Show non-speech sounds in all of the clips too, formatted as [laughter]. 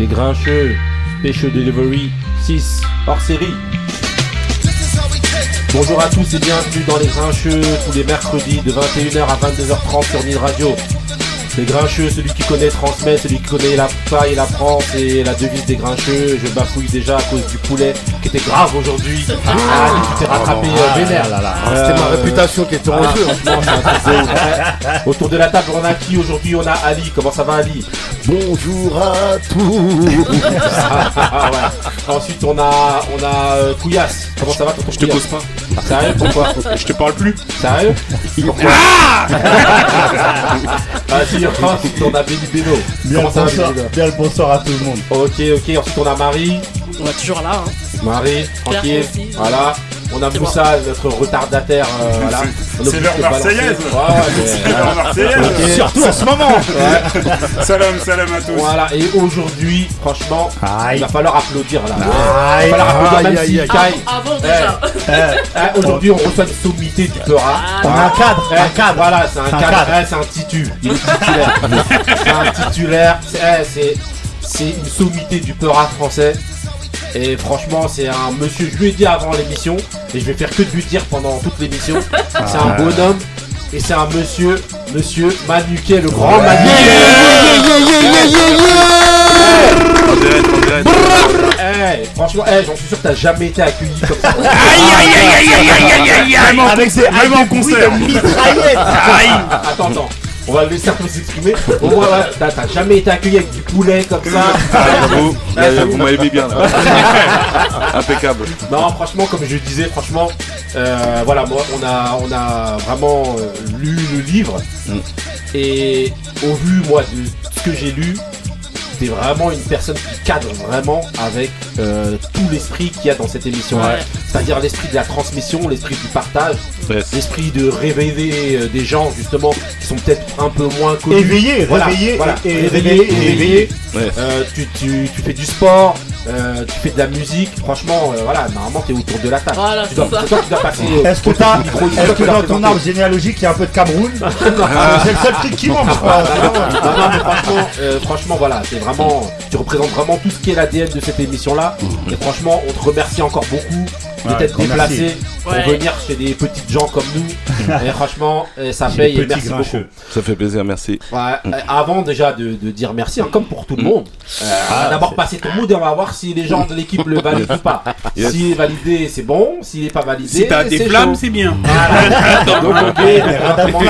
Les Grincheux, Special Delivery 6, hors série. Bonjour à tous et bienvenue dans Les Grincheux, tous les mercredis de 21h à 22h30 sur Nid Radio. Les Grincheux, celui qui connaît transmet, celui qui connaît la paille, la prend, c'est la devise des Grincheux. Je bafouille déjà à cause du poulet qui était grave aujourd'hui. Ah, tu t'es rattrapé euh, vénère. C'était ma réputation qui était en Voilà, jeu. franchement, c'est un truc de ouf. Autour de la table, on a qui aujourd'hui? On a Ali. Comment ça va, Ali? Bonjour à tous. [laughs] Ah, ouais. Ensuite, on a, on a euh, Couillasse. Comment ça va, Je te cause pas. Ah, Sérieux Pourquoi [laughs] Je te parle plus. Sérieux Pourquoi Vas-y, ensuite, on a Benny Beno. Bien Comment le, ça va, bonsoir, Benny Beno bien le bonsoir à tout le monde. Ok, ok. Ensuite, on a Marie. On est toujours là. Hein. Marie, tranquille. aussi. Voilà. On a Moussa, notre retardataire. euh, [laughs] voilà. C'est l'heure balancer. marseillaise. C'est l'heure marseillaise. Surtout en ce moment Ouais. Salam, salam à tous. Voilà, et aujourd'hui, franchement, Aïe. il va falloir applaudir là. Aïe. il va falloir applaudir même Aïe, si aïe, Kai- Avant déjà. Ah, Aujourd'hui, on reçoit une sommité du Peura. Ah, On a un cadre, Eh, un cadre. Voilà, c'est un Un cadre. cadre. Eh, c'est un titu. Il est titulaire. [laughs] c'est un titulaire. C'est eh, une sommité du Peura français. Et franchement, c'est un monsieur. Je lui ai dit avant l'émission, et je vais faire que de lui dire pendant toute l'émission. [laughs] C'est un bonhomme. Et c'est un monsieur, monsieur Manuquet, le grand. Eh, franchement, eh, j'en suis sûr que t'as jamais été accueilli comme ça. Même en, Avec ses même en concert. Attends, attends. On va le laisser un peu s'exprimer. Au moins, t'as t'as jamais été accueilli avec du poulet comme ça. Ah, j'avoue, là, ça vous vous- m'avez mis bien là. [laughs] Impeccable. Non, franchement, comme je disais, franchement, euh, voilà, moi, on a, on a vraiment euh, lu le livre. Mm. Et au vu, moi, de ce que j'ai lu, t'es vraiment une personne qui cadre vraiment avec euh, tout l'esprit qu'il y a dans cette émission. Ouais. C'est-à-dire l'esprit de la transmission, l'esprit du partage, Yes. l'esprit de réveiller euh, des gens, justement, qui sont peut-être un peu moins connus. Éveillé, Voilà, réveillé, voilà. et. Ouais. Euh, tu, tu, tu fais du sport, euh, tu fais de la musique, franchement, euh, voilà, normalement t'es autour de la table. Voilà, tu dois, c'est ça. c'est toi qui dois passer. Est-ce que, micro, est-ce qui que dans ton arbre généalogique il y a un peu de Cameroun C'est le seul truc qui manque, je crois. [laughs] Non, non, mais franchement, euh, franchement, voilà, c'est vraiment, tu représentes vraiment tout ce qui est l'ADN de cette émission-là. Et franchement, on te remercie encore beaucoup de Ouais, t'être déplacé pour Ouais. venir chez des petites gens comme nous. [laughs] et franchement, euh, ça paye et merci grincheux. beaucoup. Ça fait plaisir, merci. Ouais, euh, avant déjà de, de dire merci, hein, comme pour tout le monde, euh, Ah, d'abord passer ton mood et on va voir si les gens de l'équipe le valident ou pas. [laughs] Yes. S'il est validé, c'est bon. S'il n'est pas validé, Si t'as des c'est flammes, c'est bien. [laughs] Voilà. Donc, on va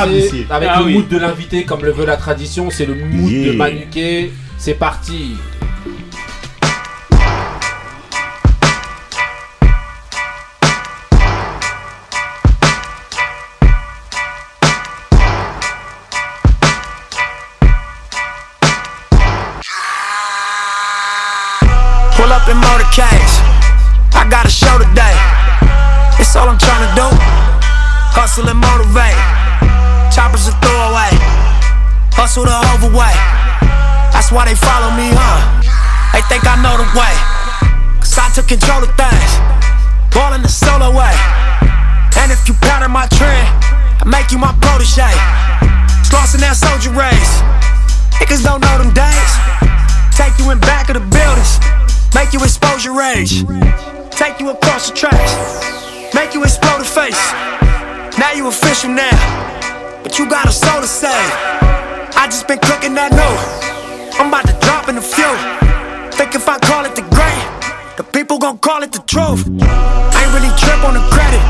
avec Ah le oui. mood de l'invité, comme le veut la tradition. C'est le mood de. Manuquet. C'est parti. Pull up in motorcades. I got a show today. It's all I'm trying to do. Hustle and motivate. Choppers a throwaway. Hustle the overweight. That's why they follow me, huh? They think I know the way. Cause I took control of things. Ballin' the solo way. And if you pattern my trend, I make you my protege. In that soldier race. Niggas don't know them days. Take you in back of the buildings. Make you expose your rage. Take you across the tracks. Make you explode the face. Now you official now. But you got a soul to save. I just been cooking that new. I'm about to drop in a few. Think if I call it the great, the people gon' call it the truth. I ain't really trip on the credit.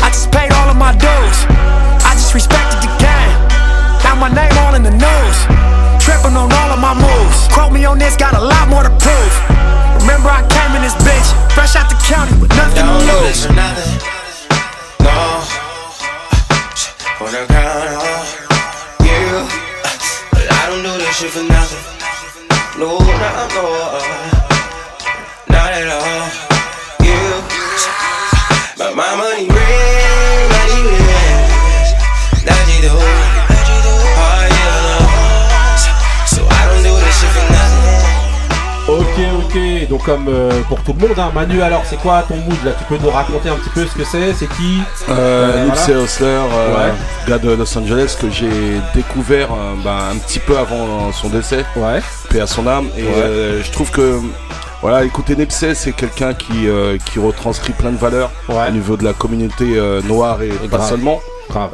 I just paid all of my dues. I just respected the game. Now my name all in the news. Tripping on all of my moves. Quote me on this, got a lot more to prove. Remember I came in this bitch, fresh out the county with nothing to Don't do lose. this for nothing. No. Wanna count on you. But I don't do this shit for nothing. No, no, no. Not at all. Comme euh, pour tout le monde. hein. Manu, alors c'est quoi ton mood là? Tu peux nous raconter un petit peu ce que c'est C'est qui? Euh, Euh, Nipsey voilà. Hussle, euh, Ouais. gars de Los Angeles que j'ai découvert bah, un petit peu avant son décès, Ouais. paix à son âme. Et Ouais. je trouve que voilà, écouter Nipsey, c'est quelqu'un qui, qui retranscrit plein de valeurs Ouais. au niveau de la communauté noire et, Et pas grave. seulement.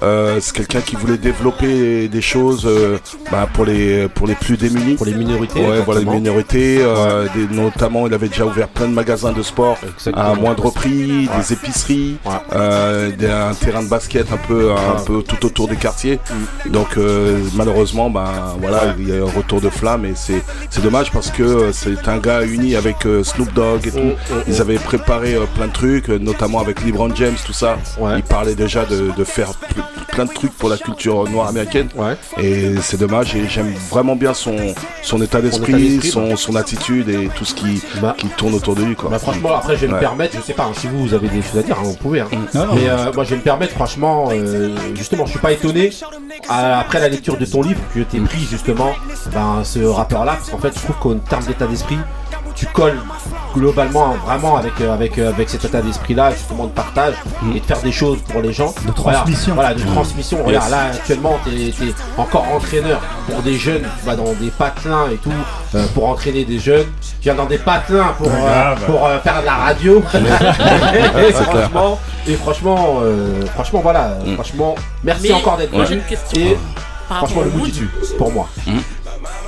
Euh, c'est quelqu'un qui voulait développer des choses euh, bah, pour, les, pour les plus démunis. Pour les minorités. Ouais, voilà, les minorités, euh, des- notamment il avait déjà ouvert plein de magasins de sport Exactement. à moindre prix, Ouais. des épiceries, Ouais. des- un terrain de basket un peu, un Ouais. peu tout autour des quartiers. Donc euh, malheureusement, ben voilà, il y a un retour de flamme et c'est c'est dommage parce que c'est un gars uni avec Snoop Dogg et tout. Mm, mm, Ils avaient préparé plein de trucs, notamment avec LeBron James, tout ça. Ouais. Ils parlaient déjà de, de faire plein de trucs pour la culture noire américaine. Ouais. Et c'est dommage et j'aime vraiment bien son, son état d'esprit, d'esprit, son, son attitude et tout ce qui, Bah. qui tourne autour de lui. Quoi. Bah franchement après je vais me permettre, je sais pas hein, si vous, vous avez des choses à dire, hein, vous pouvez hein. Non, non. Mais euh, moi je vais me permettre franchement euh, justement je suis pas étonné à- après la lecture de ton livre que t'es pris justement ben, ce rappeur là parce qu'en fait je trouve qu'en termes d'état d'esprit tu colles globalement hein, vraiment avec, euh, avec, euh, avec cet état d'esprit là justement de partage et de faire des choses pour les gens. De transmission. voilà, voilà, de transmission. Regarde là actuellement t'es es encore entraîneur pour des jeunes tu vas dans des patelins et tout euh, pour entraîner des jeunes. Tu viens dans des patelins pour, Ouais, euh, pour euh, faire de la radio. [laughs] Et, franchement, et franchement euh, franchement voilà Mm. franchement merci Mais encore d'être moi, j'ai venu. une question. et Par franchement le mood, dessus pour moi.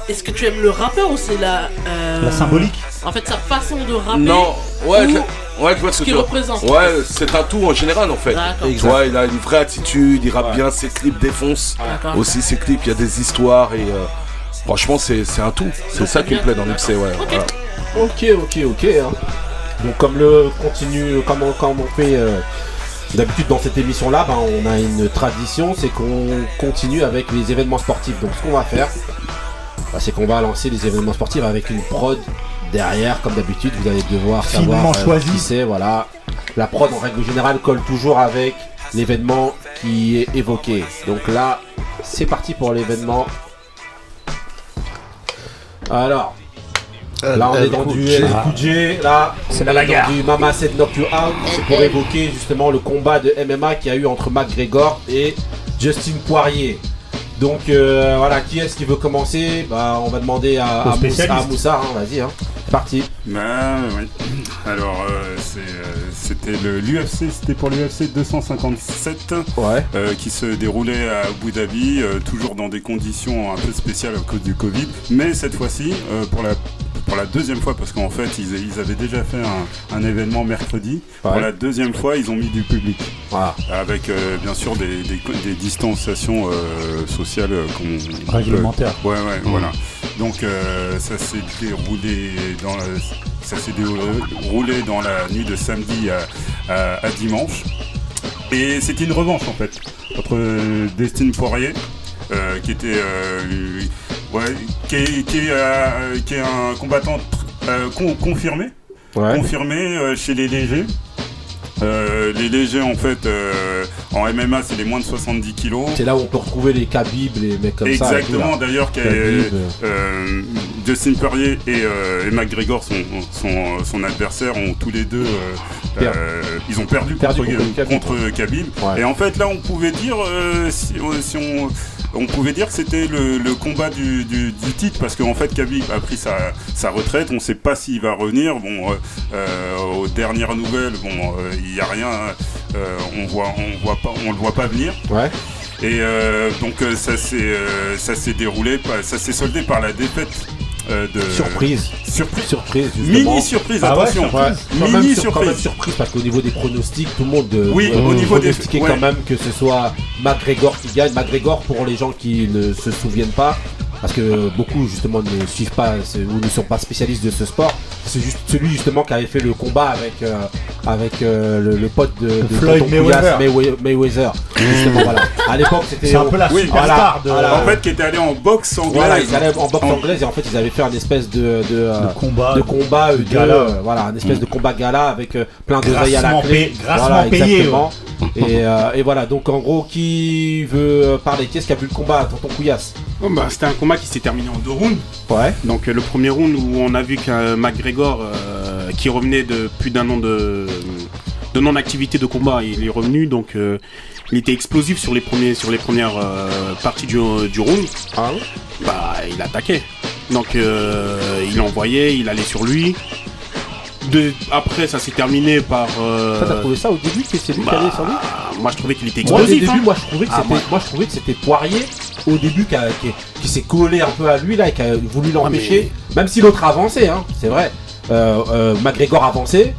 Est-ce que tu aimes le rappeur ou c'est la. euh, La symbolique. En fait, sa façon de rapper. Non, ouais, ou je, ouais, je vois ce ce que qu'il représente. Ouais, c'est un tout en général en fait. D'accord. Tu vois, il a une vraie attitude, il rappe bien, ses clips défoncent. Aussi ses clips, il y a des histoires et euh, franchement c'est c'est un tout. C'est ça qui me plaît dans Nipsey, ouais. Ok. voilà. ok ok ok hein. donc comme le continue comme on, comme on fait euh, D'habitude dans cette émission là, on a une tradition, c'est qu'on continue avec les événements sportifs. Donc ce qu'on va faire, bah, c'est qu'on va lancer les événements sportifs avec une prod derrière, comme d'habitude. Vous allez devoir Finement savoir euh, choisi. qui c'est. Voilà, la prod en règle générale colle toujours avec l'événement qui est évoqué. Donc là, c'est parti pour l'événement. Alors, Là, on est dans du Cool là, C'est la bagarre. du Mama Said Knock You Out. C'est pour évoquer justement le combat de MMA qu'il y a eu entre McGregor et Justin Poirier. Donc euh, voilà, qui est-ce qui veut commencer? Bah, on va demander à, à, Moussa, à Moussa, hein, vas-y, hein. C'est parti. Ben oui. Alors euh, c'est, euh, c'était le l'UFC, c'était pour l'UFC 257 Ouais, euh, qui se déroulait à Abu Dhabi, euh, toujours dans des conditions un peu spéciales à cause du Covid. Mais cette fois-ci, euh, pour la pour la deuxième fois, parce qu'en fait ils, ils avaient déjà fait un, un événement mercredi. Pour la deuxième fois, ils ont mis du public voilà. avec euh, bien sûr des, des, des distanciations euh, sociales euh, qu'on Réglementaire. Ouais, ouais, voilà. Donc euh, ça s'est déroulé dans la, ça s'est déroulé dans la nuit de samedi à, à- à dimanche. Et c'était une revanche en fait entre euh, Destine Poirier, euh, qui était, euh, ouais, qui est, qui est, qui est un combattant confirmé, Ouais. confirmé chez les légers. Euh, les légers en fait euh, en MMA c'est les moins de 70 kilos. C'est là où on peut retrouver les Khabib, les mecs comme ça. et tout, Exactement, d'ailleurs, est- Khabib, euh, Justin Poirier et, euh, et McGregor, son, son, son adversaire, ont tous les deux, euh, euh, ils ont perdu, Perdu contre, contre Khabib. contre Khabib. Ouais. Et en fait, là, on pouvait dire, euh, si, si on, on pouvait dire que c'était le, le combat du, du- du titre, parce qu'en fait, Khabib a pris sa, sa retraite. On ne sait pas s'il va revenir. Bon, euh, euh, aux dernières nouvelles, bon, euh, il n'y a rien. on voit, on voit pas, on le voit pas venir. Ouais. Et donc ça s'est déroulé, ça s'est soldé par la défaite euh, de Surprise. surprise, Surprise, justement. mini surprise, Ah ouais, attention, Ouais, quand même, mini sur- quand même surprise. surprise parce qu'au niveau des pronostics, tout le monde euh, Oui, euh, au niveau des- ouais. quand même que ce soit McGregor qui gagne. McGregor, pour les gens qui ne se souviennent pas, parce que beaucoup justement ne suivent pas ou ne sont pas spécialistes de ce sport, c'est juste celui justement qui avait fait le combat avec euh, avec euh, le, le pote de, de Floyd Mayweather. May- Mayweather. Justement, voilà. À l'époque, c'était C'est un peu la Oui, superstar de, voilà. En fait, qui était allé en boxe anglaise. voilà, ils allaient en boxe anglaise et en fait ils avaient fait un espèce de, de, euh, de combat. de combat de, gala. euh, voilà un espèce de combat gala avec plein de à la clé grassement voilà, payé, exactement. et, euh, et voilà donc en gros qui veut parler? Qui est-ce qui a vu le combat? Tonton Couillasse Oh, bah, C'était un combat qui s'est terminé en deux rounds. ouais Donc euh, le premier round où on a vu que euh, McGregor euh, qui revenait de plus d'un an de, de non-activité de combat. Il est revenu, donc euh, il était explosif sur les, premiers, sur les premières euh, parties du, du round. Ah Bah, il attaquait. Donc il envoyait, il allait sur lui. De, après, ça s'est terminé par. euh, Ça, t'as trouvé ça au début que c'est lui qui bah, allait sur lui moi, je trouvais qu'il était Moi, au explosif. début, hein. moi je trouvais que Ah, c'était, moi- je trouvais que c'était Poirier au début qui, a- qui- qui s'est collé un peu à lui là et qui a voulu l'empêcher, même si l'autre avançait, hein, c'est vrai. Euh, euh, McGregor avançait,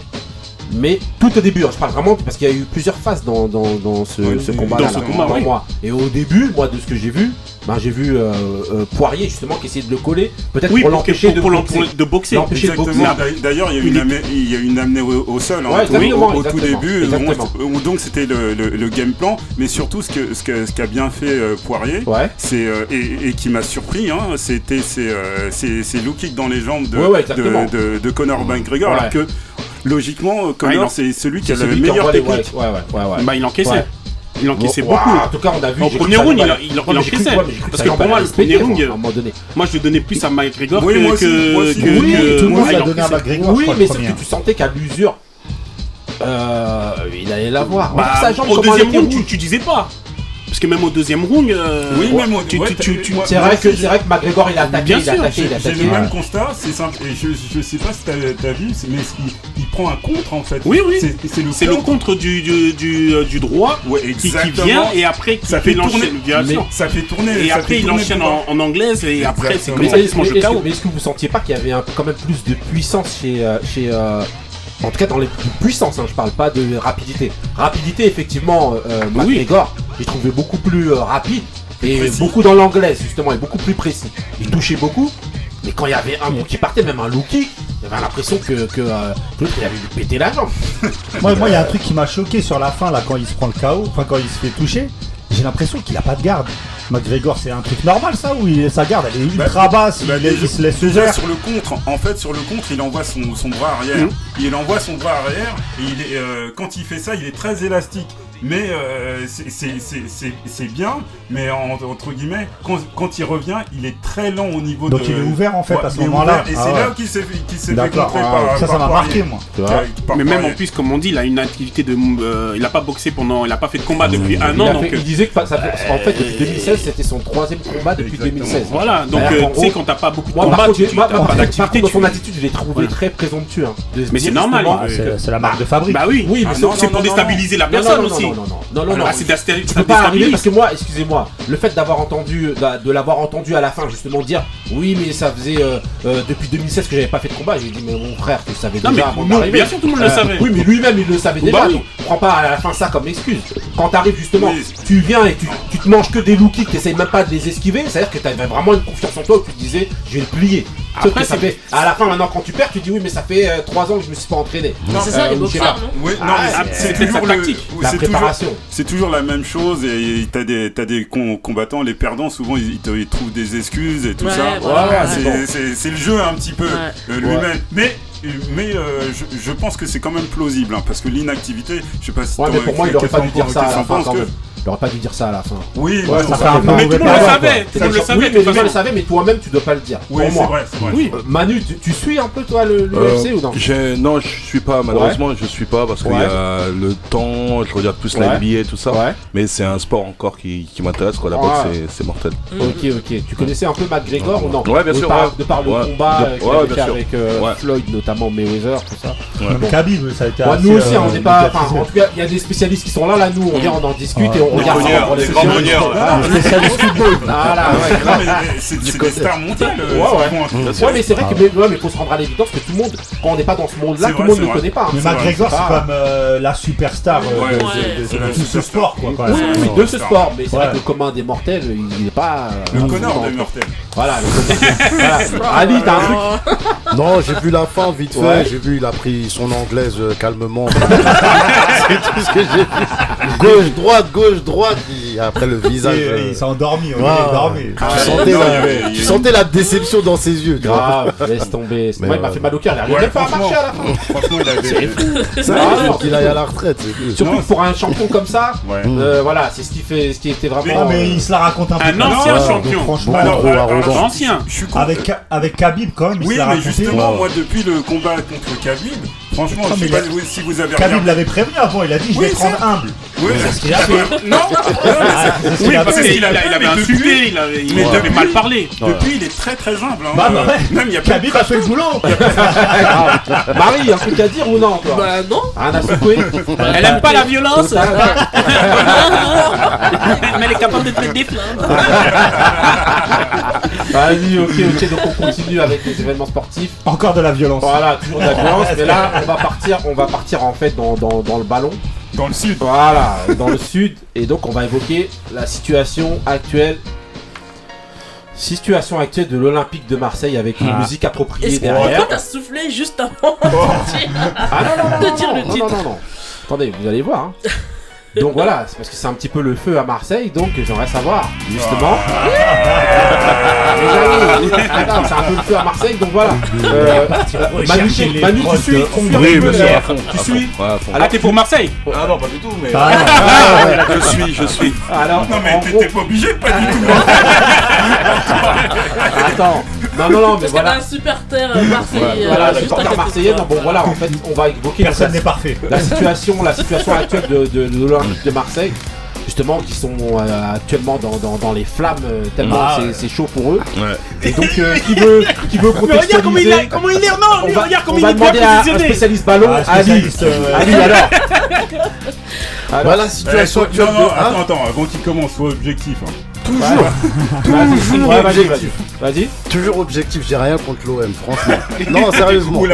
mais tout au début, hein, je parle vraiment parce qu'il y a eu plusieurs phases dans, dans, dans ce, Oui, ce oui, combat dans là. ce combat, oui. moi. Et au début, moi de ce que j'ai vu, ben, j'ai vu euh, euh, Poirier justement qui essayait de le coller, peut-être Oui, pour l'empêcher de de boxer. L'empêcher de boxer. Exactement. D'ailleurs- il y a eu Il une, est- amé- il y a eu une amenée au, au sol hein, Ouais, au- au, au tout début. où- donc c'était le, le- le game plan, mais surtout ce que ce que- ce qu'a bien fait euh, Poirier, Ouais. c'est euh, et, et qui m'a surpris, hein, c'était ces euh, low kicks dans les jambes de Ouais, ouais, exactement. de, de, de Conor McGregor, Ouais. alors que logiquement Ah, il Conor en- c'est celui qui a C'est envoie les- technique. ouais, ouais, ouais. Bah, il encaissait. Ouais. Il encaissait beaucoup. En tout cas, on a vu. Au j'ai premier round, il, Ouais, cru- encaissait. ouais, Parce que pour moi, le premier round, moi, je le donnais plus à McGregor Oui, que, moi aussi, que, moi aussi. que- Oui, que- tout le monde Ah, l'a il donné à encaissait. McGregor. je Oui, mais le sauf premier. que tu sentais qu'à l'usure, euh, il allait l'avoir. Mais Bah, au deuxième round, tu disais pas. Parce que même au deuxième round, euh, Oui, même au- tu, ouais, tu, tu, tu- moi- C'est vrai que c'est vrai que McGregor il a attaqué, Bien il a sûr, attaqué, il a J'ai attaqué. le même Ouais. constat, c'est simple, et je, je sais pas si t'as as vu, mais il, il prend un contre en fait. Oui, oui. C'est le contre. du, du, du, euh, du droit Ouais, qui, qui vient et après qui Ça fait tourner. l'enchaîne- bien sûr. Ça fait tourner. Et après il enchaîne en, en anglaise et après c'est Exactement. comme Mais ça qu'il est-ce se mange que- le est-ce que KO. mais est-ce que vous sentiez pas qu'il y avait un- quand même plus de puissance chez. euh, chez en tout cas, dans les de puissance, hein, je parle pas de rapidité. Rapidité, effectivement, euh, Oui. J'ai trouvé beaucoup plus euh, rapide et Précis. beaucoup dans l'anglaise, justement, et beaucoup plus précis. Il touchait beaucoup, mais quand il y avait un coup qui partait, même un low kick, il avait l'impression que, que, euh, que l'autre il avait lui pété la jambe. [laughs] Moi, moi, il y a un truc qui m'a choqué sur la fin, là, quand il se prend le KO, enfin, quand il se fait toucher. J'ai l'impression qu'il a pas de garde. McGregor, c'est un truc normal, ça, où il, sa garde, elle est ultra basse, Bah, il, il se laisse déjà, ouvert. sur le contre, en fait, sur le contre, il envoie son, son bras arrière. Mhm. Il envoie son bras arrière et il est, euh, quand il fait ça, il est très élastique. Mais euh, c'est- c'est c'est- c'est- c'est bien, mais en- entre guillemets, quand, quand il revient, il est très lent au niveau Donc de. il est ouvert, en fait, à ce il moment-là. Et Ah c'est ouais. là qu'il s'est fait, contrer ah, par. ça, ça m'a marqué, moi. Tu vois Par Mais même en plus, comme on dit, il a une activité de. euh, il a pas boxé pendant. Il a pas fait de combat depuis un Il, an. Donc, fait- euh, il disait que ça en fait, depuis 2016, c'était son troisième combat depuis Exactement. 2016. voilà, donc euh, tu sais, quand t'as pas beaucoup de combats, tu n'as pas contre, d'activité. dans son tu- attitude, je l'ai trouvé très présomptueux. hein. Mais c'est normal, Ah, il- c'est la marque Bah, de fabrique. Bah oui, Oui, mais c'est- pour déstabiliser la personne aussi. Non, non, non, non, non, non. Ah, c'est d'astéri- Tu ça peux pas arriver parce que moi, excusez-moi, le fait d'avoir entendu, de l'avoir entendu à la fin justement dire oui, mais ça faisait euh, euh, depuis 2016 que j'avais pas fait de combat. J'ai dit mais mon frère, tu le savais Non, mais déjà avant d'arriver. bien sûr, tout le monde le savait. Oui, mais lui-même il le savait Bah déjà. oui. Donc, prends pas à la fin ça comme excuse. Quand t'arrives justement, Oui. tu viens et tu, tu te manges que des low kicks, t'essayes même pas de les esquiver. C'est-à-dire que t'avais vraiment une confiance en toi où tu te disais je vais le plier. Sauf Après, que ça fait à la fin maintenant quand tu perds, tu dis oui, mais ça fait 3 ans que je me suis pas entraîné. Non, c'est ça, Euh, les ou je sais boxeurs, pas. non Oui, non, Ah, mais c'est- toujours le- La c'est toujours- préparation. C'est toujours la même chose et t'as des, t'as des com- combattants, les perdants, souvent ils, te- ils trouvent des excuses et tout Ouais, ça. voilà, Ouais, C'est- bon. le jeu un petit peu Ouais. euh, lui-même. Mais, mais euh, je, je pense que c'est quand même plausible hein, parce que l'inactivité, je sais pas si Ouais, mais t'aurais- pour moi, il aurait pas dû dire ça à qu'est-ce la qu'on fin pense quand que- même. Il aurait pas dû dire ça à la fin. Oui, Ouais, ça fait un peu Mais tout le monde le savait, tout le monde le savait. mais de les toute gens le façon. savaient, mais toi-même tu dois pas le dire. Oui, c'est moi. vrai, c'est vrai. Oui. Euh, Manu, tu, suis un peu toi le l'UFC ou non? j'ai- Non, je suis pas, malheureusement, je suis pas parce qu'il y a le temps, je regarde plus la. NBA et tout ça. Ouais. Mais c'est un sport encore qui, m'intéresse, quoi. La boxe, c'est- mortel. Ok, ok. Tu connaissais un peu McGregor ou non? Ouais, bien de sûr. De par le combat euh, avec euh. Floyd, notamment Mayweather, tout ça. Khabib, ça a été nous aussi, euh, on n'est pas. En tout cas, il y a des spécialistes qui sont là. Là, nous, on vient, on en discute et on regarde ça les les grands sessions. grognards. Voilà. Les spécialistes football. Voilà, mais c'est c'est des stars mondiales. euh, Ouais, mais c'est vrai que mais, faut se rendre à l'évidence que tout le monde, quand on n'est pas dans ce monde-là, C'est tout le monde c'est ne connaît pas. hein. Mais C'est McGregor, c'est comme euh, la superstar euh, de, c'est ce sport. Quoi, Oui, de ce sport, mais c'est vrai que le commun des mortels, il n'est pas. Le connard dans- de mortel. [laughs] Voilà, le connard. Voilà. [laughs] Ali, t'as un truc Non, j'ai vu la fin vite fait. Ouais. J'ai vu, il a pris son anglaise calmement. [laughs] c'est tout ce que j'ai vu. Gauche, droite, gauche, droite. Il et après le visage. Et- euh, il s'est endormi, on dormait. Tu Ah, sentais, non, la, tu sentais la déception dans ses yeux. Grave, laisse tomber. Mais il m'a fait mal au cœur. Il arrive Ouais, pas à marcher à la fin. franchement, il avait. [laughs] Ça, Ah, qu'il aille à la retraite. c'est tout. Surtout pour un champion comme ça, Ouais. euh, voilà, c'est ce qui fait, ce qui était vraiment. Mais il se la raconte un peu. Un ancien champion. donc Franchement, arrogant. Ancien. Je suis con- avec, Khabib quand même, il Oui, mais justement, moi, depuis le combat contre Khabib, franchement, je sais pas il a- si vous avez Khabib l'avait prévenu avant, il a dit je vais être c'est- humble. Oui, C'est ce qu'il a fait. non, Oui, a parce qu'il a a- il avait insulté, il avait, il mais avait depuis- mal parlé. Depuis, il est très très humble. Hein. Bah, bah, ouais. Même il y a Khabib a fait le boulot. [laughs] Ah, Marie, un truc à dire ou non, toi Bah non. Elle aime pas la violence, mais [laughs] elle est capable de te mettre des flammes. [laughs] Vas-y, ok, ok, donc on continue avec les événements sportifs. Encore de la violence. Voilà, toujours de la violence, mais là, [laughs] on va partir, on va partir en fait dans, dans, dans le ballon. dans le sud. Voilà, dans le sud, et donc on va évoquer la situation actuelle. Situation actuelle de l'Olympique de Marseille avec une Ah. musique appropriée derrière. pourquoi t'as soufflé juste avant de dire Ah non, non, non, de non, dire non, le non, titre non, non, non. Attendez, vous allez voir. hein. Donc voilà, c'est parce que c'est un petit peu le feu à Marseille, donc j'aimerais savoir, justement. [laughs] Amis, attends, c'est un peu le feu à Marseille, donc voilà. Euh, Manu, tu suis tu suis Oui, un peu bien sûr, les- à fond. Tu à suis. Ah, t'es pour Marseille Ah non, pas du tout, mais. Ah, je suis, je suis. Alors, Non, mais en t'es gros, t'es pas obligé, pas du tout. [laughs] attends. Non, non, non, mais Parce voilà. a un super terre euh, Marseillais. Voilà, euh, la juste à supporter côté de marseillais, non, bon voilà, en fait, on va évoquer personne la, n'est parfait. la situation, la situation actuelle de, de, de l'Olympique de Marseille, justement, qui sont euh, actuellement dans, dans, dans les flammes, euh, tellement Ah, c'est ouais. chaud pour eux. Ouais. Et donc, euh, qui veut, qui veut Mais regarde comment il contextualiser est, comment il est, non, on lui, va, regarde on comment va il est bien demander à un positionné. spécialiste ballon, Ah, Ali. spécialiste, euh, Ali, alors. [laughs] Voilà la Eh, situation non, actuelle. non, de- attends, attends, avant qu'il commence, sois objectif. hein. [laughs] Toujours, ouais, vas-y, objectif. vas-y. Vas-y. toujours objectif. J'ai rien contre l'OM, franchement. [laughs] non, sérieusement. Ouais.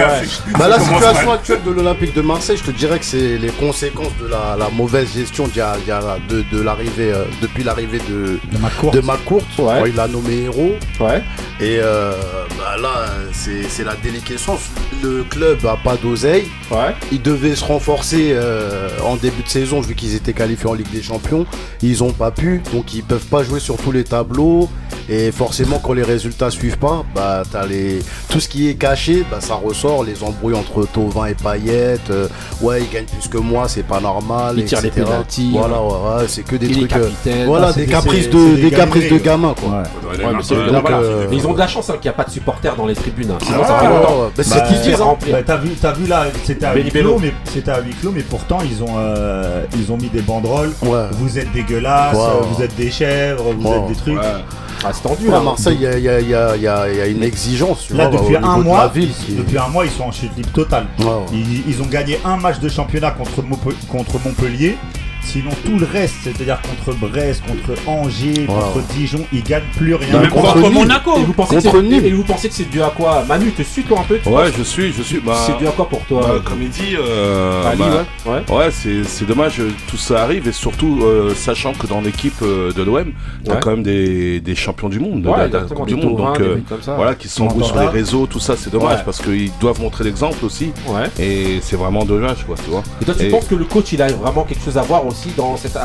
Bah, la situation mal. actuelle de l'Olympique de Marseille, je te dirais que c'est les conséquences de la, la mauvaise gestion d'il y a- il y a- de, de l'arrivée, euh, depuis l'arrivée de, De ma cour. de McCourt. Ouais. quand il l'a nommé héros. Ouais. Et euh, bah là, c'est c'est la déliquescence. Le club a pas d'oseille. Ouais. Ils devaient se renforcer euh, en début de saison vu qu'ils étaient qualifiés en Ligue des Champions. Ils ont pas pu, donc ils peuvent pas jouer sur tous les tableaux. Et forcément, quand les résultats suivent pas, bah t'as les tout ce qui est caché, bah ça ressort. Les embrouilles entre Tovin et Payet. euh, ouais, ils gagnent plus que moi, c'est pas normal. Il tire les etc. pénaltys. Voilà, ouais, ouais, c'est que des Il trucs. euh, voilà, Ah, c'est des des- caprices de des des caprices de gamins quoi. Ouais. Ouais, mais c'est- Donc, non, voilà. euh, Mais ils ont de la chance hein, qu'il n'y a pas de supporters dans les tribunes. hein. Sinon, Ah, ça fait ouais, longtemps. ouais, bah, c'est Bah, ce qu'ils disent. Bah, t'as vu, t'as vu là, c'était à huis clos, mais c'était à huis clos, mais pourtant ils ont, euh, ils ont mis des banderoles. Ouais. Vous êtes euh, vous êtes des chèvres, vous êtes des trucs. Ah, c'est tendu. Ouais, à. Marseille, il y a, y y y une exigence. Là, vois, depuis un mois, la ville depuis un mois, ils sont en chute libre totale. Ouais, ouais. Ils, ils ont gagné un match de championnat contre Montpellier. Sinon, tout le reste, c'est-à-dire contre Brest, contre Angers, contre Dijon, ils gagnent plus rien. Même contre. Monaco. Et vous pensez Contre que c'est- Nîmes. et vous pensez que c'est dû à quoi Manu, te suis toi un peu tu Ouais, je suis, je suis. Bah, C'est dû à quoi pour toi bah, comme il dit, euh, Ali, bah, ouais. ouais. Ouais, c'est c'est dommage, euh, tout ça arrive et surtout euh, sachant que dans l'équipe euh, de l'OM, t'as Ouais. quand même des, des champions du monde, de Ouais, de la Coupe du monde. Donc euh, ça. voilà, qui s'embrouillent sur les réseaux, tout ça, c'est dommage Ouais. parce qu'ils doivent montrer l'exemple aussi Ouais. et c'est vraiment dommage, quoi, tu vois. Et toi, tu penses que le coach, il a vraiment quelque chose à voir aussi dans cette.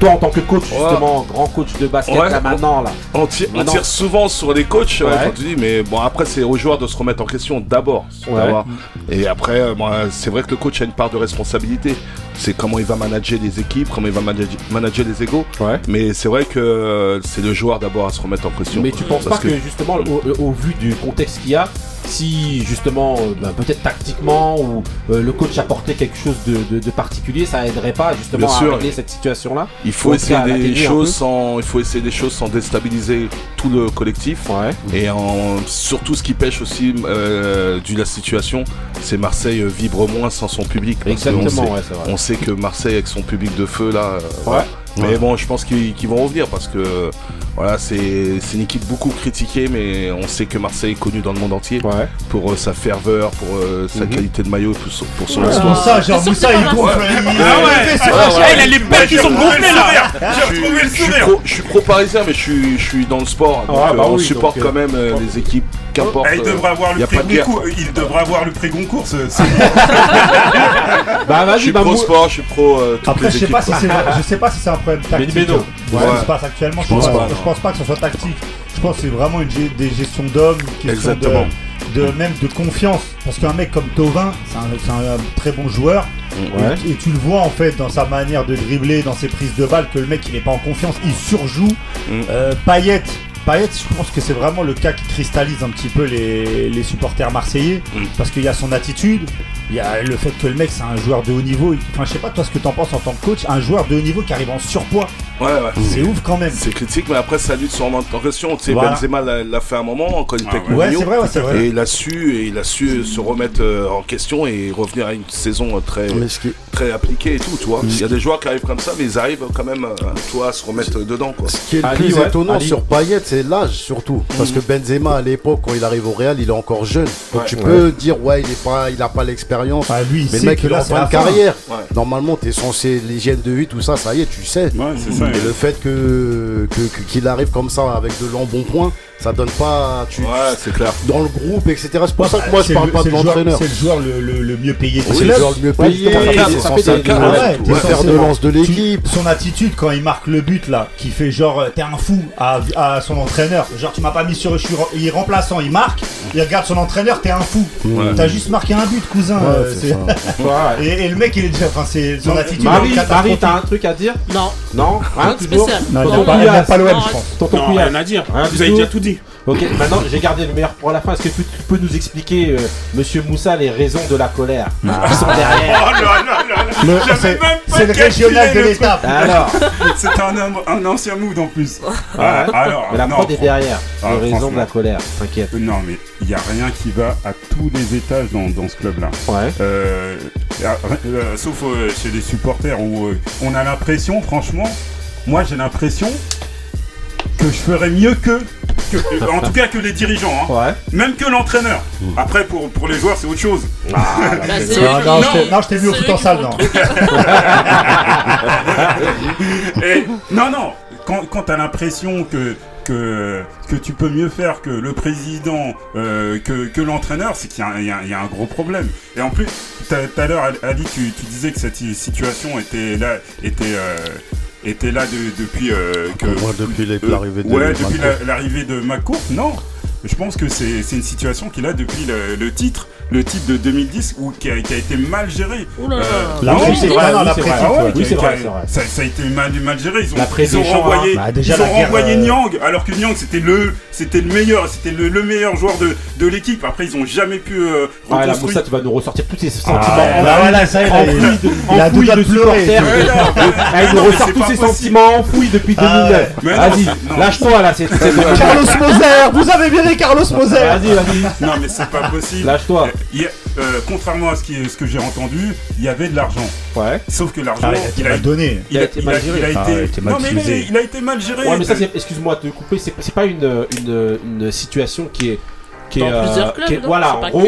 Toi, en tant que coach, justement, grand coach de basket, Ouais. là maintenant, là. On tire, on Maintenant- tire souvent sur les coachs, ouais, quand tu dis, mais bon, après, c'est aux joueurs de se remettre en question d'abord. Et après, euh, c'est vrai que le coach a une part de responsabilité. C'est comment il va manager les équipes, comment il va manager, manager les égaux. Mais c'est vrai que euh, c'est le joueur d'abord à se remettre en question. Mais tu penses pas que, justement, au, au vu du contexte qu'il y a, si justement, euh, ben, peut-être tactiquement, ou euh, le coach apportait quelque chose de, de- de particulier, ça aiderait pas justement sûr. régler cette situation-là Il faut essayer des choses sans, il faut essayer des choses sans déstabiliser tout le collectif. Ouais. Et en, surtout ce qui pêche aussi euh, de la situation, c'est Marseille euh, vibre moins sans son public. sait- ouais. On sait que Marseille avec son public de feu là. euh, Ouais. voilà. Mais bon, je pense qu'ils vont revenir parce que Voilà, c'est une équipe beaucoup critiquée, mais on sait que Marseille est connu dans le monde entier Ouais. pour euh, sa ferveur, pour euh, sa Mhm. qualité de maillot, pour son, pour son Ouais. histoire. Genre C'est Moussa, surtout il gonfle. Ah il a les belles qui sont gonflées là J'ai retrouvé le Je suis sourire. pro, je suis pro parisien, mais je suis, dans le sport. Donc, Ah, bah euh, on supporte donc, quand même euh, les équipes, qu'importe. Il euh, devrait avoir le prix Goncourt. Il devrait avoir le prix Goncourt. ce- ce- [laughs] Bah Je suis bah pro sport, je suis pro euh, Après, je sais pas si c'est je sais pas si c'est un problème tactique. Béno. hein, de ce Ouais. qui se passe actuellement. Je Je pense pas, je non. pense pas que ce soit tactique. Je pense que c'est vraiment une des gestions d'hommes, une question Exactement. de, de même de confiance. Parce qu'un mec comme Tovin, c'est un, très bon joueur. Ouais. Et, et tu le vois en fait dans sa manière de dribbler, dans ses prises de balles, que le mec il est pas en confiance, il surjoue. Mm. Euh, Payet, Payet, je pense que c'est vraiment le cas qui cristallise un petit peu les, les supporters marseillais. Mm. Parce qu'il y a son attitude, il y a le fait que le mec c'est un joueur de haut niveau. Enfin, je sais pas toi ce que t'en penses en tant que coach, un joueur de haut niveau qui arrive en surpoids, Ouais, ouais. c'est ouf quand même. C'est critique, mais après, ça lutte sur en question. Tu sais, Voilà. Benzema l'a l'a fait un moment quand il était Ah ouais. Ouais, vrai, ouais, c'est vrai. Et il a su, et il a su se remettre euh, en question et revenir à une saison euh, très, qui, très appliquée et tout, tu vois. Il y a des joueurs qui arrivent comme ça, mais ils arrivent quand même, euh, vois, à se remettre dedans, quoi. ce qui est le Ali, plus ouais, étonnant Ali. sur Payet, c'est l'âge surtout. Parce que Benzema, à l'époque, quand il arrive au Real, il est encore jeune. Donc Ouais. tu peux dire, ouais, il est pas, il a pas l'expérience. Lui, il Mais le mec, il est en c'est fin de carrière. Ouais. Normalement, t'es censé, l'hygiène de vie, tout ça, ça y est, tu sais. Ouais, c'est ça. Et le fait que- qu'il arrive comme ça avec de l'embonpoint, ça donne pas. Tu, Ouais, c'est clair. Dans le groupe, etc. C'est pour ça que moi, je C'est parle le- pas c'est de l'entraîneur. C'est le joueur le, le- le mieux payé C'est le joueur le mieux payé, ça fait- il ça est fait censé des- être le- ouais, le t'es fer censé- de lance de l'équipe. Son attitude quand il marque le but là, qui fait genre euh, t'es un fou à, à son entraîneur. Genre tu m'as pas mis sur je suis il est remplaçant, il marque, il regarde son entraîneur, t'es un fou. Ouais. T'as juste marqué un but cousin. Ouais, euh, c'est c'est- [laughs] et, et le mec il est déjà, enfin c'est son attitude. Marie, Marie, t'as un truc à dire? Non, Non Rien de spécial. Non, il Tonton aime pas, l'OM je pense. Tonton rien à dire. Vous avez tout. déjà tout dit. Ok, maintenant j'ai gardé le meilleur pour la fin. Est-ce que tu, tu peux nous expliquer, euh, monsieur Moussa, les raisons de la colère qui sont derrière Oh là là là là. Le- J'avais C'est même pas c'est le calculé régional de le l'étape. Alors, [laughs] C'est un, homme- un ancien mood en plus. Ouais. Ah, alors, mais la non, prod est derrière. Ah, les raisons de franchement. la colère, t'inquiète. Non, mais il n'y a rien qui va à tous les étages dans, dans ce club-là. Ouais. Euh, euh, euh, sauf euh, chez les supporters où euh, on a l'impression, franchement, moi j'ai l'impression que je ferais mieux que, que- en tout cas que les dirigeants, hein. Ouais. même que l'entraîneur. Après pour, pour les joueurs c'est autre chose. Bah, c'est Non, je t'ai- mis au foot en salle, non. [laughs] Et, non non, quand, quand t'as l'impression que que, que tu peux mieux faire que le président, euh, que, que l'entraîneur, c'est qu'il y, a un- il y a un- il y a un gros problème. Et en plus, tout à tout à l'heure, Ali, tu, tu disais que cette situation était là, était, euh, était là de- depuis euh, que. Moi, depuis l'arrivée de Ouais, depuis l'arrivée de McCourt, non. Je pense que c'est c'est une situation qu'il a depuis le, le titre, le titre de 2010, où, qui, a, qui a été mal géré. Là là. La non, pression, c'est vrai, non, la vrai. Ah ouais, Oui, c'est. Ça, ça a été mal, mal géré. Ils ont, La ils ont renvoyé, hein. Bah, déjà, ils la ont guerre, renvoyé euh, Nyang, alors que Nyang c'était le, c'était le meilleur, c'était le, le meilleur joueur de, de l'équipe. Après, ils ont jamais pu euh, Ah, là, reconstruire. Moussa, tu vas nous ressortir tous tes sentiments. Ah, bah voilà, ça y est, là, enfouis de, supporters. Ouais, non, mais- Ah, il nous non, mais ressort c'est tous pas ses possible. sentiments enfouis depuis Ah, 2009. Mais non, Vas-y, lâche-toi là, c'est- [laughs] Carlos Moser, vous avez bien les Carlos Moser. Vas-y, vas-y, Non, mais c'est pas possible. lâche-toi. Euh, il y a- euh, contrairement à ce, qui, ce que j'ai entendu, il y avait de l'argent. Ouais. Sauf que l'argent, Ah, il a il donné. il a, il a- il a été, il a été mal non mais il a, utilisé. il a été mal géré. Ouais, mais ça, c'est, excuse-moi de te couper, c'est, c'est pas une, une, une situation qui est. Qui Dans est, euh, plusieurs clubs, qui est- non voilà, C'est en gros,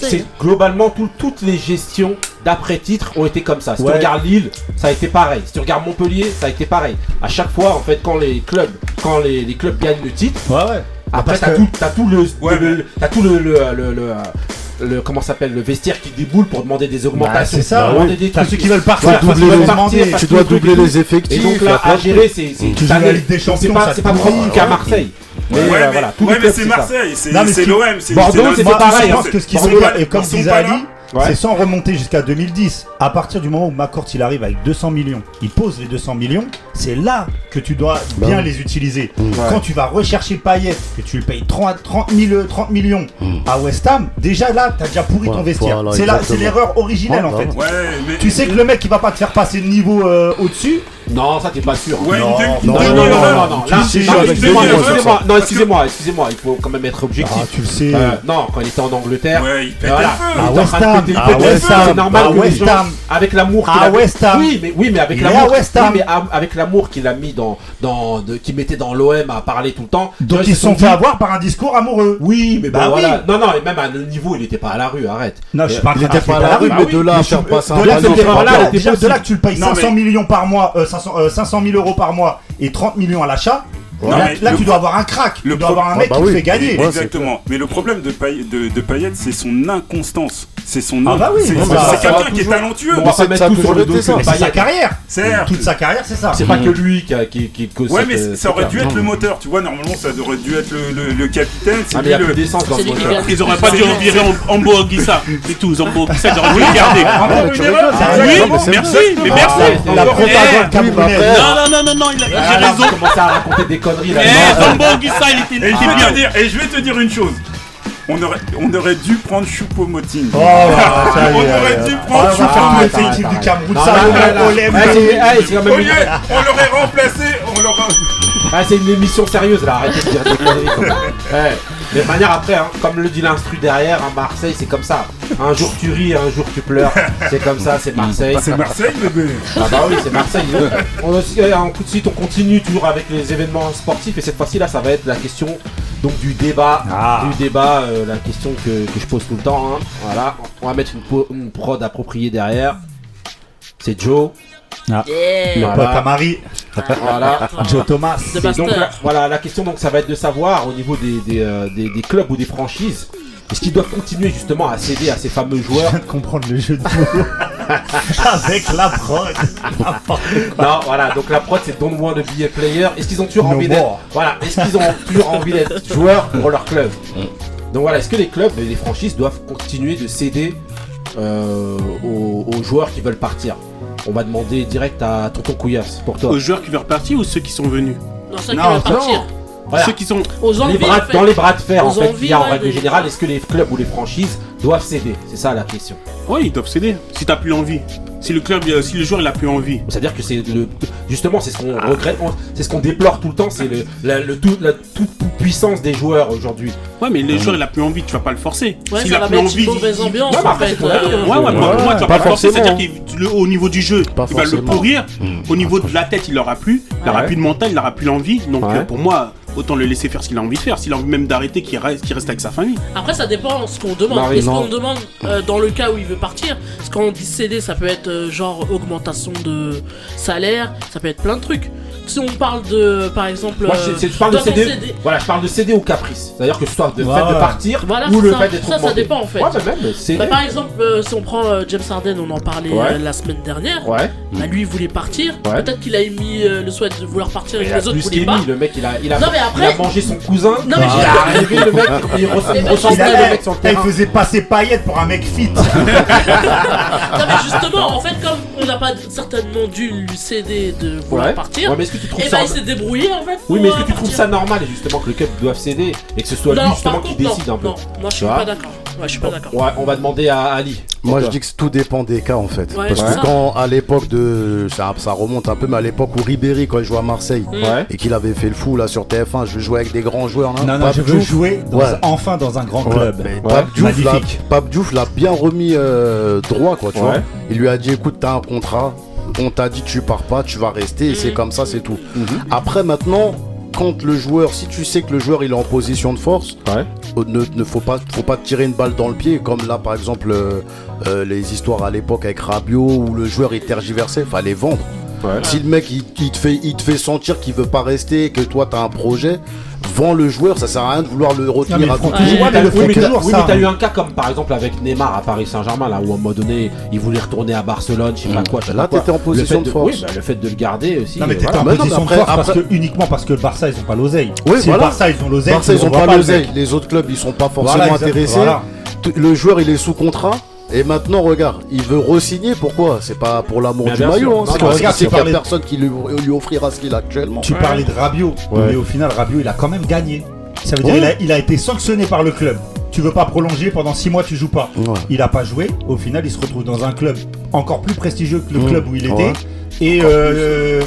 c'est, globalement tout- toutes les gestions d'après-titre ont été comme ça. Si Ouais. tu regardes Lille, ça a été pareil. Si tu regardes Montpellier, ça a été pareil. À chaque fois, en fait, quand les clubs, quand les, les clubs gagnent le titre, Ouais, ouais. après t'as que- tout, t'as tout le, Ouais, le- t'as tout le, le, le, comment ça s'appelle le vestiaire qui déboule pour demander des Bah, augmentations, c'est ça, demander des T'as trucs. ceux qui veulent Tu partir, qu'ils doubler les- partir. Tu dois doubler les effectifs. Et donc là, à gérer, c'est c'est des- des pas c'est pas propre qu'à Marseille. Mais Ouais, euh, mais, voilà, ouais, mais clubs, c'est. Marseille, c'est mais l'OM, c'est Bordeaux, c'est pareil, Je hein. pense que ce qui Ils se sont et comme ils sont disait pas Ali, là. Ouais. c'est sans remonter jusqu'à 2010. À partir du moment où McCourt il arrive avec 200 millions, il pose les 200 millions, c'est là que tu dois bien Bah. les utiliser. Ouais. Quand tu vas rechercher Payet, que tu le payes 30, 30, 000, 30 millions à West Ham, déjà là, t'as déjà pourri Ouais, ton vestiaire. voilà, c'est là, c'est exactement. l'erreur originelle Ouais, en bah fait. Ouais, mais Tu sais que le mec il va pas te faire passer le niveau euh, au-dessus, Non, ça t'es pas sûr. Ouais, Non, une, non, Non, non, non, non, là, excusez-moi, excusez-moi, non, excusez-moi, excusez-moi, il faut quand même être objectif. Ah, tu le sais. Euh, non, quand il était en Angleterre, Ouais, il pète voilà, À en West de Ham, à c'est Ham, normal à que les West Ham. avec l'amour qu'il a West Ham. Oui, mais oui, mais avec l'amour, mais avec l'amour qu'il a mis dans dans de, qu'il mettait dans l'OM à parler tout le temps. Donc ils se sont fait avoir par un discours amoureux. Oui, mais Bah voilà. Non, non, et même à le niveau, il était pas à la rue, arrête. Non, je suis pas à la rue, bah mais oui. de là un de là, un que tu le payes Non, 500 mais- millions par mois, 500, euh, 500 000 euros par mois et 30 millions à l'achat. Non, là, mais là, tu dois avoir un crack. le tu dois avoir un Ah mec bah qui te oui. fait gagner. Ouais, Exactement. Mais le problème de, Pay- de, de Payet, c'est son inconstance. C'est son. Ah bah oui, c'est c'est- bah, c'est quelqu'un qui est talentueux. On va c'est- pas mettre tout sur le dos c'est sa carrière. Certes. Toute sa carrière, c'est ça. C'est pas que lui qui qui qui cause Ouais, mais ça aurait dû être le moteur. Tu vois, normalement, ça aurait dû être le, capitaine. C'est Ah, lui le. C'est. Ils auraient pas dû en virer en Boaguissa. C'est tout, Zambo Guissa, ils auraient dû le garder. C'est Ah, Oui, c'est merci, mais merci. Ah, La propagande Eh, Non, non, non, non, non, il a, il a Ah, là, raison. à raconter des conneries là. Eh, Zambo il était, Et il je, était vais te bien. dire, et je vais te dire une chose. On aurait, on aurait dû prendre Choupo-Moting. Oh, bah, On aurait euh, dû ah, prendre va faire Arrête, tout arrête, l'effectif du. Cameroun. Ça, on une- lieu, on l'aurait remplacé, on l'aurait. Ah, c'est une émission sérieuse là, arrêtez de dire des conneries. [laughs] de manière après, hein, comme le dit l'instru derrière, à Marseille c'est comme ça. Un jour tu ris, un jour tu pleures. C'est comme ça, c'est Marseille. C'est Marseille, bébé. Ah bah oui, c'est Marseille. On, aussi, euh, en coup de suite, on continue toujours avec les événements sportifs et cette fois-ci là, ça va être la question donc du débat, Ah. du débat, euh, la question que, que je pose tout le temps. hein. Voilà, on va mettre une prod appropriée derrière. C'est Joe. Yeah. Le Voilà. pote à Marie, Voilà. [laughs] Joe Thomas. Donc la, voilà, la question donc ça va être de savoir au niveau des, des, euh, des- des clubs ou des franchises, est-ce qu'ils doivent continuer justement à céder à ces fameux Je joueurs viens de comprendre le jeu de mots. [laughs] Avec la prod. [laughs] Non, voilà, donc la prod c'est Don't Want to be a player. Est-ce qu'ils ont toujours No envie d'être. Voilà, est-ce qu'ils ont toujours envie d'être joueurs pour leur club Donc voilà, est-ce que les clubs et les franchises doivent continuer de céder euh, aux, aux joueurs qui veulent partir? On va demander direct à Tonton Couillasse pour toi. Aux joueurs qui veulent partir ou ceux qui sont venus? Non, qui partir. Voilà. Ceux qui sont. Aux Les envies, bras- en fait. dans les bras de fer en fait y a en règle générale, est-ce que les clubs ou les franchises doivent céder? C'est ça la question. Oui, ils doivent céder. Si t'as plus envie. Si le club, euh, si le joueur il a plus envie. C'est-à-dire que c'est le justement c'est ce qu'on regrette, on- c'est ce qu'on déplore tout le temps, c'est le, la, le tout, la toute puissance des joueurs aujourd'hui. Ouais, mais le joueur il a plus envie, tu vas pas le forcer. Ouais, S'il a plus mettre envie. une mauvaise il- ambiance Non, mais en après, fait. Ouais, ouais, pour Ouais, moi, tu vas pas pas le forcer, c'est-à-dire qu'au niveau du jeu, Pas il va le pourrir. Au niveau de la tête, il aura plus. Il aura Ouais. plus de mental, il aura plus l'envie. Donc Ouais. euh, pour moi, autant le laisser faire ce qu'il a envie de faire. S'il a envie même d'arrêter, qu'il reste, qu'il reste avec sa famille. Après, ça dépend de ce qu'on demande. Est-ce qu'on demande euh, dans le cas où il veut partir Parce qu'on dit céder, ça peut être genre augmentation de salaire, ça peut être plein de trucs. Si on parle de, par exemple. Moi, euh, je, parle de doit-on céder. céder Voilà, je parle de céder au caprice. C'est-à-dire que ce soit de fait de partir Voilà, ou le ça. fait d'être Ça, ça dépend, en fait. Ouais, mais même c'est. Bah, par exemple, euh, si on prend euh, James Harden, on en parlait Ouais. euh, la semaine dernière. Ouais. Bah, lui, il voulait partir. Ouais. Peut-être qu'il a émis euh, le souhait de vouloir partir et Il que a les autres voulaient pas. le mec il a, il a, Non, mais après- il a mangé son cousin. Non, mais il est arrivé le mec, il, res- Eh il ressemblait il le a- mec sur le il terrain. faisait passer paillettes pour un mec fit. [laughs] Non, mais justement, en fait, comme on n'a pas certainement dû lui céder de vouloir partir, que tu trouves et ça bah il s'est débrouillé en fait. Oui, mais est-ce que euh, tu trouves ça normal justement que le club doive céder et que ce soit lui justement qui décide non, un peu Non, moi je suis Tu vois pas d'accord. Ouais, je suis pas d'accord. Ouais, on va demander à Ali. Moi, je dis que tout dépend des cas en fait. Ouais, Parce que ça. quand, à l'époque de. Ça, ça remonte un peu, mais à l'époque où Ribéry, quand il jouait à Marseille, Mm. Ouais. et qu'il avait fait le fou là sur TF1, je veux jouer avec des grands joueurs là. Non, non, Pape je veux Diouf, jouer dans- Ouais. enfin dans un grand club. Pape Diouf l'a- Magnifique. Pape Diouf l'a bien remis euh, droit, quoi, tu Ouais. vois. Il lui a dit écoute, t'as un contrat, on t'a dit tu pars pas, tu vas rester, et c'est Mhm. comme ça, c'est tout. Mhm. Après, maintenant, quand le joueur, si tu sais que le joueur il est en position de force, Ouais. euh, ne, ne faut pas, faut pas tirer une balle dans le pied, comme là par exemple euh, euh, les histoires à l'époque avec Rabiot où le joueur il tergiversait, fallait vendre. Ouais. Si le mec il, il te fait, il te fait sentir qu'il veut pas rester, que toi t'as un projet, vends le joueur, ça sert à rien de vouloir le retenir Non, mais à tout Ouais. toujours, oui, mais t'as- toujours oui, ça. mais t'as eu un cas comme par exemple avec Neymar à Paris Saint-Germain, là où à un moment donné il voulait retourner à Barcelone, je sais pas Mm. quoi. je sais Là, t'étais en position de force. Oui, bah, le fait de le garder aussi. Non mais t'étais voilà. en Mais non, position de après- force parce après- que uniquement parce que le Barça ils ont pas l'oseille. Oui, si voilà. le Barça ils ont l'oseille, Barça ils ont pas le l'oseille, les autres clubs ils sont pas forcément intéressés. Le joueur il est sous contrat. Et maintenant, regarde, il veut re-signer, pourquoi? C'est pas pour l'amour du maillot, hein, c'est parce qu'il tu sait qu'il y a parlais- personne qui lui, lui offrira ce qu'il a actuellement. Tu parlais de Rabiot, Ouais. mais au final Rabiot il a quand même gagné. Ça veut dire Ouais. il, a, il a été sanctionné par le club. tu veux pas prolonger pendant 6 mois, tu joues pas. Ouais. Il a pas joué. Au final, il se retrouve dans un club encore plus prestigieux que le Mmh. club où il Ouais. était. Et, euh,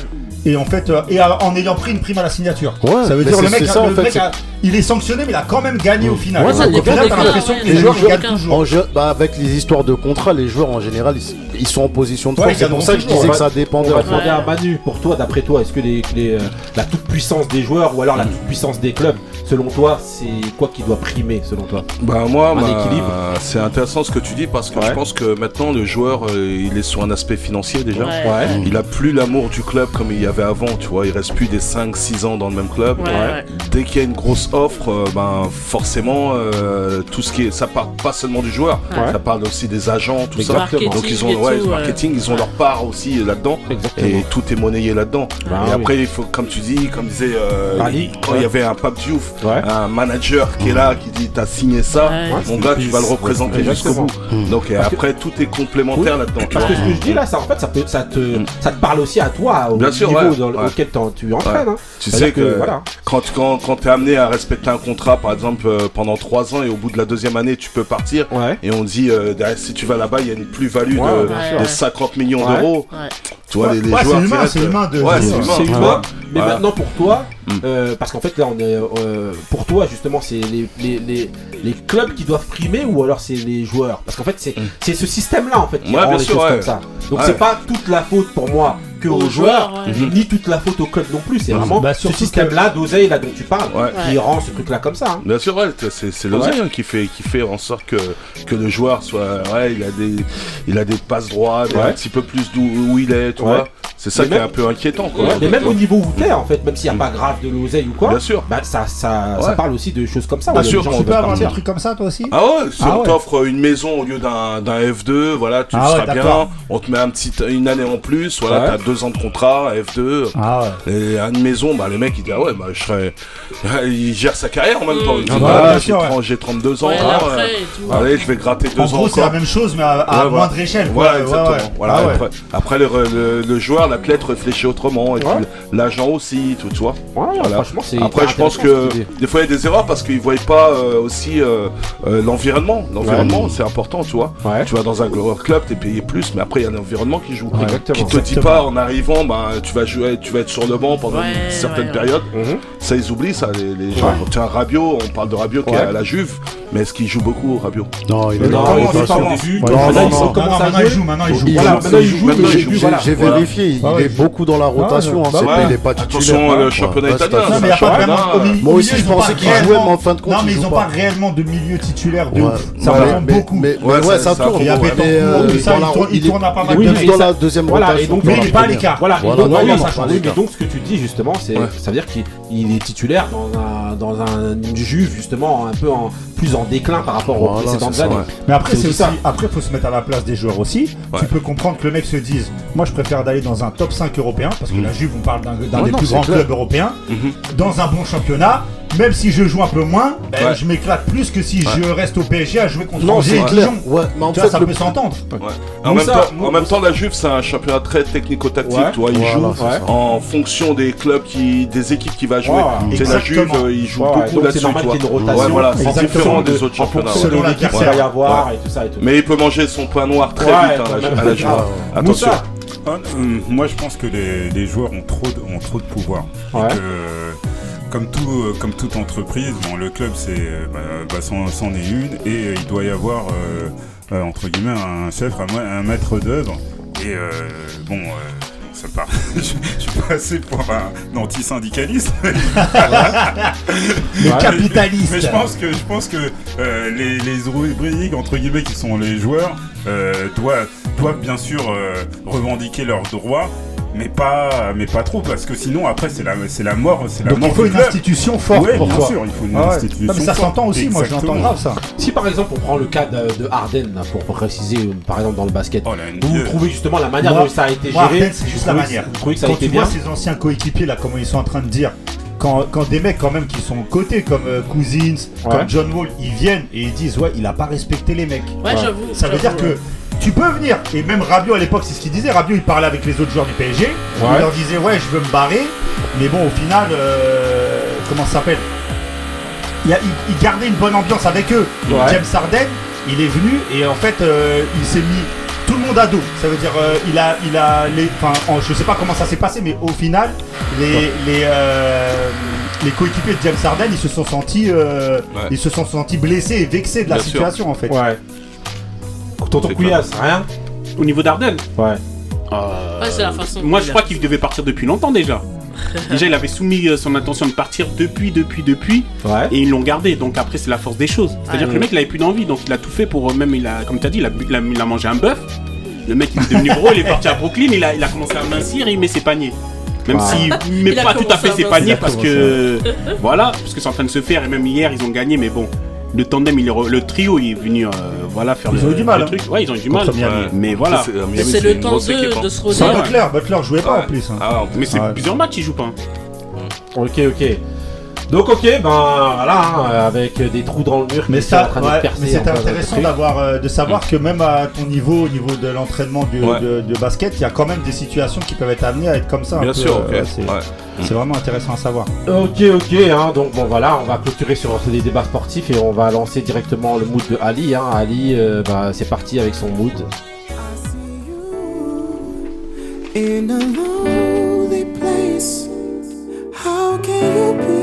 et en fait, euh, et à- en ayant pris une prime à la signature. Ouais, ça veut dire le mec, ça, le en fait, mec a- il est sanctionné, mais il a quand même gagné au final. Ouais, ça au final, t'as l'impression que les les joueurs gagnent toujours. En jeu- bah, avec les histoires de contrat, les joueurs en général ils, ils sont en position de force. c'est pour ça que je disais on que ça dépendait. On va en fait. demander à Manu, pour toi, d'après toi, est-ce que les, les, euh, la toute-puissance des joueurs ou alors la toute-puissance des clubs, selon toi, c'est quoi qui doit primer, selon toi? Bah moi, bah, c'est intéressant ce que tu dis parce que Ouais. je pense que maintenant le joueur, euh, il est sur un aspect financier déjà. Ouais. Ouais. Il a plus l'amour du club comme il y avait avant, tu vois. Il reste plus des 5-6 ans dans le même club. Ouais, ouais. Dès qu'il y a une grosse offre, euh, ben forcément, euh, tout ce qui est, ça parle pas seulement du joueur, Ouais. ça parle aussi des agents, tout ça. Marketing Donc ils ont, ouais, tout, marketing, ils ont leur part aussi là-dedans. Exactement. Et tout est monnayé là-dedans. Bah et oui. après, il faut, comme tu dis, comme disait euh, Ali, quand ouais. il y avait un Pape Diouf, Ouais. un manager qui est là, qui dit t'as signé ça, Ouais. mon gars, tu vas le représenter jusqu'au bout. Donc et Parce que- après, tout est complémentaire là-dedans. Parce que ce que je dis là, ça, en fait, ça, peut, ça, te, ça te parle aussi à toi, au Bien sûr, niveau ouais, dans le- ouais. auquel t'en- tu entraînes. hein. Tu sais que, voilà. quand, quand, quand tu es amené à respecter un contrat, par exemple, euh, pendant 3 ans et au bout de la deuxième année, tu peux partir. Ouais. Et on dit, euh, derrière, si tu vas là-bas, il y a une plus-value Ouais, de, bien sûr. de 50 millions Ouais. d'euros. Ouais. Tu vois, les, les Ouais, joueurs c'est qui humain, c'est humain de- Ouais, de- c'est humain. Mais Ouais. maintenant pour toi, Mm. euh, parce qu'en fait là on est euh, pour toi justement c'est les, les, les, les clubs qui doivent primer ou alors c'est les joueurs? Parce qu'en fait c'est Mm. ce système là en fait qui Ouais, rend les sûr, choses ouais. comme ça. Donc Ouais. c'est pas toute la faute pour moi que aux, joueurs, joueurs, ouais. ni toute la faute au club non plus. C'est Mhm. vraiment Bah, ce surtout système là d'oseille là dont tu parles Ouais. qui rend ce truc là comme ça. hein. Bien sûr, ouais, c'est c'est l'oseille hein, qui fait qui fait en sorte que que le joueur soit ouais, il a des il a des passes droites, Ouais. un petit peu plus d'où où il est, tu Ouais. vois. C'est ça Mais qui est un peu inquiétant quoi. Mais même au niveau où t'es en fait, même s'il n'y a Mm. pas grave de l'oseille ou quoi, Bien sûr. bah, ça, ça, ça parle aussi de choses comme ça. Bien sûr, Tu peux avoir des trucs comme ça toi aussi Ah ouais, si Ah on ouais. t'offre une maison au lieu d'un d'un F2, voilà, tu Ah ouais, seras bien. On te met un petit, une année en plus, voilà, Ouais. t'as deux ans de contrat, F2. Ah ouais. Et à une maison, bah les mecs ils disent ah ouais bah je serais, [laughs] il gère sa carrière en même temps. Dit, Ah bah, bien j'ai sûr, ouais. 30 j'ai 32 ans, Ouais, ah, allez je vais gratter deux En ans gros, c'est la même chose, mais à, à Ouais, moindre échelle. quoi. Voilà, Ouais, exactement. ouais. Voilà, Ah ouais. après, après, le, le- le joueur, l'athlète réfléchit autrement, et puis l'agent aussi, tout, tu vois. Ouais, Voilà. franchement, c'est Après, je pense que des fois, il y a des erreurs parce qu'ils ne voient pas euh, aussi euh, euh, l'environnement. L'environnement, c'est important, tu vois. Tu vas dans un club, tu es payé plus, mais après, il y a l'environnement qui joue. Qui te dit pas en arrivant, bah, tu vas jouer, tu vas être sur le banc pendant Ouais, une certaine ouais, ouais. période. Mhm. Ça, ils oublient ça, les, les gens. Tiens, Rabiot, on parle de Rabiot qui est à la Juve, mais est-ce qu'il joue beaucoup, Rabiot? Non, il est Non, dans il la est rotation. pas- au début. Maintenant, il joue, maintenant, il joue. Il Voilà, joue, maintenant il joue, maintenant, mais il j'ai joue. vérifié, il Ah ouais. est beaucoup dans la rotation. hein, bah c'est ouais. pas- il est pas Attention, titulaire. le Ouais, championnat italien, Moi aussi, ils je pensais pas qu'il jouait, réellement- mais en fin de compte, Non, mais ils n'ont pas. réellement de milieu titulaire de ouf. Ça mais- beaucoup. Mais Ouais, ça- tourne. Il euh, tourne- il tourne à pas mal il est dans la deuxième rotation. donc, Mais non, il n'est pas à l'écart. Voilà, donc, oui, ça change. Oui, mais donc ce que tu dis justement, c'est Ouais. ça veut dire qu'il il est titulaire dans un dans un une Juve justement un peu en plus en déclin par rapport aux Voilà, précédentes années. ouais. Mais après, C'est aussi ça. après, faut se mettre à la place des joueurs aussi. Ouais. Tu peux comprendre que le mec se dise, moi, je préfère d'aller dans un top 5 européen, parce que la Juve, on parle d'un d'un Ouais, des non, plus grands clair. clubs européens, Mhm. dans un bon championnat. Même si je joue un peu moins, ben, Ouais. je m'éclate plus que si je reste au PSG à jouer contre Angers et. Dijon. Ouais, mais en Tu vois, ça le- peut s'entendre. Ouais. En, même temps, Mou- en même temps, la Juve, c'est un championnat très technico-tactique. Ouais. Tu vois, ils Voilà, jouent en fonction des clubs, qui, des équipes qui va jouer. C'est la Juve, exactement. euh, ils jouent beaucoup c'est là-dessus. normal tu vois. qu'il y ait une rotation. Ouais, voilà, c'est Exactement. différent des de- autres championnats. fonction de Selon l'équipe qu'il va y l'adversaire. avoir Ouais. et tout ça et tout. Mais il peut manger son pain noir très Ouais, vite hein, à la- Juve. Ah, Attention. Ah, euh, moi, je pense que les, les joueurs ont trop, de, ont trop de pouvoir. Ouais. Et que, comme, tout, euh, comme toute entreprise, bon, le club, c'est, euh, bah, bah, c'en, est une, et euh, il doit y avoir, euh, euh, entre guillemets, un chef, un, ma- un maître d'œuvre. Et euh, bon, je, [laughs] je suis passé pour un anti-syndicaliste. [laughs] Les Ouais. capitalistes. Mais je pense que, je pense que euh, les, les rubriques, entre guillemets, qui sont les joueurs, euh, doivent, doivent bien sûr euh, revendiquer leurs droits, mais pas, mais pas trop, parce que sinon, après, c'est la, c'est la mort, c'est la Donc mort il faut une club. institution forte Ouais, pour bien toi. sûr, il faut une Ah ouais. institution Non, mais ça forte. s'entend aussi, moi je l'entends Exactement. grave ça. Si par exemple on prend le cas de, de Harden là, pour préciser euh, par exemple dans le basket, Oh, vous trouvez justement la manière Moi- dont ça a été moi, géré Harden, c'est juste la manière. Vous trouvez que ça a Quand été tu bien vois ses anciens coéquipiers là, comment ils sont en train de dire, quand, quand des mecs quand même qui sont cotés comme euh, Cousins, Ouais. comme John Wall, ils viennent et ils disent ouais il a pas respecté les mecs. Ouais, j'avoue. Ça veut dire que tu peux venir, et même Rabiot à l'époque c'est ce qu'il disait, Rabiot il parlait avec les autres joueurs du PSG, il leur disait ouais je veux me barrer, mais bon au final, euh, comment ça s'appelle? Il, gardait une bonne ambiance avec eux. Ouais. James Harden, il est venu et en fait, euh, il s'est mis tout le monde à dos. Ça veut dire, euh, il a, il a, les, enfin, en- je sais pas comment ça s'est passé, mais au final, les, les, euh, les coéquipiers de James Harden, ils se sont sentis, euh, Ouais. ils se sont sentis blessés et vexés de la Bien sûr. situation en fait. Ouais. Tonton Couillasse, rien Au niveau d'Arden Ouais. euh, Ouais, c'est la façon Moi, je crois a- qu'il devait partir depuis longtemps déjà. [laughs] déjà, il avait soumis euh, son intention de partir depuis, depuis, depuis, Ouais. et ils l'ont gardé. Donc après, c'est la force des choses. C'est-à-dire que le mec, il avait plus d'envie, donc il a tout fait pour euh, même, il a, comme tu as dit, il a, bu- il a, il a mangé un bœuf. Le mec, il est devenu gros, il est parti à Brooklyn, il a, il a commencé à mincir et il met ses paniers. Même Ouais. s'il met Il pas tout à fait à ses paniers parce que voilà, parce que c'est en train de se faire et même hier ils ont gagné, mais bon, le tandem, il est re- le trio, il est venu euh, voilà faire Ils le, ont eu du mal, le hein. truc. Ouais, ils ont eu du mal. Miami. Mais voilà. C'est- Mais Miami, c'est le temps de, de se Sans redire. Ouais. Butler, Butler jouait pas en plus. hein. Ah, Mais c'est Ouais. plusieurs matchs, ils jouent pas. hein. Ok, ok. Donc, ok, ben voilà, hein, avec des trous dans le mur. Mais qui sont en ça, ouais, mais plein intéressant d'avoir, euh, de savoir que même à ton niveau, au niveau de l'entraînement de, Ouais. de- de basket, il y a quand même des situations qui peuvent être amenées à être comme ça. un Bien peu, sûr, euh, ouais, c'est, Ouais. c'est vraiment intéressant à savoir. Ok, ok, hein, donc bon voilà, on va clôturer sur les débats sportifs et on va lancer directement le mood de Ali. Hein. Ali, euh, bah, c'est parti avec son mood. in a lonely place. How can you be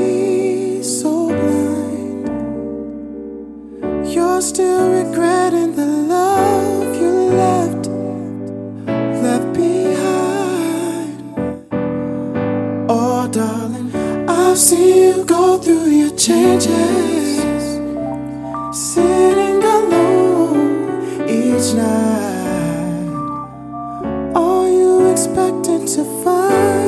You're still regretting the love you left, left behind. Oh, darling, I've seen you go through your changes, sitting alone each night. Are you expecting to find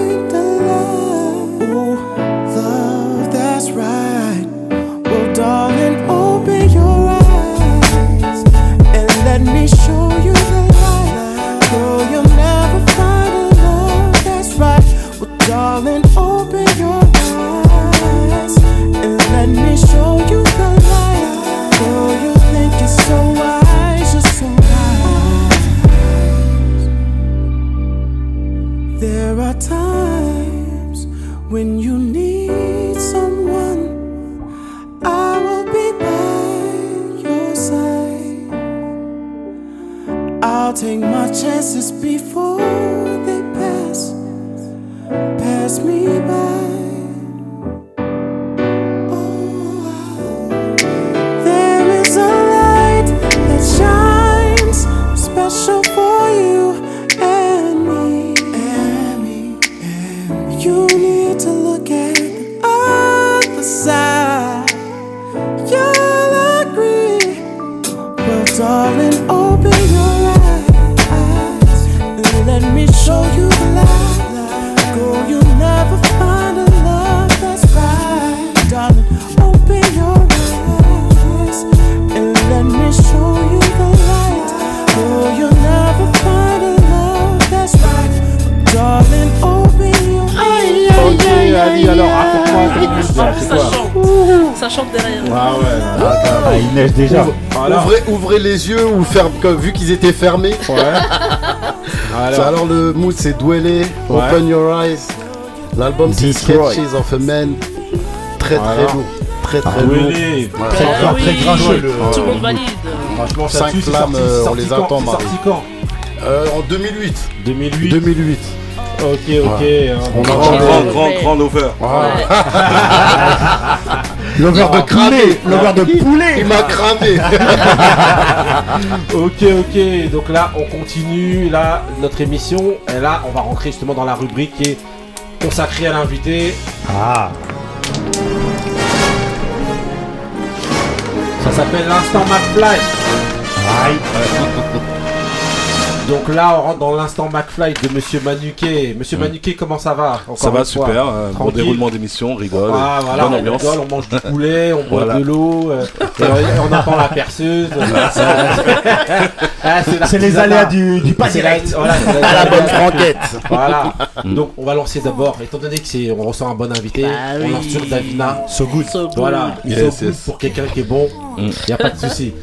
les yeux ou ferme, comme- vu qu'ils étaient fermés. ouais. [laughs] Alors, Alors, le mood c'est Dwellé, Ouais. Open Your Eyes. L'album c'est. Sketches of a Man. Très très lourd. Très très ah, lourd. oui, Ouais. Très, Ah très, oui. très grincheux le. Tout le monde valide. franchement, ça Cinq tue, c'est flammes, sorti- euh, on les attend, Marie. Euh, en 2008. 2008. 2008. Ok, ok. hein. On Grand, grand, grand, grand over. Ouais. [laughs] L'over de cramé. poulet. L'over de poulet. Il m'a cramé. [laughs] Ok, ok. Donc là, on continue là notre émission. Et là, on va rentrer justement dans la rubrique qui est consacrée à l'invité. Ah. Ça s'appelle l'instant McFly. Aïe. [laughs] Donc là, on rentre dans l'instant McFly de Monsieur Manuquet. Monsieur Manuquet, comment ça va? Encore Ça va super. euh, bon déroulement d'émission, on rigole. Ah, voilà, bonne on ambiance. rigole, on mange du [laughs] poulet, on boit Voilà. de l'eau, euh, on, entend la perceuse. Ah, [laughs] C'est les aléas du, du pas C'est la- direct. voilà, la- À la bonne franquette. Voilà. Donc on va lancer d'abord, étant donné que c'est, on reçoit un bon invité, Bah on lance sur Davina. So good. So good. Voilà, il Yes, so good yes. pour quelqu'un qui est bon, il Mm. y a pas de souci.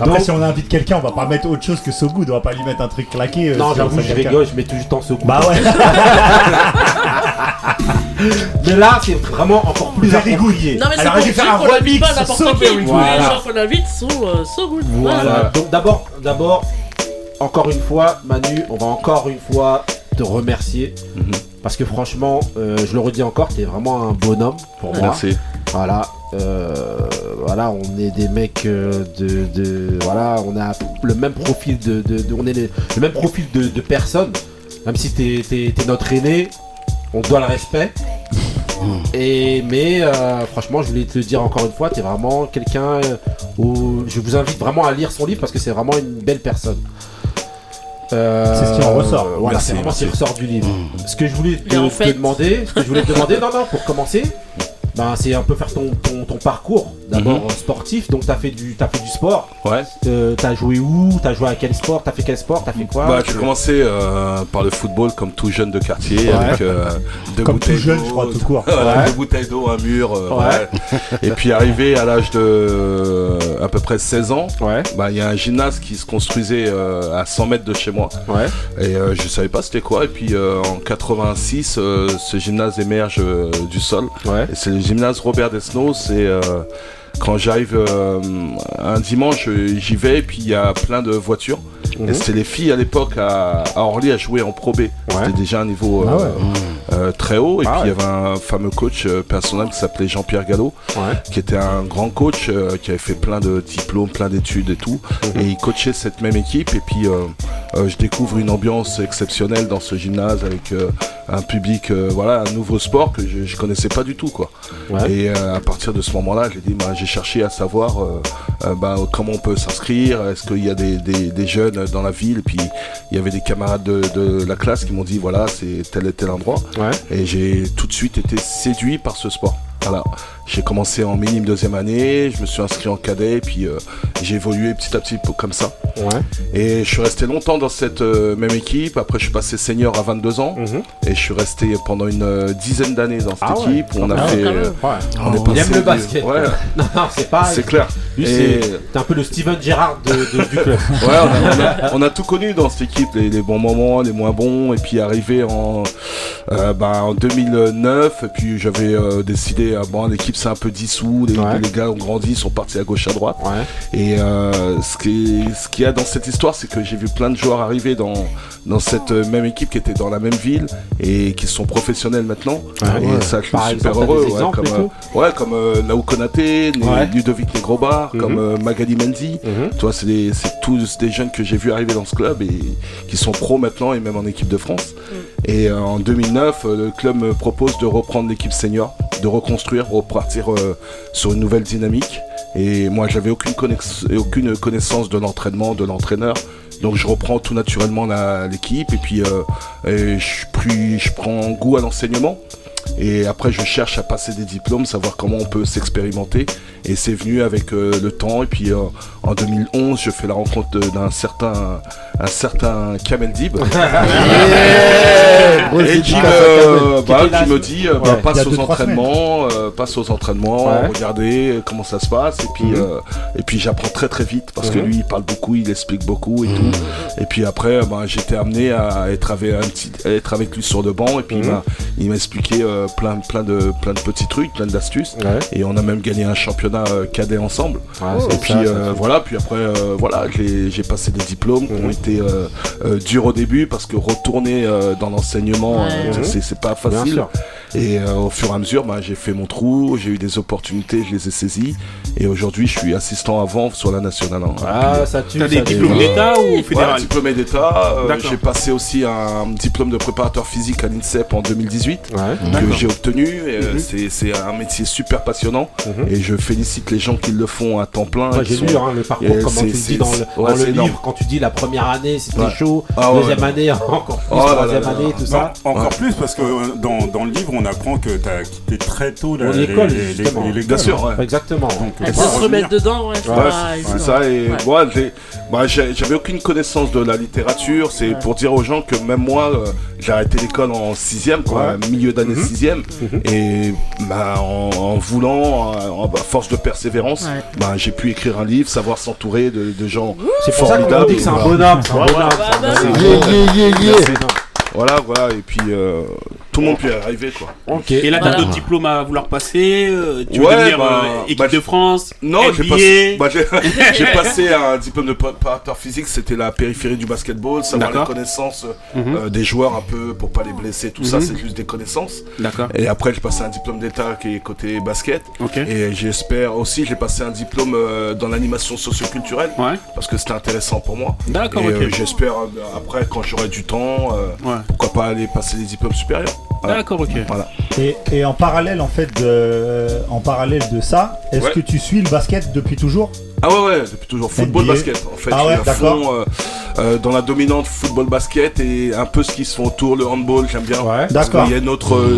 Après, Donc- si on invite quelqu'un, on va pas mettre autre chose que So good. On va pas lui mettre un truc claqué. euh, Non, j'avoue, je rigole, je mets tout le temps ce goût. Bah ouais. [laughs] Mais là, c'est vraiment encore plus approprié. Non mais c'est Alors, pour je vais faire un remix pas n'importe so qui. Tous good. les gens qu'on invite sont euh, so good. Voilà. Donc d'abord, d'abord, encore une fois, Manu, on va encore une fois te remercier. Mhm. Parce que franchement, euh, je le redis encore, t'es vraiment un bonhomme pour moi. Merci. Voilà, euh, voilà, on est des mecs euh, de, de- voilà, on a le même profil de, de- de- on est les- le même profil de, de personnes. Même si t'es, t'es notre aîné, on te doit le respect. Et mais euh, franchement, je voulais te le dire encore une fois, t'es vraiment quelqu'un euh, où je vous invite vraiment à lire son livre parce que c'est vraiment une belle personne. Euh, C'est ce qui en ressort. Voilà, c'est vraiment ce qui ressort du livre. Ce que je voulais te, demander, ce que je voulais te demander, non non, pour commencer, ben c'est un peu faire ton, ton, ton parcours. D'abord euh, sportif, donc t'as fait du fait du sport. Ouais. Euh, t'as joué où? T'as joué à quel sport? T'as fait quel sport? T'as fait quoi? Bah, j'ai commencé euh, par le football comme tout jeune de quartier Ouais. avec euh, deux Comme tout bouteilles jeune, d'eau, je crois, tout court. [laughs] Voilà, Ouais. deux bouteilles d'eau, un mur. Et puis arrivé à l'âge de à peu près 16 ans, bah, il y a un gymnase qui se construisait à 100 mètres de chez moi. Et je savais pas c'était quoi. Et puis en 86, euh, ce gymnase émerge du sol. Et c'est le gymnase Robert Desnos. C'est euh, quand j'arrive euh, un dimanche, euh, j'y vais et puis il y a plein de voitures. Mhm. Et c'était les filles à l'époque à, à Orly à jouer en Pro B. C'était déjà un niveau euh, Ah ouais. euh, très haut. Et Ah puis il ouais. y avait un fameux coach personnel qui s'appelait Jean-Pierre Gallo, qui était un grand coach qui avait fait plein de diplômes, plein d'études et tout. Mhm. Et il coachait cette même équipe. Et puis je découvre une ambiance exceptionnelle dans ce gymnase avec un public, voilà, un nouveau sport que je, je connaissais pas du tout quoi. Et à partir de ce moment-là, j'ai dit, bah, j'ai cherché à savoir euh, euh, bah, comment on peut s'inscrire, est-ce qu'il y a des, des- des jeunes dans la ville? Puis il y avait des camarades de, de la classe qui m'ont dit, voilà, c'est tel et tel endroit. Ouais. Et j'ai tout de suite été séduit par ce sport. Voilà. J'ai commencé en minime deuxième année, je me suis inscrit en cadet, et puis euh, j'ai évolué petit à petit comme ça. Ouais. Et je suis resté longtemps dans cette euh, même équipe. Après, je suis passé senior à 22 ans, Mhm. et je suis resté pendant une euh, dizaine d'années dans cette Ah ouais. équipe. où on a Ah fait. euh, Ouais. on est Il passé aime le basket. Ouais, [laughs] Non, non, c'est pas. c'est clair. Lui, Et- c'est t'es un peu le Steven Gerrard de, de- du club. [laughs] Ouais, on a, on a- on a tout connu dans cette équipe, les, les bons moments, les moins bons, et puis arrivé en, euh, bah, en 2009, et puis j'avais euh, décidé, euh, bon, l'équipe s'est un peu dissous, les, Ouais. les gars ont grandi, sont partis à gauche à droite, Ouais. et euh, ce qui ce qu'il y a dans cette histoire, c'est que j'ai vu plein de joueurs arriver dans, dans cette euh, même équipe qui était dans la même ville et qui sont professionnels maintenant, Ah et ouais. ça, je suis Par super exemple, heureux, exemples comme, et euh, comme euh, Konaté. Ludovic Negrobar, Mhm. comme euh, Magali Menzi, Mhm. tu vois, c'est tous des jeunes que j'ai vus arriver dans ce club et qui sont pros maintenant et même en équipe de France. Et euh, en 2009, euh, le club me propose de reprendre l'équipe senior, de reconstruire, repartir euh, sur une nouvelle dynamique. Et moi, j'avais aucune, aucune connaissance de l'entraînement, de l'entraîneur. Donc je reprends tout naturellement l'équipe et puis euh, je prends goût à l'enseignement. Et après, je cherche à passer des diplômes, savoir comment on peut s'expérimenter. Et c'est venu avec euh, le temps. Et puis euh, en 2011, je fais la rencontre d'un certain, un certain Kamel Dib. [laughs] et qui, me, bah, qui me dit euh, bah, Ouais, il y passe deux, aux entraînements, passe aux entraînements, Ouais. regardez comment ça se passe. Et puis, Mhm. euh, et puis j'apprends très très vite parce que Mhm. lui, il parle beaucoup, il explique beaucoup et tout. Et puis après, bah, j'étais amené à être avec, un petit, à être avec lui sur le banc. Et puis il Mhm. m'a- expliqué plein, plein, de, plein de petits trucs, plein d'astuces. Ouais. Et on a même gagné un championnat euh, cadet ensemble. Ouais, c'est Et puis ça, ça, euh, voilà, puis après euh, voilà, j'ai passé des diplômes qui ont Mhm. été euh, euh, durs au début parce que retourner euh, dans l'enseignement, Ouais. euh, Mhm. c'est pas Bien facile. sûr. Et euh, au fur et à mesure, bah, j'ai fait mon trou, j'ai eu des opportunités, je les ai saisies. Et aujourd'hui, je suis assistant à vente sur la nationale. hein. Ah, ça tue. T'as des diplômes d'État ou Ouais, fédéral diplômé d'État. Euh, j'ai passé aussi un diplôme de préparateur physique à l'INSEP en 2018 Ouais. que j'ai obtenu. Euh, Mhm. c'est- C'est un métier super passionnant Mhm. et je félicite les gens qui le font à temps plein. Ouais, j'ai sont- lu hein, le parcours, Et comment tu le dis dans le, dans ouais, livre, énorme. quand tu dis la première année c'était Ouais. chaud, Ah ouais, deuxième ouais. année [laughs] encore plus, troisième année, tout ça. Encore plus parce que dans, dans le livre on apprend que tu as quitté très tôt la, Mon les- école, les- les- justement. les- Bien l'école, sûr, ouais. Exactement. Donc, Elle euh, pour se remettre dedans, ouais. c'est ça et Ouais. moi bah, j'avais aucune connaissance de la littérature c'est Ouais. pour dire aux gens que même moi euh, j'ai arrêté l'école en sixième quoi milieu d'année Mhm. sixième Mhm. et bah, en, en voulant en, force de persévérance Ouais. bah, j'ai pu écrire un livre savoir s'entourer de, de gens C'est pour ça qu'on formidables dit que c'est un bonhomme. c'est un Ouais, bonhomme, Bah, bah. Voilà, voilà, et puis euh, tout le monde peut y arriver quoi. Ok. Et là, t'as Voilà. d'autres diplômes à vouloir passer. euh, tu veux Ouais, devenir bah, euh, équipe bah, de France Non, j'ai NBA. passé, bah, j'ai, [laughs] j'ai [laughs] passé un diplôme de préparateur physique, c'était la périphérie du basketball, savoir les D'accord. connaissances euh, Mhm. euh, des joueurs un peu pour pas les blesser, tout ça, Mhm. c'est juste des connaissances. D'accord. Et après, j'ai passé un diplôme d'état qui est côté basket. Ok. Et j'espère aussi, j'ai passé un diplôme euh, dans l'animation socioculturelle Ouais. parce que c'était intéressant pour moi. D'accord, et ok. euh, j'espère euh, après, quand j'aurai du temps, euh, Ouais. Pourquoi pas aller passer les diplômes supérieurs. Voilà. D'accord, ok. Voilà. Et, et en parallèle en fait de, en parallèle de ça, est-ce Ouais. que tu suis le basket depuis toujours? Ah ouais, ouais, depuis toujours football, NBA. basket. En fait, Ah ouais, fond euh, euh, dans la dominante football, basket et un peu ce qui se fait autour, le handball, j'aime bien. Ouais. D'accord. qu'il y a notre. euh,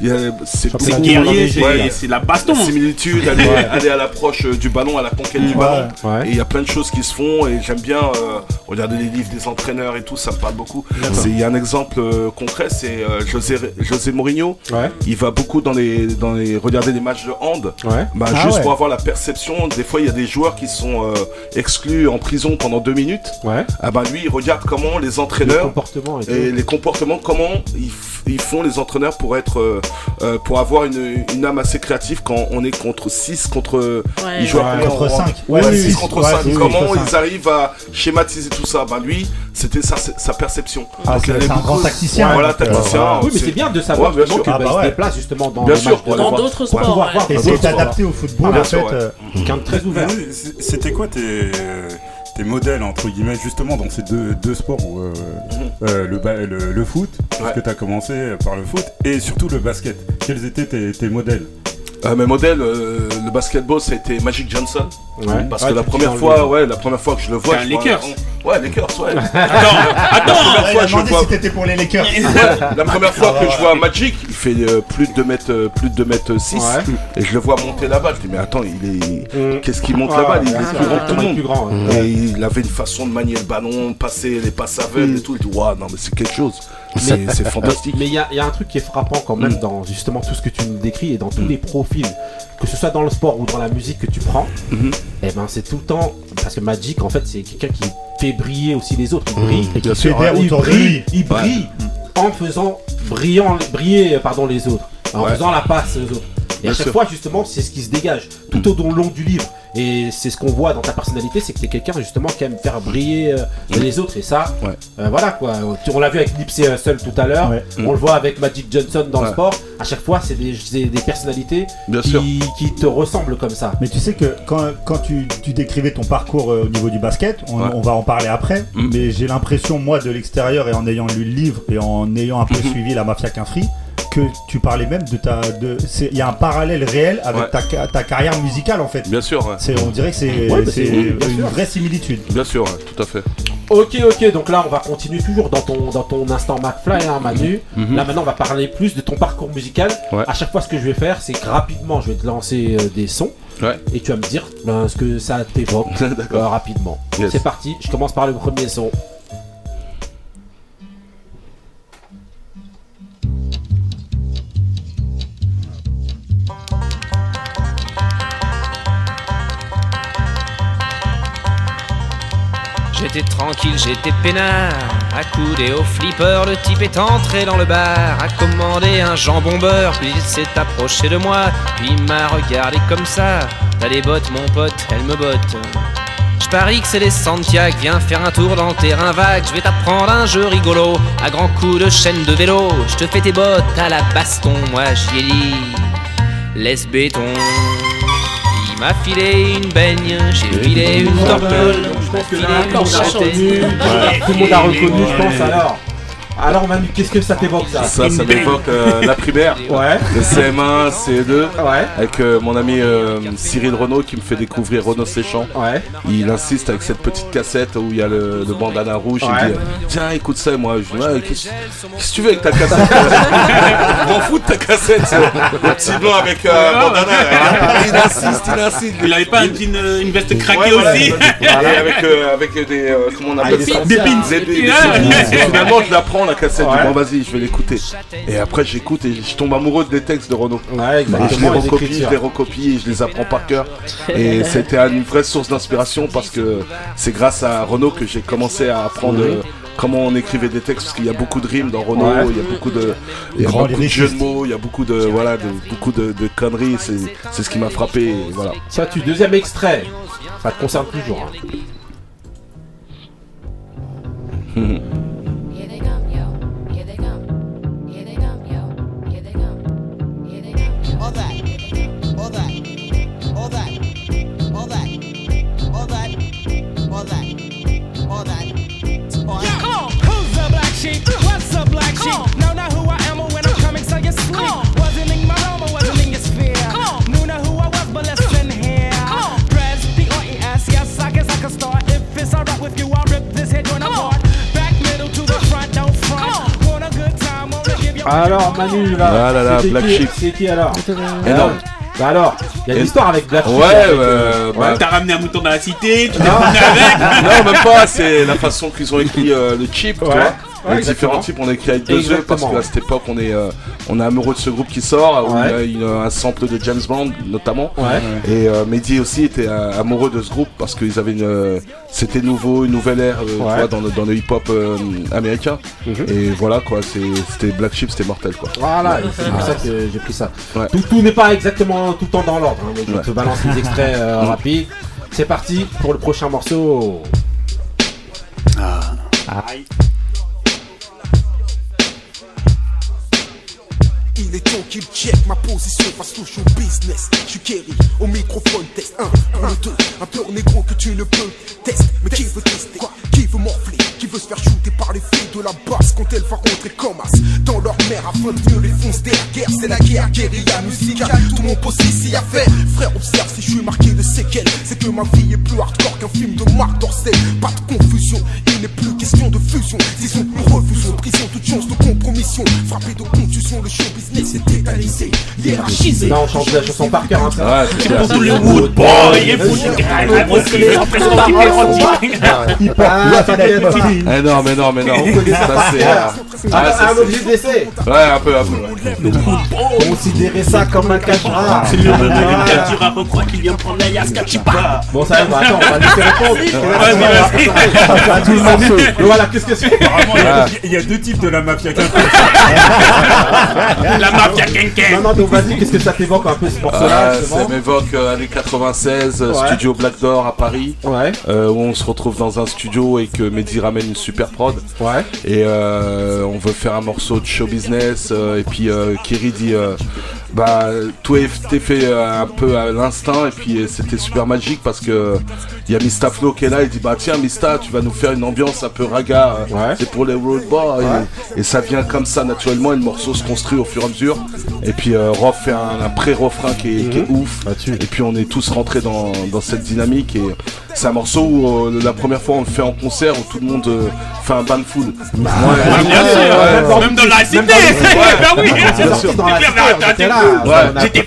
il y a- c'est Championnat C'est guerrier, ouais. c'est la baston. la similitude, aller, à l'approche euh, du ballon, à la conquête du ballon. Ouais. Et il y a plein de choses qui se font et j'aime bien euh, regarder les livres des entraîneurs et tout, ça me parle beaucoup. Il y a un exemple euh, concret, c'est euh, José, José Mourinho. Ouais. Il va beaucoup dans les, dans les regarder des matchs de hand. Ouais. Bah, Ah juste pour avoir la perception, des fois il y a des joueurs qui sont euh, exclus en prison pendant deux minutes. Ouais. Ah bah lui il regarde comment les Le entraîneurs comportement et les comportements, comment ils, ils font les entraîneurs pour être euh, euh, pour avoir une, une âme assez créative quand on est contre 6 contre Ouais. ils jouent Ouais. Contre en- cinq. Ouais, Ouais, 6 oui, contre ouais, 5. oui, oui, comment ils cinq. arrivent à schématiser tout ça? Bah lui, c'était sa, sa perception. Ah, c'est un grand tacticien. Voilà, euh, tacticien. voilà. Oui, mais c'est bien de savoir que Ah se déplace justement dans pour d'autres pour sports. pouvoir ouais. voir sports. adapté au football Bien en fait. Quelqu'un de très ouvert. C'était quoi tes, tes modèles, entre guillemets, justement, dans ces deux, deux sports euh, euh, le, ba- le, le foot, parce Mhm. Ouais. que tu as commencé par le foot, et surtout le basket. Quels étaient tes, tes modèles? Euh, mes modèles, euh, le basketball, ça a été Magic Johnson. Ouais. Parce Ouais, que la tu première fois, le- ouais, la première fois que je le vois, C'est un je vois Lakers. Ouais, Lakers, ouais. Attends, [laughs] La attends. première il fois, je vois si t'étais pour les Lakers. La première fois Ah, que ouais, je vois Magic, il fait euh, plus de 2 mètres, euh, plus de 2 mètres 6 Ouais. et je le vois monter la balle. Je dis mais attends, il est Mm. qu'est-ce qu'il monte Ah, la balle Il est plus grand que tout le il est plus monde. grand. Et il avait une façon de manier le ballon, passer les passes aveugles et tout. Je dis waouh, non mais c'est quelque chose. C'est fantastique. Mais il y, a- il y a un truc qui est frappant quand même Mm. dans justement tout ce que tu nous décris et dans tous les profils, que ce soit dans le sport ou dans la musique que tu prends, Mhm. et ben c'est tout le temps parce que Magic en fait c'est quelqu'un qui fait briller aussi les autres. Il brille, Et qui Bien sûr, fédère il brille, il brille en faisant brillant, briller pardon les autres, en Ouais. faisant la passe aux autres. Et Bien à chaque sûr. fois justement c'est ce qui se dégage tout au long du livre. Et c'est ce qu'on voit dans ta personnalité, c'est que t'es quelqu'un justement qui aime faire briller euh, les autres et ça, Ouais. euh, voilà quoi. On l'a vu avec Nipsey Hussle tout à l'heure, Ouais. on le voit avec Magic Johnson dans le sport. À chaque fois, c'est des, des personnalités Bien sûr. qui, te ressemblent comme ça. Mais tu sais que quand, quand tu, tu décrivais ton parcours euh, au niveau du basket, on, Ouais. on va en parler après, Mm. mais j'ai l'impression, moi, de l'extérieur et en ayant lu le livre et en ayant un peu Mhm. suivi la Mafia Qu'un Free, que tu parlais même de ta. de c'est- Il y a un parallèle réel avec Ouais. ta, ta carrière musicale en fait. Bien sûr, ouais. C'est, on dirait que c'est, Ouais, bah, une sûr. vraie similitude. Bien sûr, ouais, tout à fait. Ok, ok, donc là on va continuer toujours dans ton, dans ton instant McFly, hein, Manu. Mhm. Là maintenant on va parler plus de ton parcours musical. Ouais. À chaque fois ce que je vais faire, c'est que rapidement je vais te lancer euh, des sons. Ouais. Et tu vas me dire ben, ce que ça t'évoque [laughs] D'accord. euh, rapidement. Yes. C'est parti, je commence par le premier son. J'étais tranquille, j'étais peinard, accoudé au flipper, le type est entré dans le bar, a commandé un jambon beurre, puis il s'est approché de moi, puis il m'a regardé comme ça. T'as des bottes, mon pote, elles me bottent. Je parie que c'est les Santiago, viens faire un tour dans le terrain vague, je vais t'apprendre un jeu rigolo, à grands coups de chaîne de vélo, je te fais tes bottes à la baston, moi j'y ai dit, laisse béton. M'a filé une baigne, j'ai filé une torpille. Je pense que là. Tout le monde a reconnu, je pense alors. Alors Manu, qu'est-ce que ça t'évoque ça Ça, ça m'évoque euh, la primaire, Ouais, le CM1, CE2, ouais, avec euh, mon ami euh, Cyril Renaud qui me fait découvrir Renaud Séchant. ouais. Il insiste avec cette petite cassette où il y a le, le bandana rouge. Ouais. Il me dit Tiens, écoute ça. Moi, je dis Qu'est-ce que tu veux avec ta cassette [laughs] Je m'en fous de ta cassette. c'est Le petit blanc avec euh, bandana. Il insiste, il insiste. Il avait pas une veste craquée Ouais, voilà, aussi Et avec, euh, avec des. euh, comment on appelle des ça pins. Des pins. Des- Finalement, je la prends la cassette. Ouais. dis Bon, vas-y, je vais l'écouter. Et après, j'écoute et je tombe amoureux des textes de Renaud. Ouais, Et je les recopie, je les recopie et je les apprends par cœur. Et [laughs] c'était une vraie source d'inspiration parce que c'est grâce à Renaud que j'ai commencé à apprendre euh, comment on écrivait des textes, parce qu'il y a beaucoup de rimes dans Renault, Ouais. il y a beaucoup de, il y a Grand beaucoup de jeux de mots, il y a beaucoup de, voilà, de, beaucoup de, de conneries, c'est, c'est ce qui m'a frappé, voilà. Ça, tu deuxième extrait. Ça te concerne toujours. hein. [laughs] Manu, là. Ah là là, Black Sheep. C'est qui alors Énorme. Bah alors, il y a une histoire avec Black Sheep. Ouais, avec, euh, bah, T'as ramené un mouton dans la cité, tu t'es Non. ramené avec. [laughs] non, même pas, c'est la façon qu'ils ont écrit euh, le chip, Ouais. tu vois. Ouais, Les différents types, on a écrit avec deux E parce qu'à cette époque, on est, euh, on est amoureux de ce groupe qui sort, où Ouais. il y a une- un sample de James Bond notamment. Ouais. Et euh, Mehdi aussi était euh, amoureux de ce groupe parce qu'ils avaient une, euh, c'était nouveau, une nouvelle ère euh, tu Ouais. vois, dans, le, dans le hip-hop euh, américain. Mhm. Et voilà quoi, c'était Black Sheep, c'était mortel quoi. Voilà, c'est pour ça que j'ai pris ça. Ouais. Tout, tout n'est pas exactement tout le temps dans l'ordre, hein, mais je Ouais. te balance les extraits euh, Mm. rapides. C'est parti pour le prochain morceau. Il değil temps qu'il check ma position face au show business. Je suis au microphone test 1, 1, 2. Un peur négro que tu ne peux tester. Mais qui veut tester? Qui veut morfler? Qui veut se faire shooter par les filles de la basse quand elle va rentrer comme as? Dans leur mère afin de mieux les foncer la guerre C'est la guerre, guérilla musicale. Tout mon poste ici à faire. Frère, observe si je suis marqué de séquelles. C'est que ma vie est plus hardcore qu'un film de Marc Dorcel. Pas de confusion, il n'est plus question de fusion. Disons, nous refusons prison, toute chance de compromission. Frappé de contusion, le show business est tétanisé, hiérarchisé. Là, on chante la chanson par cœur. Hein, c'est pour tout le Wood et. Mais non, mais non, mais non. On ça. Euh, ah, ah un objet de. Ouais, un peu, un peu. Considérez ça comme un cachera. Ah, ah. C'est le. On croit qu'il vient prendre la Yaskachipa. Bon, ça va, attends, on va laisser répondre. Voilà, qu'est-ce que c'est? Il y a deux types de la mafia. [laughs] La mafia. Non, non, donc vas-y, qu'est-ce que ça t'évoque un peu ce morceau-là Ah, ça m'évoque euh, années 96, euh, Ouais. studio Black Door à Paris, Ouais, euh, où on se retrouve dans un studio et que Mehdi ramène une super prod. ouais. Et on veut faire un morceau de show business. et puis Kiri dit Bah, tout était fait un peu à l'instinct. Et puis c'était super magique parce que il y a Mista Flo qui est là. Il dit Bah, tiens, Mista, tu vas nous faire une ambiance un peu raga. Ouais. C'est pour les road boys. Et, et ça vient comme ça naturellement. Et le morceau se construit au fur et à mesure. Et puis euh, Rof fait un, un pré-refrain qui est, qui est ouf. Et puis on est tous rentrés dans, dans cette dynamique. Et c'est un morceau où euh, la première fois on le fait en concert où tout le monde euh, fait un ban full. Ah, bien sûr, même dans la cité. Bah. Ouais. J'étais.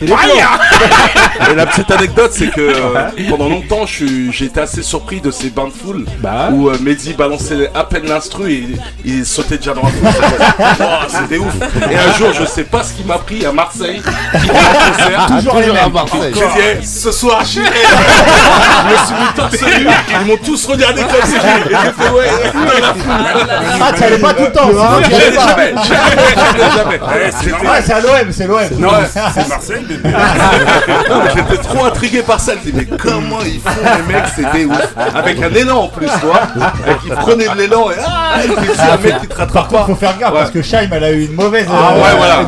Et la petite anecdote, c'est que euh, pendant longtemps, j'ai été assez surpris de ces bains de foule Bah. où euh, Mehdi balançait à peine l'instru et il sautait déjà dans la foule. C'était- Wow, C'était ouf. Et un jour, je sais pas ce qui m'a pris à Marseille. [laughs] Toujours Toujours à Marseille. Dit, Eh, ce soir, j'irai. Je me suis mis torse nu. Ils m'ont tous regardé comme ça. Et j'ai fait, ouais, foule. Ah, tu allais pas tout le temps, pas. Jamais, jamais, jamais, jamais. Ouais, c'est. Ouais, à l'OM, c'est l'OM. Non, ouais. C'est Marseille, bébé. [laughs] J'étais trop intrigué par ça. Je me dis, mais comment ils font les mecs? C'était ouf. Avec un élan en plus. Et ils prenaient de l'élan et ah, c'est un mec qui te rattrape pas. Faut faire gaffe Ouais. parce que Shaim elle a eu une mauvaise, Ah ouais, euh, voilà.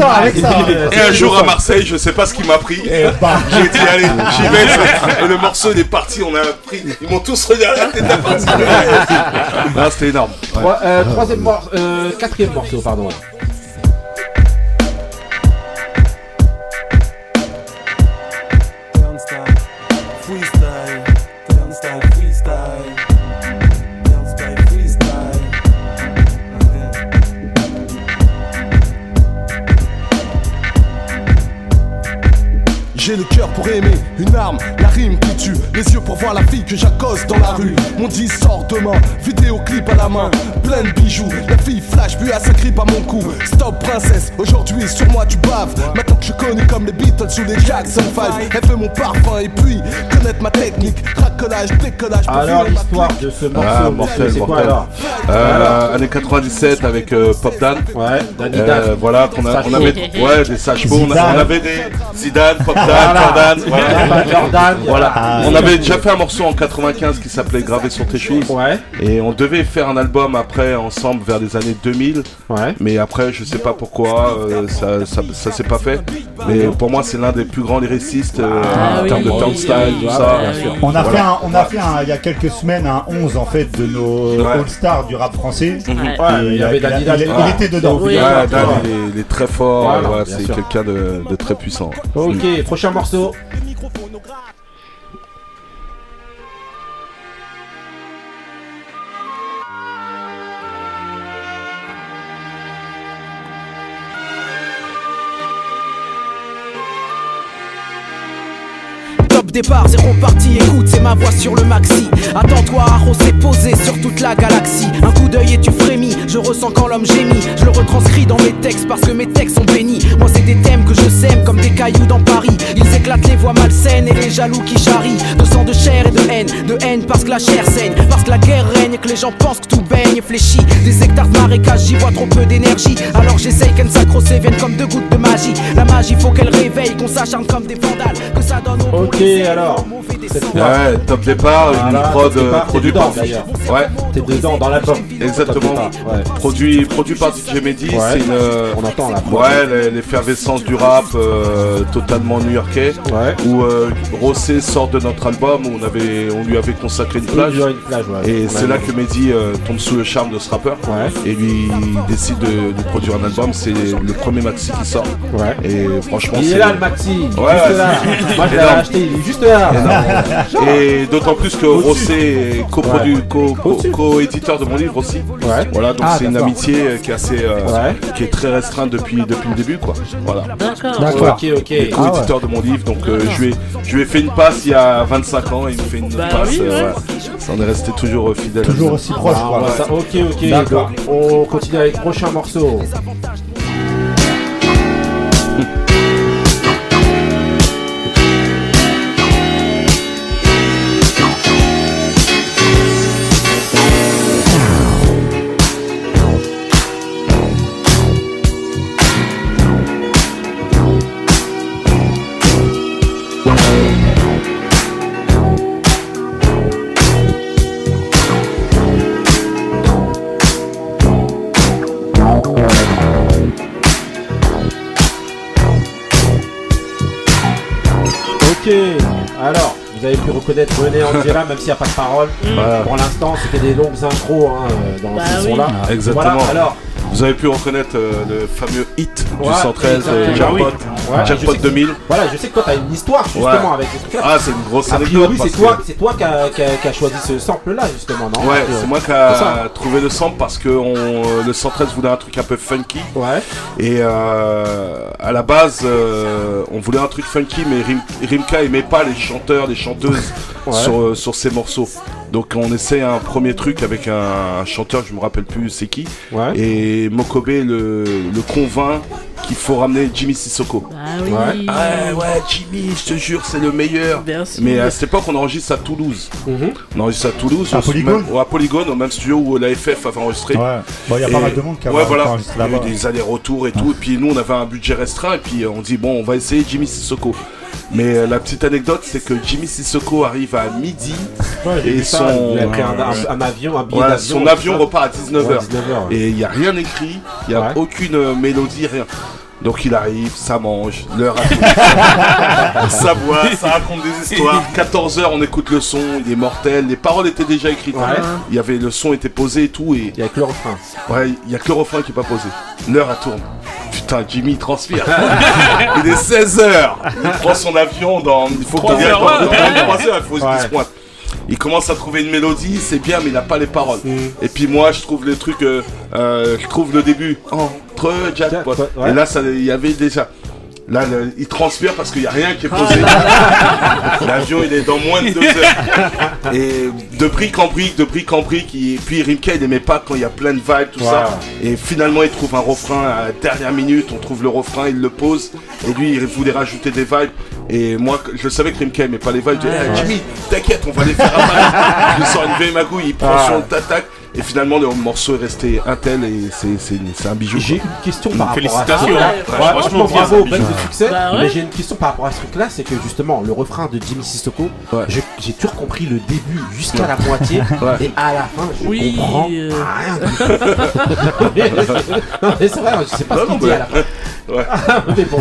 Avec ça. Et un jour à Marseille, je sais pas ce qui m'a pris. Et bam. J'ai dit, allez, j'y vais. Et le morceau, il est parti. On a pris. Ils m'ont tous regardé. T'es parti. [laughs] Non, c'était énorme. Euh, Troisième morceau, euh, quatrième morceau, pardon. Pour aimer, une arme, la rime tue. Les yeux pour voir la fille que j'accoste dans la rue. Mon disque sort demain, vidéoclip à la main, plein de bijoux. La fille flash, puis elle s'agrippe à mon cou. Stop princesse, aujourd'hui sur moi tu baves. Maintenant que je connais comme les Beatles ou les Jackson 5. Elle veut mon parfum et puis connaître ma technique. Racolage, décollage. Alors, l'histoire de ce morceau, Ah, morceau, mortel, c'est quoi mortel. alors Euh, Années 97 avec euh, Pop Dan. Ouais, Danny Euh, voilà, qu'on a, on avait, ouais, des Sacho, on, on avait des Zidane, Pop Dan, Voilà. Jordan, voilà. Jordan. Voilà. Ah, on avait déjà fait un morceau en 95 qui s'appelait Gravé sur tes choses. Ouais. Et on devait faire un album après ensemble vers les années 2000. Ouais. Mais après, je sais pas pourquoi, euh, ça, ça, ça s'est pas fait. Mais pour moi, c'est l'un des plus grands lyricistes euh, Ah en oui. termes de turnstyle, oui, tout ça. On a Voilà. fait, un, on a fait un- il y a quelques semaines un 11 en fait de nos Ouais. All-Stars du rap français. Ouais, il avait a- Ah. était dedans. Oui, Ouais, Ouais, Dan, ouais. il, est, il est très fort, Voilà, c'est quelqu'un de, de très puissant. Ok, prochain morceau. Départ, zéro parti, écoute, c'est ma voix sur le maxi. Attends-toi à rosser posé sur toute la galaxie. Un coup d'œil et tu frémis, je ressens quand l'homme gémit. Je le retranscris dans mes textes parce que mes textes sont bénis. Moi, c'est des thèmes que je sème comme des cailloux dans Paris. Ils éclatent les voix malsaines et les jaloux qui charrient. De sang, de chair et de haine, de haine parce que la chair saigne. Parce que la guerre règne et que les gens pensent que tout baigne et fléchit. Des hectares de marécage, j'y vois trop peu d'énergie. Alors j'essaye qu'elle s'accrocher vienne comme deux gouttes de magie. La magie, faut qu'elle réveille, qu'on s'acharne comme des vandales. Que ça donne au Ok, alors. Cette fois. Ouais, top départ, une Voilà, prod Top Départ, euh, produit t'es dedans, par d'ailleurs. Ouais. T'es dedans dans l'album. Exactement. Top Départ, ouais. Produit, produit par DJ Mehdi, Ouais. c'est une. euh, On entend la prod. Ouais, l'e- l'effervescence du rap euh, totalement new-yorkais. Où euh, Rossé sort de notre album, où on, avait, on lui avait consacré une plage. une plage, ouais. Et On c'est a là que Mehdi euh, tombe sous le charme de ce rappeur. Et lui il décide de, de produire un album. C'est le premier maxi qui sort. Et franchement, Il est c'est- là, le maxi, juste Ouais, ouais, là. c'est- [laughs] Moi, je l'avais énorme. acheté, il est juste là. Et d'autant plus que Rossé est coprodu- Ouais. co- co- co-éditeur de mon livre aussi. Voilà, donc Ah, c'est une amitié qui est assez, euh, qui est très restreinte depuis, depuis le début, quoi. Voilà. D'accord. D'accord. Ok, ok. Est co-éditeur de mon livre, donc euh, je, lui ai, je lui ai fait une passe il y a 25 ans et il me fait une Bah passe. oui, euh, ouais. ouais. On est resté toujours fidèle. Toujours aussi proche, Ah, quoi. ça- ok, ok. D'accord. On continue avec le prochain morceau. Reconnaître René [laughs] Angela, même s'il n'y a pas de parole. Ouais. Pour l'instant, c'était des longues intros hein, dans Bah ce oui. son-là. Exactement. Voilà, alors, Vous avez pu reconnaître euh, le fameux hit du Ouais, 113 euh, exactement. Jackpot, Ouais, je Jackpot sais que- 2000. Voilà, je sais que toi, t'as une histoire justement Ouais. avec ces trucs-là. Ah, c'est une grosse anecdote. c'est toi, que- c'est toi qui a, choisi ce sample-là, justement, non? Ouais, c'est moi qui a trouvé le sample parce que on, euh, le 113 voulait un truc un peu funky. Ouais. Et euh, à la base, euh, on voulait un truc funky, mais Rim- Rimka aimait pas les chanteurs, les chanteuses Ouais. sur, euh, sur ses morceaux. Donc on essaie un premier truc avec un, un chanteur, je me rappelle plus c'est qui. Ouais. Et Mokobe le, le convainc qu'il faut ramener Jimmy Sissoko. Ah oui. Ouais. Ah ouais, Jimmy, je te jure, c'est le meilleur. Mais à cette époque, on enregistre à Toulouse. On enregistre à Toulouse. À au- Polygone même- ouais, à Polygone, au même studio où la FF avait enregistré. Ouais. Bon, il y a pas mal de monde qui a Ouais, voilà. enregistré Il y a eu des allers-retours et tout. Et puis nous, on avait un budget restreint. Et puis euh, on dit, bon, on va essayer Jimmy Sissoko. Mais euh, la petite anecdote, c'est que Jimmy Sissoko arrive à midi. Ouais, et ça, son, il a pris un- un- un avion, un billet son repart à 19h. Ouais, 19h, ouais. Et il n'y a rien écrit, il n'y a aucune euh, mélodie, rien. Donc il arrive, ça mange, l'heure a [laughs] ça boit, ça raconte des histoires. 14h, on écoute le son, il est mortel. Les paroles étaient déjà écrites. Ouais. Il y avait le son était posé et tout. Et Il y a que le refrain. ouais, il y a que le refrain qui est pas posé. L'heure elle tourne. Putain, Jimmy transpire. [laughs] il est 16h. Il prend son avion dans. Il faut Trois qu'il heures, dans- ouais. dans trois heures, il faut Ouais. se pointe. Il commence à trouver une mélodie, c'est bien, mais il n'a pas les paroles. Mm. Et puis moi, je trouve les trucs, euh, euh, je trouve le début entre jackpot. Ouais. Et là, ça, il y avait déjà. Là, le- il transpire parce qu'il n'y a rien qui est Ah posé. L'avion, il est dans moins de deux heures. Et de brique en brique, de brique en brique. il- puis Rimka, il n'aimait pas quand il y a plein de vibes, tout ça. Et finalement, il trouve un refrain à la dernière minute. On trouve le refrain, il le pose. Et lui, il voulait rajouter des vibes. Et moi, je savais que Rimka aimait pas les vibes. Je dis, Eh, Jimmy, t'inquiète, on va les faire à Il sort une vieille magouille, il prend Ah. son tac Et finalement, le morceau est resté un tel et c'est- c'est c'est un bijou. J'ai une question par rapport à ça. Félicitations. Ouais, franchement, Franchement, bien, bravo, belle de succès. Bah ouais. Mais j'ai une question par rapport à ce truc-là, c'est que justement, le refrain de Jimmy Sissoko, je- j'ai toujours compris le début jusqu'à la moitié, [laughs] Ouais. et à la fin, je Oui, comprends euh. rien. du tout. [laughs] non, mais c'est vrai, je sais pas ce qu'il dit à la fin. [laughs] Ouais. mais bon,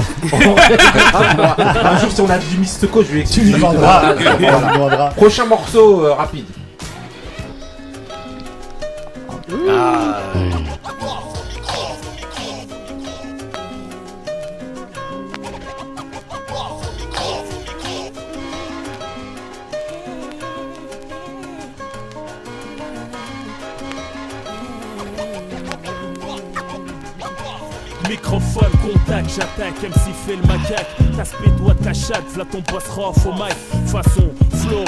un jour, si on a Jimmy Sissoko, je lui explique. Tu lui demanderas. Prochain morceau euh, rapide. Microphone, contact, j'attaque, MC fait le macaque. Ta speed, doigt ta chatte, v'là ton boss rough au mic. Façon,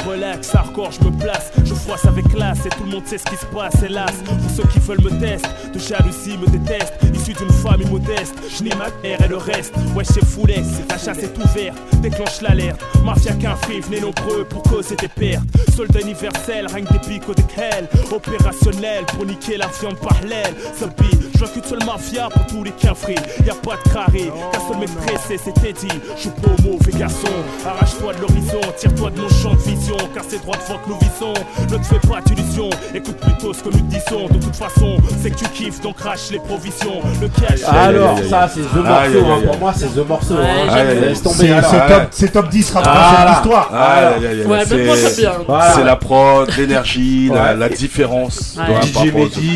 relax, hardcore, je me place. Je froisse avec classe et tout le monde sait ce qui se passe, hélas. Pour ceux qui veulent me tester, de jalousie me détestent. Issu d'une famille modeste, je nie ma mère et le reste. Ouais, c'est foulet, ta chasse est ouverte. Déclenche l'alerte. Mafia qu'un free, venez nombreux pour causer des pertes. Soldat universel, règne des picots des hell. Opérationnel pour niquer la viande par l'aile. Je vois qu'une seule mafia pour tous les quinfris. Y a pas de carré, qu'un seul mec pressé, c'était dit. Je pas au mauvais garçon. Arrache-toi de l'horizon, tire-toi de mon champ de vision. Car c'est droit devant que nous visons. Ne te fais pas d'illusions, écoute plutôt ce que nous disons. De toute façon, c'est que tu kiffes, donc crache les provisions. Le cash. Alors, ça, c'est The Morceau. hein. Pour moi, c'est The Morceau. Hein. Laisse tomber. C'est top, c'est top 10 rattrapage Voilà. de l'histoire. C'est- la prod, l'énergie, la, différence.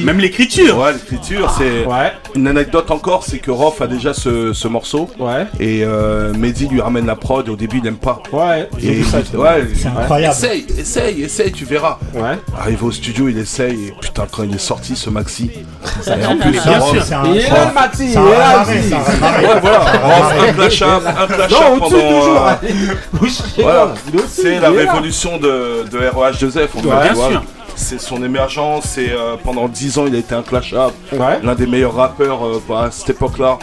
Même l'écriture. Ouais, l'écriture, c'est Ouais, une anecdote encore, c'est que Rof a déjà ce, ce morceau ouais, et euh, Mehdi lui ramène la prod et au début il aime pas. ouais. J'ai Et vu ça, il- justement. ouais, C'est incroyable. Essaye, essaye, essaye, tu verras. Ouais. Arrive au studio, il essaye et putain quand il est sorti ce maxi. et en Mais plus, bien Rof- sûr. C'est un Il est là, le Maxi, il est c'est là. Ouais, voilà, Rof, un un pendant. euh, [laughs] Voilà, la révolution de, de ROH2F. en fait, Ouais, bien sûr. C'est son émergence, c'est euh, pendant 10 ans il a été un clashable, Ouais. l'un des meilleurs rappeurs euh, bah, à cette époque-là.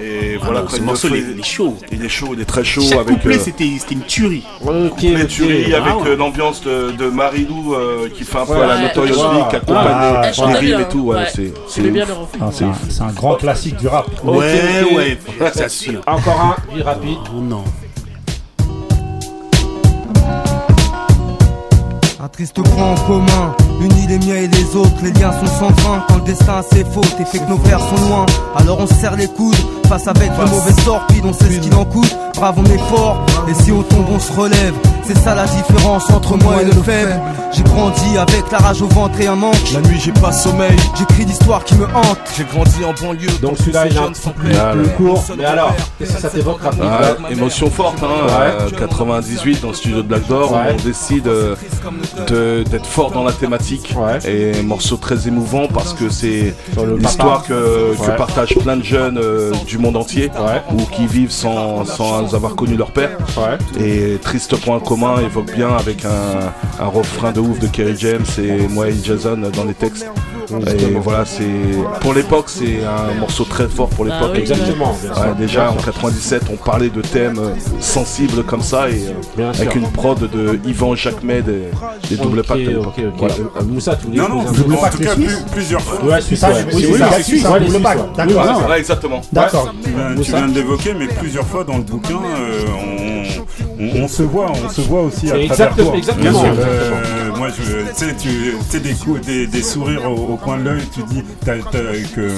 Et voilà, non, ce morceau, fait, il est- chaud. Il est chaud, il est très chaud Chaque avec couplet, euh, c'était c'était une tuerie. Ok, les ok. tueries, Ah avec ouais. euh, l'ambiance de, de Marilou euh, qui fait un peu Ouais, à la ouais, Notorious ouais. Big, qui accompagne Ah, les- rimes et tout. Ouais, ouais. c'est c'est J'aimais bien ouf. le refrain. Ah, C'est un, grand classique du rap. Ouais, ouais. Encore un, vie rapide. Oh non. Un triste point en commun, unis les miens et les autres, les liens sont sans fin quand le destin a ses fautes et fait que nos pères sont loin. Alors on se serre les coudes, face avec le mauvais sort, puis on sait ce qu'il en coûte. Brave, on est fort, et si on tombe, on se relève. C'est ça la différence entre moi et le faible. J'ai grandi avec la rage au ventre et un manque. La nuit j'ai pas sommeil, J'écris l'histoire qui me hante. j'ai grandi en banlieue. Donc celui-là, il est un plus, court. Mais alors, qu'est-ce que ça t'évoque rapide Ouais, émotion forte, hein. Ouais. euh, 98 dans le studio de Black Door, Ouais. on décide euh, d'être fort dans la thématique. Ouais. Et morceau très émouvant parce que c'est l'histoire que, que Ouais. partagent plein de jeunes euh, du monde entier Ouais. ou qui vivent sans, sans avoir connu leur père. Et Triste Point commun évoque bien avec un, un refrain de ouf de Kerry James et moi et Jason dans les textes. Et voilà, c'est pour l'époque, c'est un morceau très fort pour l'époque. oui, Exactement. Ouais, déjà en sûr. 97, on parlait de thèmes euh, sensibles comme ça et euh, Bien avec sûr. une prod de Yvan Jacquemet des, des double Ok, packs à l'époque. ok, ok. Voilà. Euh, Moussa, tu voulais Non, non, Double en pack, tout les cas, plusieurs fois. Ouais, Suisse, Oui, c'est c'est ça, ça. Suisse, Ouais, un les double ouais. D'accord. Oui, voilà. Ouais, exactement. D'accord. Tu viens, tu viens de l'évoquer, mais plusieurs fois dans le bouquin, euh, on, on- on se voit, on se voit aussi à travers exactement- toi. exactement. Euh, moi, je, tu sais, tu tu sais, des, coups- des, des sourires au, au coin de l'œil, tu dis que euh,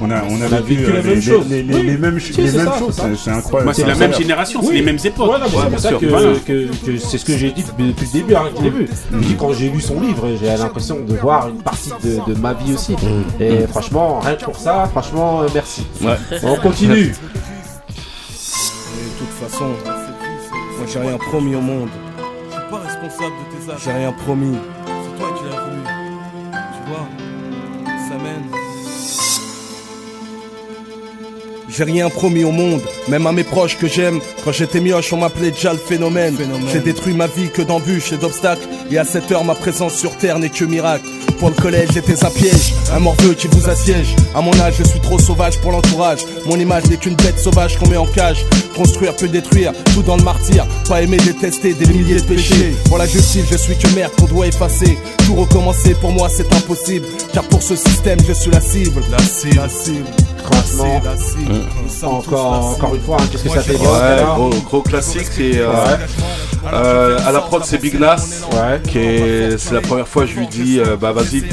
on a, on a, On a vécu, euh, même les, chose. les, les, Oui. les mêmes, Si, les c'est mêmes ça, choses. c'est incroyable. Moi, c'est la même génération, c'est Oui. les mêmes époques. Ouais, c'est que, Voilà. que- que c'est ce que j'ai dit depuis, le début, hein, que dis, quand j'ai lu son livre, j'ai l'impression de voir une partie de, de ma vie aussi. Et franchement, rien que pour ça, franchement, euh, merci. Ouais. On continue. De toute façon, moi j'ai rien promis au monde. Je suis pas responsable de tes actes. J'ai rien promis. C'est toi qui l'as voulu. Tu vois, ça mène. J'ai rien promis au monde, même à mes proches que j'aime. Quand j'étais mioche, on m'appelait déjà le phénomène. J'ai détruit ma vie que d'embûches et d'obstacles. Et à cette heure, ma présence sur terre n'est que miracle. Pour le collège, j'étais un piège, un morveux qui vous assiège. À mon âge, je suis trop sauvage pour l'entourage. Mon image n'est qu'une bête sauvage qu'on met en cage. Construire peut détruire, tout dans le martyr. Pas aimer, détester des milliers de péchés. Pour la justice, je suis que merde qu'on doit effacer. Tout recommencer, pour moi, c'est impossible. Car pour ce système, je suis la cible. La cible, la cible. Franchement, La cible, la cible. Encore, encore une fois, hein, qu'est-ce que ça fait Ouais, gros, gros classique et euh, euh, à la prod c'est Big Nas qui est c'est la première fois je lui dis euh, bah vas-y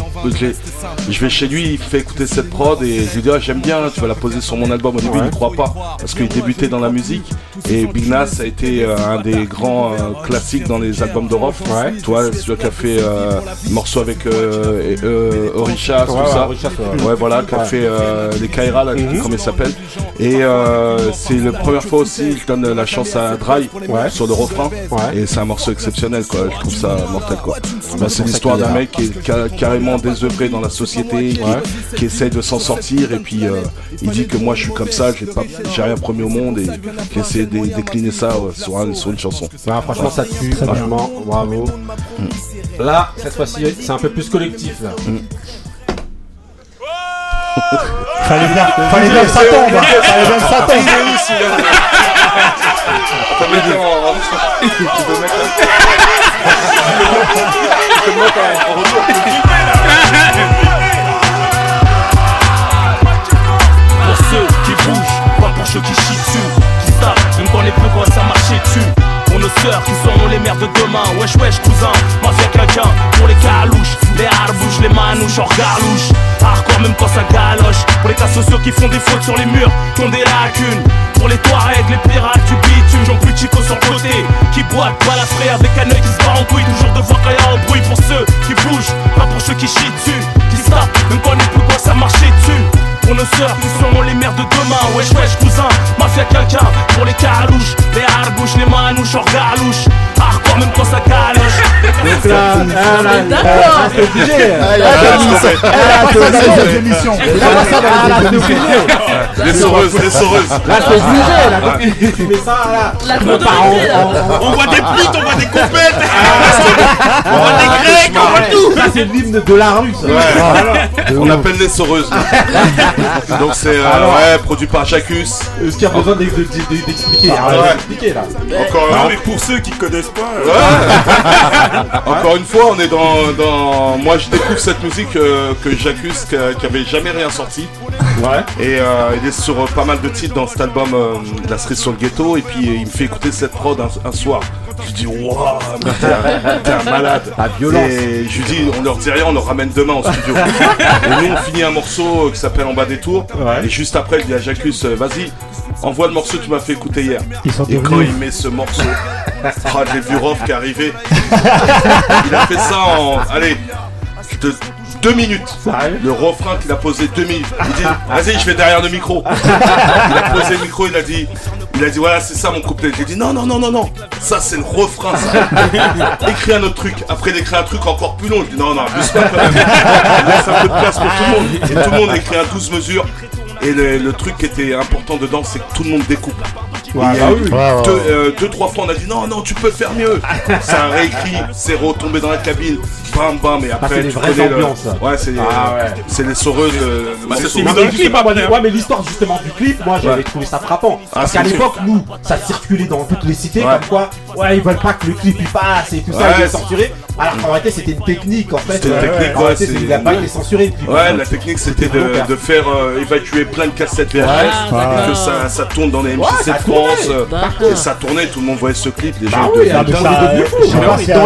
je vais chez lui il fait écouter cette prod et je lui dis ah, j'aime bien tu vas la poser sur mon album. Au début il ne croit pas parce qu'il débutait dans la musique. Et Big Nas a été euh, un des grands classiques dans les albums d'Europe. Toi celui qui a fait morceau avec euh, et, euh, Orisha tout ça. Ouais. voilà qui a fait les Kaira là, comment il s'appelle et euh, c'est la première fois aussi je donne la chance à Dry sur le refrain. Et c'est un morceau exceptionnel quoi. Je trouve ça mortel quoi. Bah, c'est ça l'histoire qu'il d'un mec qui est ca- carrément désœuvré dans la société qui, qui essaye de s'en sortir. Et puis euh, il dit que moi je suis comme ça j'ai pas j'ai rien promis au monde et qui essaie de décliner ça ouais, sur, un- sur une chanson. Franchement, ça tue, Très franchement, bravo. Là, cette fois-ci, c'est un peu plus collectif. Là. [laughs] Fallait bien, fallait bien que ça tombe. hein. Fallait bien que ça tombe. Pour ceux qui bougent, pas pour ceux qui chient dessus Qui savent, même quand les quoi ça marchait dessus Pour nos sœurs qui seront les mères de demain. Wesh wesh cousin, mafia quelqu'un Pour les calouches, les harbouches, les manouches hors galouche Hardcore même quand ça galoche. Pour les cas sociaux qui font des fautes sur les murs Qui ont des lacunes. Pour les Touaregs, les pirates du bitume J'en plus Chico sur le côté. Qui boite, balafré avec un œil qui se bat en couille. Toujours devoir quand y a un bruit pour ceux qui bougent. Pas pour ceux qui chient dessus Qui savent, même quand les plus quoi ça marchait dessus. Pour nos sœurs qui seront les mères de demain. Wesh wesh cousin, quelqu'un Pour les carouches, les harbouches, les manouches hors galouche Hardcore même quand ça [laughs] Donc là, D'accord. c'est obligé. Ah, Là, il a les émissions. Les émissions. les saureuses Là, c'est obligé. Là, donc, tu mets ça là. La on voit des putes, on voit des compètes Ah, On voit des grecs, on voit tout Ça, c'est l'hymne de la rue. ça. Voilà. on appelle les saureuses [laughs] donc c'est euh, produit par Jacus Est-ce qu'il y a besoin de- de- de- d'expliquer là. encore Non, un mais pour ceux qui connaissent pas, euh, [laughs] Encore une fois, on est dans, dans... Moi, je découvre cette musique euh, que Jacus, qui, avait jamais rien sorti. Ouais. Et euh, il est sur euh, pas mal de titres dans cet album euh, La cerise sur le ghetto. Et puis, il me fait écouter cette prod un, un soir. Je dis, waouh, mais t'es un- malade. La violence. Et je lui dis, on leur dit rien, on leur ramène demain au studio. et nous, on finit un morceau qui s'appelle En bas des tours. Et juste après, il dit à Jacus, euh, vas-y, envoie le morceau que tu m'as fait écouter hier. Et quand il met ce morceau, ah, j'ai vu Rof qui est arrivé. [laughs] Il a fait ça en. Allez, de deux minutes. Le refrain qu'il a posé deux minutes. Il dit Vas-y, je vais derrière le micro. Il a posé le micro, il a dit. Il a dit voilà c'est ça mon couplet. J'ai dit non non non non non ça c'est le refrain ça. [laughs] Écris un autre truc. Après il écrit un truc encore plus long. Je dis non non abuse pas quand même. Laisse un peu de place pour tout le monde. Et tout le monde écrit un 12 mesures. Et le, le truc qui était important dedans c'est que tout le monde découpe. Ouais, bah oui. euh, deux, trois fois on a dit non non tu peux faire mieux. C'est un réécrit, c'est retombé dans la cabine, bam bam et après c'est les vraies ambiances. Ouais c'est Ah ouais. c'est les saureuses. euh, les c'est saureuses. mis dans le clip, ah, ouais, mais l'histoire justement du clip, moi j'avais Ouais. trouvé ça frappant. Ah, Parce qu'à l'époque, nous, ça circulait dans toutes les cités, Ouais. comme quoi, ouais, ils veulent pas que le clip il passe et tout ça, il est censuré. Alors qu'en réalité, c'était une technique en fait. C'était une Ouais, technique, En ouais, réalité, c'est- c'est- il a pas été censuré le clip. Ouais, la technique c'était de, de faire euh, évacuer plein de cassettes VHS et que ça, ça tourne dans les MJC de France euh, et ça tournait, tout le monde voyait ce clip, les Bah gens ah,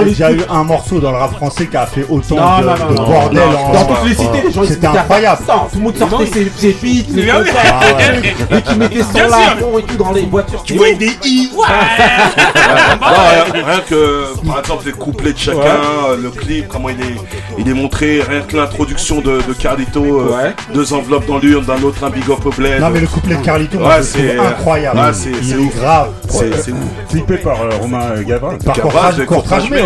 les déjà eu un morceau dans le rap français qui a fait autant Non, de, non, non, de non, bordel en Dans toutes les cités, les gens C'était incroyable. ça. Tout le monde sortait ses, ses les. Ah et qui mettaient son et tout dans les voitures. Tu vois des i rien, que par exemple les couplets de chacun, euh, le clip, comment il est, il est montré, rien que l'introduction de, de Carlito, euh, Ouais. deux enveloppes dans l'urne, d'un autre un big up au bled. Non mais le couplet de Carlito, Ouais, c'est incroyable. ouais, c'est grave. C'est. Clippé par euh, Romain Gavin. Par Courtrage- ouais.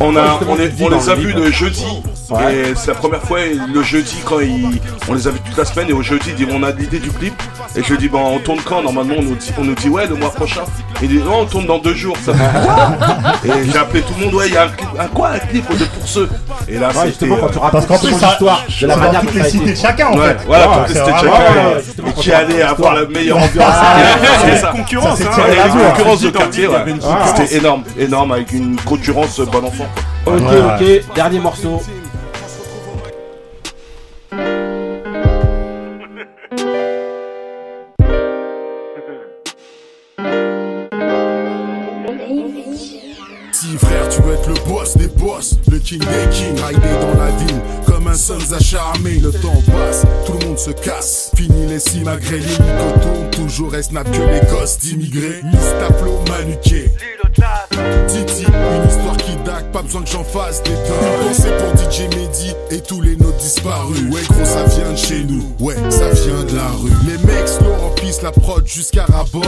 On, a, on, est- on les a le vus le jeudi. Ouais. Et c'est la première fois, le jeudi, quand ils, on les a vus toute la semaine. Et au jeudi, ils disent, on a l'idée du clip. Et je lui dis, bon, on tourne quand? Normalement, on nous dit, on nous dit ouais, le mois prochain. Il dit, non, on tourne dans deux jours. Ça fait [laughs] Et j'ai appelé tout le monde, ouais, il y a un clip. Un quoi Un clip de pour ceux? Et là, Ouais, c'était. quand tu euh, racontes Parce qu'en plus, son ça- histoire, de la manière toutes dont les cités de chacun, en Ouais, fait. voilà, Ouais, toutes les cités de chacun. ouais, Et justement, qui quand allait avoir la meilleure l'histoire. ambiance. C'est concurrence, hein. la concurrence ouais. de quartier, concurrence. C'était énorme, énorme, avec une concurrence bon enfant. Ok, Ouais. ok, dernier morceau. Si frère, tu veux être le boss des boss, le king des kings, rider dans la ville comme un sons acharmé. Le temps passe, tout le monde se casse. Fini les simagrées, les mycotones, toujours est snap que les gosses d'immigrés. Mistaplo manuqué. Titi, pas besoin que j'en fasse des tonnes. Pensez pour DJ Mehdi et tous les nôtres disparus. Ouais, gros, ça vient de chez nous. Ouais, ça vient de la rue. Les mecs slow remplissent la prod jusqu'à rabord.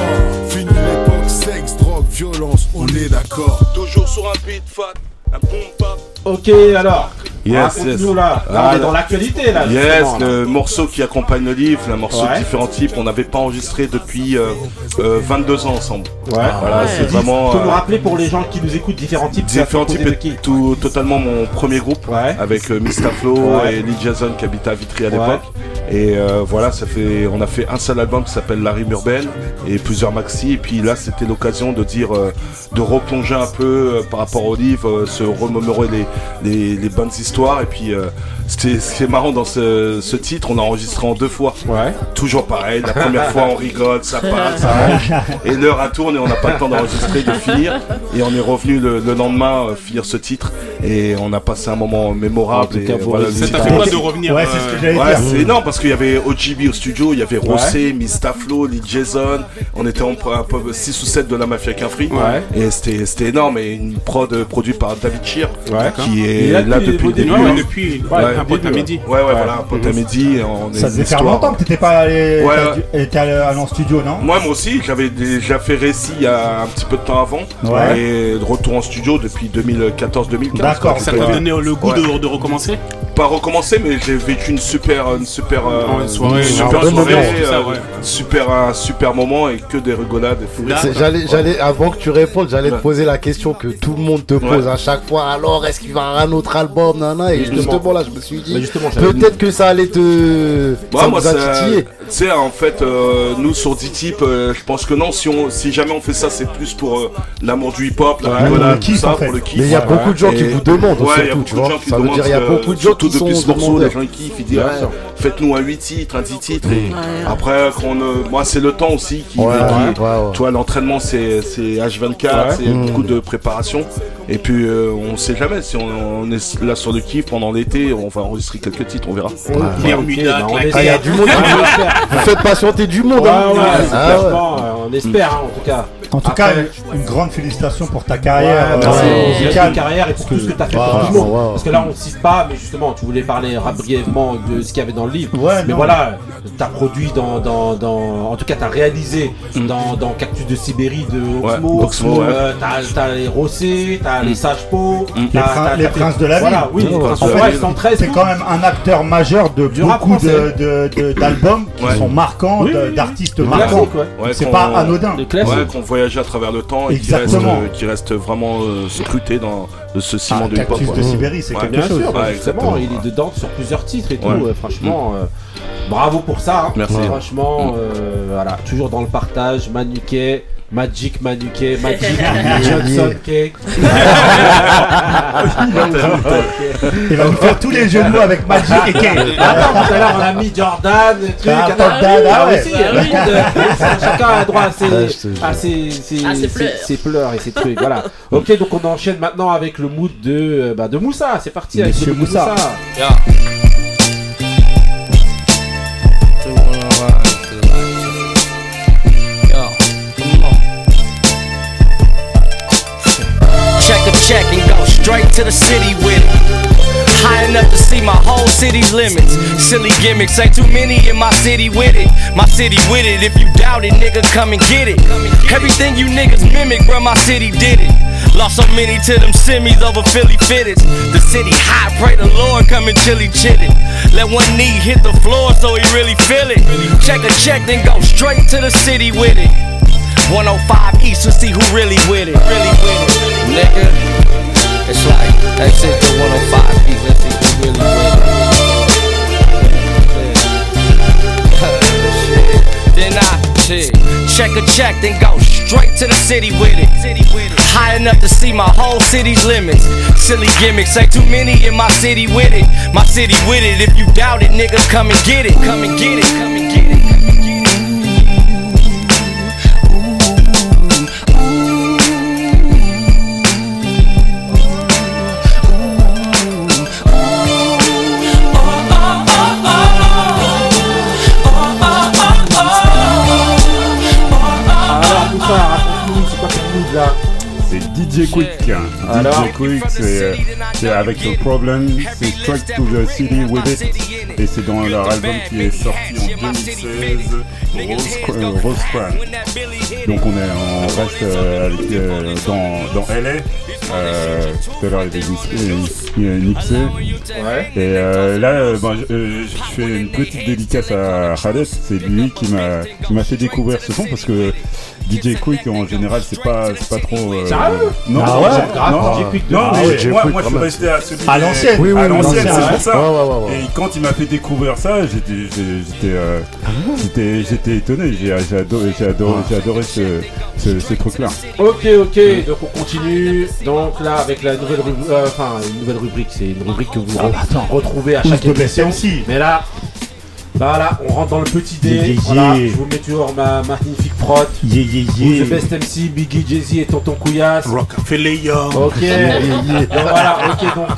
Fini l'époque, sexe, drogue, violence, on est d'accord. Toujours sur un beat fat, un bap. Ok, alors. Yes, yes. là. Là, on Ah, est dans l'actualité là. Yes, là. le morceau qui accompagne le livre, un morceau Ouais. de différents types, on n'avait pas enregistré depuis euh, euh, 22 ans ensemble. Ouais. Voilà, c'est vraiment. Faut nous euh, rappeler pour les gens qui nous écoutent différents types. Différents types de qui tout, totalement mon premier groupe avec euh. Flo Ouais. et Lee Jason qui habitait à Vitry à Ouais. l'époque. Et euh, voilà, ça fait, on a fait un seul album qui s'appelle La Rime Urbaine et plusieurs maxi. Et puis là, c'était l'occasion de dire, euh, de replonger un peu euh, par rapport au livre, euh, se remémorer les, les, les bonnes histoires. Et puis, euh, ce qui est marrant dans ce, ce titre, on a enregistré en deux fois. Toujours pareil, la première [laughs] fois on rigole, ça passe, ça. Et l'heure a tourné, on n'a pas le temps d'enregistrer, de finir. Et on est revenu le, le lendemain euh, finir ce titre. Et on a passé un moment mémorable. En tout et cas, vous voilà, réussissez. le Ça t'a fait quoi de revenir, Ouais, c'est ce que j'allais Ouais, dire. c'est énorme parce qu'il y avait OGB au studio, il y avait Rossé, Mistaflo, Lee Jason. On était en un peu 6 ou 7 de la mafia Quinfri. Ouais. Et c'était c'était énorme. Et une prod euh, produite par David Shear, qui est là depuis le début. hein. ouais, depuis- ouais, un pote à midi. Ouais, ouais, voilà, un pote à midi. Ça faisait faire longtemps que t'étais pas allé, en studio, non? Moi, moi aussi, j'avais déjà fait récit il y a un petit peu de temps avant. Ouais. Et de retour en studio depuis 2014-2015. D'accord. Ça t'a donné le goût de recommencer? Pas recommencer, mais j'ai vécu une super, une super, euh, une soirée, super bonne soirée, ambiance, tout ça, euh, ouais. super, un super moment et que des rigolades. J'allais, j'allais, avant que tu répondes, j'allais Ouais. te poser la question que tout le monde te pose Ouais. à chaque fois. Alors, est-ce qu'il va y avoir un autre album, nana? Et Justement. justement, là, je me suis dit, peut-être que ça allait te, Ouais, ça moi, vous a ça- titillé. tu sais, en fait, euh, nous sur D-Type, euh, je pense que non, si, on, si jamais on fait ça, c'est plus pour euh, l'amour du hip-hop, la rigolade, Le tout ça, en fait. pour le kiff. Mais il y a beaucoup de gens qui vous demandent, Ouais, il y a surtout, beaucoup tu de vois. gens qui Ça veut demandent, dire, il y a beaucoup de gens surtout depuis ce morceau, les gens ils kiffent, ils disent, ah, faites-nous un 8 titres, un 10 titres. Et Ouais. après, qu'on, euh, moi, c'est le temps aussi qui. Ouais, qui- ouais, ouais, ouais. Tu vois, l'entraînement, c'est c'est H24, Ouais. c'est Mhm. beaucoup de préparation. Et puis, euh, on sait jamais si on, on est là sur le kiff pendant l'été, on va enregistrer quelques titres, on verra. Ouais, bah, on Ah, il y a du monde qui vous- espère. [laughs] Vous faites patienter du monde, Ouais, hein. ouais, Ah, ouais. euh, on espère hein, en tout cas. En tout Après- cas, une grande félicitation pour ta Ouais, carrière. merci. euh, Merci musicale. carrière et pour tout ce que tu as fait Wow, pour tout le monde. wow. Parce que là, on ne cite pas, mais justement, tu voulais parler brièvement de ce qu'il y avait dans le livre. Ouais, mais non. voilà, tu as produit dans, dans, dans- En tout cas, tu as réalisé dans, dans Cactus de Sibérie de Oxmo. Ouais, Oxmo, ouais. Euh, t'as, t'as les Rossé, t'as Po. Les, t'as- prin- t'as- les t'as- princes de la ville. Voilà, oui, les princes En de fait, la ville. 113. C'est quand même un acteur majeur de Du beaucoup de, français. de- de- d'albums [laughs] qui Ouais. sont marquants, Oui, de- oui. d'artistes marquants. classiques, ouais. Ouais, c'est pas anodin. Qu'on voyage à travers le temps et qui reste, euh, vraiment euh, scruté dans de ce ciment Ah, de hip-hop. De Sibérie, c'est Ouais. quelque Bien chose. sûr, Ouais, bah, exactement. justement, il est dedans sur plusieurs titres et tout. Euh, franchement, euh, bravo pour ça. hein. Merci. Franchement, euh, voilà, toujours dans le partage. Manuquet, Magic Manuquet, [laughs] Magic Johnson K. Il va nous [laughs] faire tous les jeux de mots avec Magic et Kay. Attends, tout à l'heure on a mis Jordan, truc, Ah, attends, Jordan, ah, ah ouais. aussi, de- chacun a droit à ses, pleurs. et ses trucs. Voilà. Ok, donc on enchaîne maintenant avec le mood de, euh, bah, de Moussa. C'est parti avec Monsieur le Moussa. Yeah. Straight to the city with it. High enough to see my whole city's limits. Silly gimmicks, ain't too many in my city with it. My city with it. If you doubt it, nigga, come and get it. Everything you niggas mimic, bro, my city did it. Lost so many to them semis over Philly fitteds. The city hot, pray the Lord come and chilly chitty. Let one knee hit the floor so he really feel it. Check a check, then go straight to the city with it. 105 East to see who really with it. Really with it. Nigga, it's like, that's it, the 105 East, let's see who really with Then I shit, check a check, then go straight to the city with it. High enough to see my whole city's limits. Silly gimmicks, ain't too many in my city with it. My city with it. If you doubt it, nigga, come and get it. Come and get it. Come and get it. Alors, C'est DJ Quick. Alors DJ Quick, c'est euh, avec le Problem, c'est Straight to the City with It. Et c'est dans leur album qui est sorti en 2016, Rose, Rose Crown. Donc on, est, on reste euh, euh, dans, dans LA. Euh, tout à l'heure il avait Nipsey-. Ouais. Et euh, là, je, je fais une petite dédicace à Khaled. C'est lui qui m'a qui m'a fait découvrir ce son parce que DJ Quick en général c'est pas c'est pas trop. euh, Sérieux? Non, Ah non, ouais? j'ai- Grave, non, DJ Quick de- non, Ah mais ouais, DJ moi, Quick, moi je quand suis même. resté à celui À des- l'ancienne. Oui, oui, À l'ancienne, c'est ouais. pour ça. Ouais. Et quand il m'a fait découvrir ça, j'étais euh, j'étais j'étais étonné. J'ai j'ai adoré j'ai adoré j'ai adoré ce ce, ce truc là. Ok, ok, donc on continue. Donc là, avec la nouvelle rubrique, enfin, une nouvelle rubrique, c'est une rubrique que vous Ah, re- bah, retrouvez à chaque émission. Mais là, bah là, on rentre dans le petit dé. Yeah, yeah, Voilà, yeah. je vous mets toujours ma magnifique prod. Yeah, yeah, yeah. the best MC, Biggie, Jay-Z et Tonton Couillasse. Rockefeller. Ok. Donc voilà, ok donc.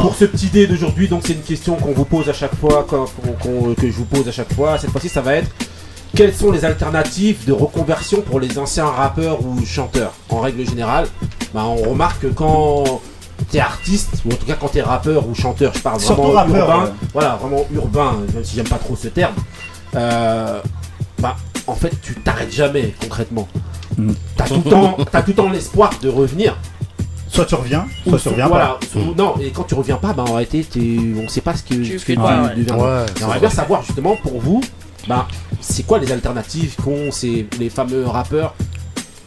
Pour ce petit dé d'aujourd'hui, donc c'est une question qu'on vous pose à chaque fois, qu'on- qu'on- que je vous pose à chaque fois. Cette fois-ci, ça va être quelles sont les alternatives de reconversion pour les anciens rappeurs ou chanteurs En règle générale, bah, on remarque que quand t'es artiste, ou en tout cas quand t'es rappeur ou chanteur, je parle Surtout vraiment rappeur, urbain, ouais. voilà, vraiment urbain, même si j'aime pas trop ce terme, euh, bah en fait tu t'arrêtes jamais concrètement. T'as tout le [laughs] temps, t'as tout le temps l'espoir de revenir. Soit tu reviens, Ou soit tu reviens voilà, pas. ou- non, et quand tu reviens pas, bah en réalité, on sait pas ce que, Tu fais ouais. Ouais, on va bien savoir justement pour vous, bah c'est quoi les alternatives qu'ont ces les fameux rappeurs.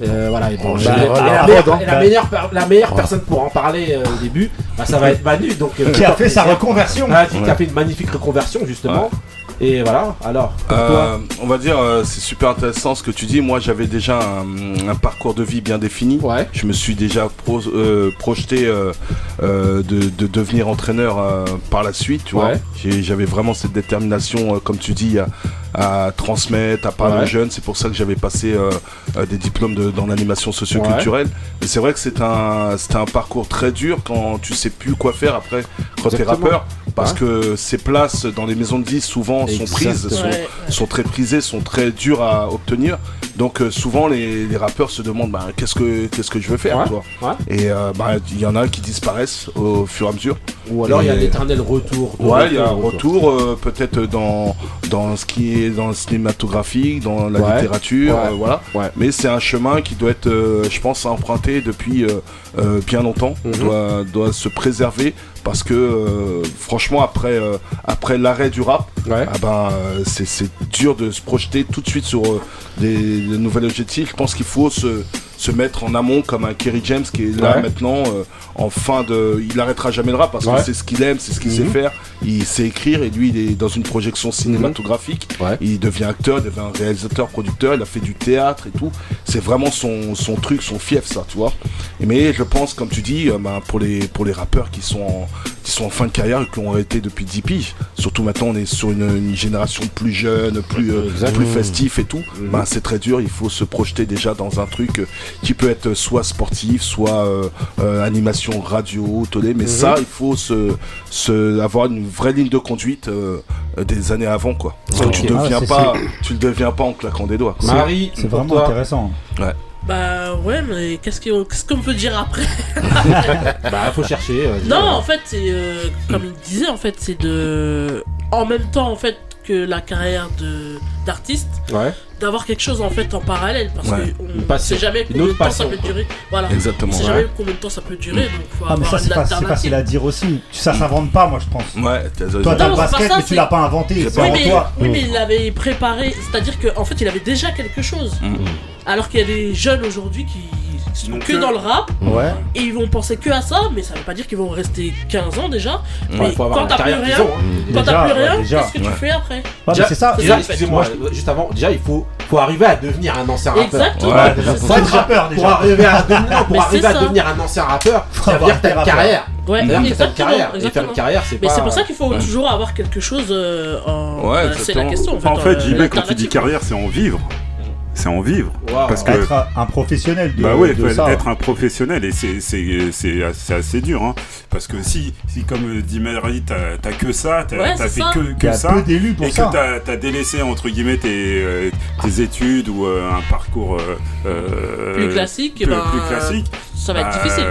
Euh, voilà, et bon, bah, la meilleure, hein. la meilleure, per- la meilleure personne pour en parler euh, au début, bah, ça va être Manu, donc euh, Qui a fait sa reconversion. Ah, qui, a fait une magnifique reconversion justement. Et voilà, alors, pour toi, on va dire, euh, c'est super intéressant ce que tu dis. Moi, j'avais déjà un, un parcours de vie bien défini. Ouais. Je me suis déjà pro- euh, projeté euh, euh, de, de devenir entraîneur euh, par la suite. Tu vois, j'avais vraiment cette détermination, euh, comme tu dis, à, à transmettre, à parler Ouais. aux jeunes. C'est pour ça que j'avais passé euh, euh, des diplômes de- dans l'animation socioculturelle. Mais c'est vrai que c'est un, c'est un parcours très dur quand tu sais plus quoi faire après quand tu es Exactement. rappeur. Parce Ouais. que ces places dans les maisons de 10 souvent sont prises, sont, Ouais. sont très prisées, sont très dures à obtenir. Donc euh, souvent les, les rappeurs se demandent bah, qu'est-ce que qu'est-ce que je veux faire Ouais. tu vois. Ouais. Et euh, bah, il y en a qui disparaissent au fur et à mesure. ou alors il y a l'éternel retour. Ouais, il y a un retour. retour euh, peut-être dans dans ce qui est dans le cinématographique, dans la Ouais. littérature, Ouais. euh, voilà. Ouais. Mais c'est un chemin qui doit être, euh, je pense, emprunté depuis euh, bien longtemps. Mhm. doit, doit se préserver parce que franchement après après l'arrêt du rap, ah ben c'est dur de se projeter tout de suite sur des, des nouveaux objectifs. Je pense qu'il faut se se mettre en amont comme un Kerry James qui est là Ouais. maintenant euh, en fin de il arrêtera jamais le rap parce Ouais. que c'est ce qu'il aime c'est ce qu'il sait Mhm. faire il sait écrire et lui il est dans une projection cinématographique Ouais. il devient acteur il devient réalisateur producteur il a fait du théâtre et tout c'est vraiment son, son truc son fief ça tu vois mais je pense comme tu dis euh, ben, pour les pour les rappeurs qui sont en, qui sont en fin de carrière et qui ont arrêté depuis 10 piges surtout maintenant on est sur une, une génération plus jeune plus euh, plus festif et tout Mhm. ben, c'est très dur il faut se projeter déjà dans un truc euh, qui peut être soit sportif, soit euh, euh, animation radio, télé. Mais mhm. ça, il faut se, se, avoir une vraie ligne de conduite euh, des années avant, quoi. Parce que tu ne deviens, pas, [coughs] tu le deviens pas en claquant des doigts. Marie, c'est vraiment intéressant. Bah ouais, mais qu'est-ce qu'on qu qu peut dire après? [laughs] Bah faut chercher. Non, en fait, c'est comme il disait, en fait, c'est de, en même temps, en fait, que la carrière de d'avoir quelque chose en fait en parallèle parce ouais. qu'on ne sait jamais combien de temps ça peut durer. Voilà. Exactement. On ne sait jamais combien de temps ça peut durer. Donc faut ah, mais ça c'est pas, facile à dire aussi. Ça s'invente pas, moi je pense. Toi t'as le basket, mais tu l'as pas inventé. Oui, mais il l'avait préparé. C'est-à-dire qu'en fait, il avait déjà quelque chose. Alors qu'il y a des jeunes aujourd'hui qui donc que, que dans le rap. Et ils vont penser que à ça, mais ça ne veut pas dire qu'ils vont rester 15 ans déjà. Quand t'as plus rien, qu'est-ce que tu fais après? C'est ça, juste avant, déjà, il faut, faut arriver à devenir un ancien rappeur. Exactement. Ouais, être rappeur, déjà. Pour arriver à, [laughs] devenir, un ancien rappeur, ça veut dire carrière. Ouais, exactement, Et faire une carrière, c'est Mais c'est pour ça qu'il faut euh, toujours avoir quelque chose euh, en. Ouais, euh, c'est la question. En fait, JB, quand tu dis carrière, c'est en vivre c'est en vivre. Parce que, être un professionnel. De, bah oui, ça, être un professionnel et c'est assez, assez dur, hein, parce que si, si comme dit Marie, t'as que ça, t'as fait que, que ça, et que t'as as délaissé entre guillemets tes, euh, tes études ou euh, un parcours euh, eh ben, plus classique, ça va être bah, difficile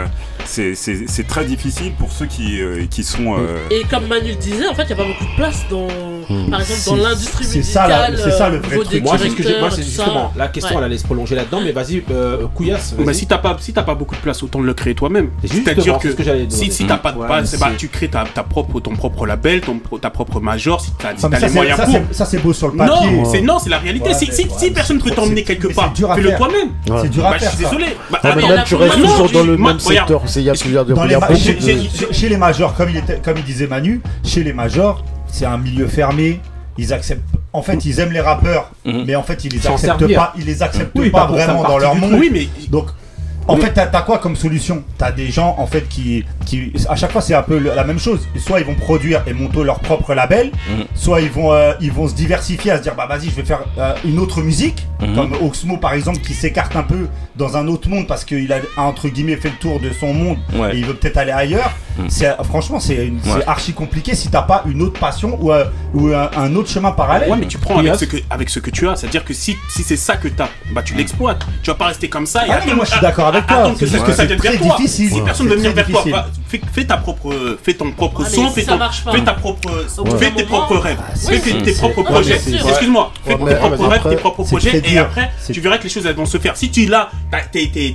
c'est très difficile pour ceux qui, euh, qui sont. Euh, Et comme Manu le disait, en fait, il n'y a pas beaucoup de place dans. Hmm. Par exemple, dans l'industrie musicale. C'est ça, le euh, vrai truc. Moi, c'est justement. La question, elle allait se prolonger là-dedans, mais vas-y, euh, couillasse. Mais si t'as pas, si pas beaucoup de place, autant le créer toi-même. C'est-à-dire que, ce que si, si t'as pas de place, bah, tu crées ta, ta, propre, ton propre label, ton, ta propre major, si t'as si les moyens pour. Ça, c'est beau sur le papier. Non, c'est non, c'est la réalité. Si, si personne ne peut t'emmener quelque part, fais-le toi-même. C'est dur à faire. Je suis désolé. Bah, tu restes toujours dans le même secteur il y a plusieurs. Chez, les majors, comme il, disait Manu, chez les majors, c'est un milieu fermé. Ils acceptent. En fait, ils aiment les rappeurs, mais en fait, ils les acceptent pas. Ils les acceptent pas, vraiment dans leur monde. Oui, mais donc en fait, t'as quoi comme solution? T'as des gens en fait qui, qui à chaque fois c'est un peu la même chose. Soit ils vont produire et monter leur propre label, mhm. soit ils vont euh, ils vont se diversifier à se dire bah vas-y je vais faire euh, une autre musique, mhm. comme Oxmo par exemple qui s'écarte un peu dans un autre monde parce qu'il a entre guillemets fait le tour de son monde et il veut peut-être aller ailleurs. Mhm. c'est franchement c'est archi compliqué si t'as pas une autre passion ou, euh, ou euh, un, autre chemin parallèle. Ouais, mais tu prends avec ce, que, avec ce que tu as, c'est-à-dire que si, si c'est ça que t'as, bah tu mm. l'exploites. Tu vas pas rester comme ça. Ah mais moi je suis d'accord avec ah, toi. C'est que, ça vers toi. Difficile. Si personne ne venir vers toi, bah, fais, ta propre, fais ton propre ah, son, fais, ton, fais ta propre, fais tes propres rêves, fais tes propres projets. Excuse-moi, fais tes propres rêves, tes propres projets, et après tu verras que les choses elles vont se faire. Si tu l'as,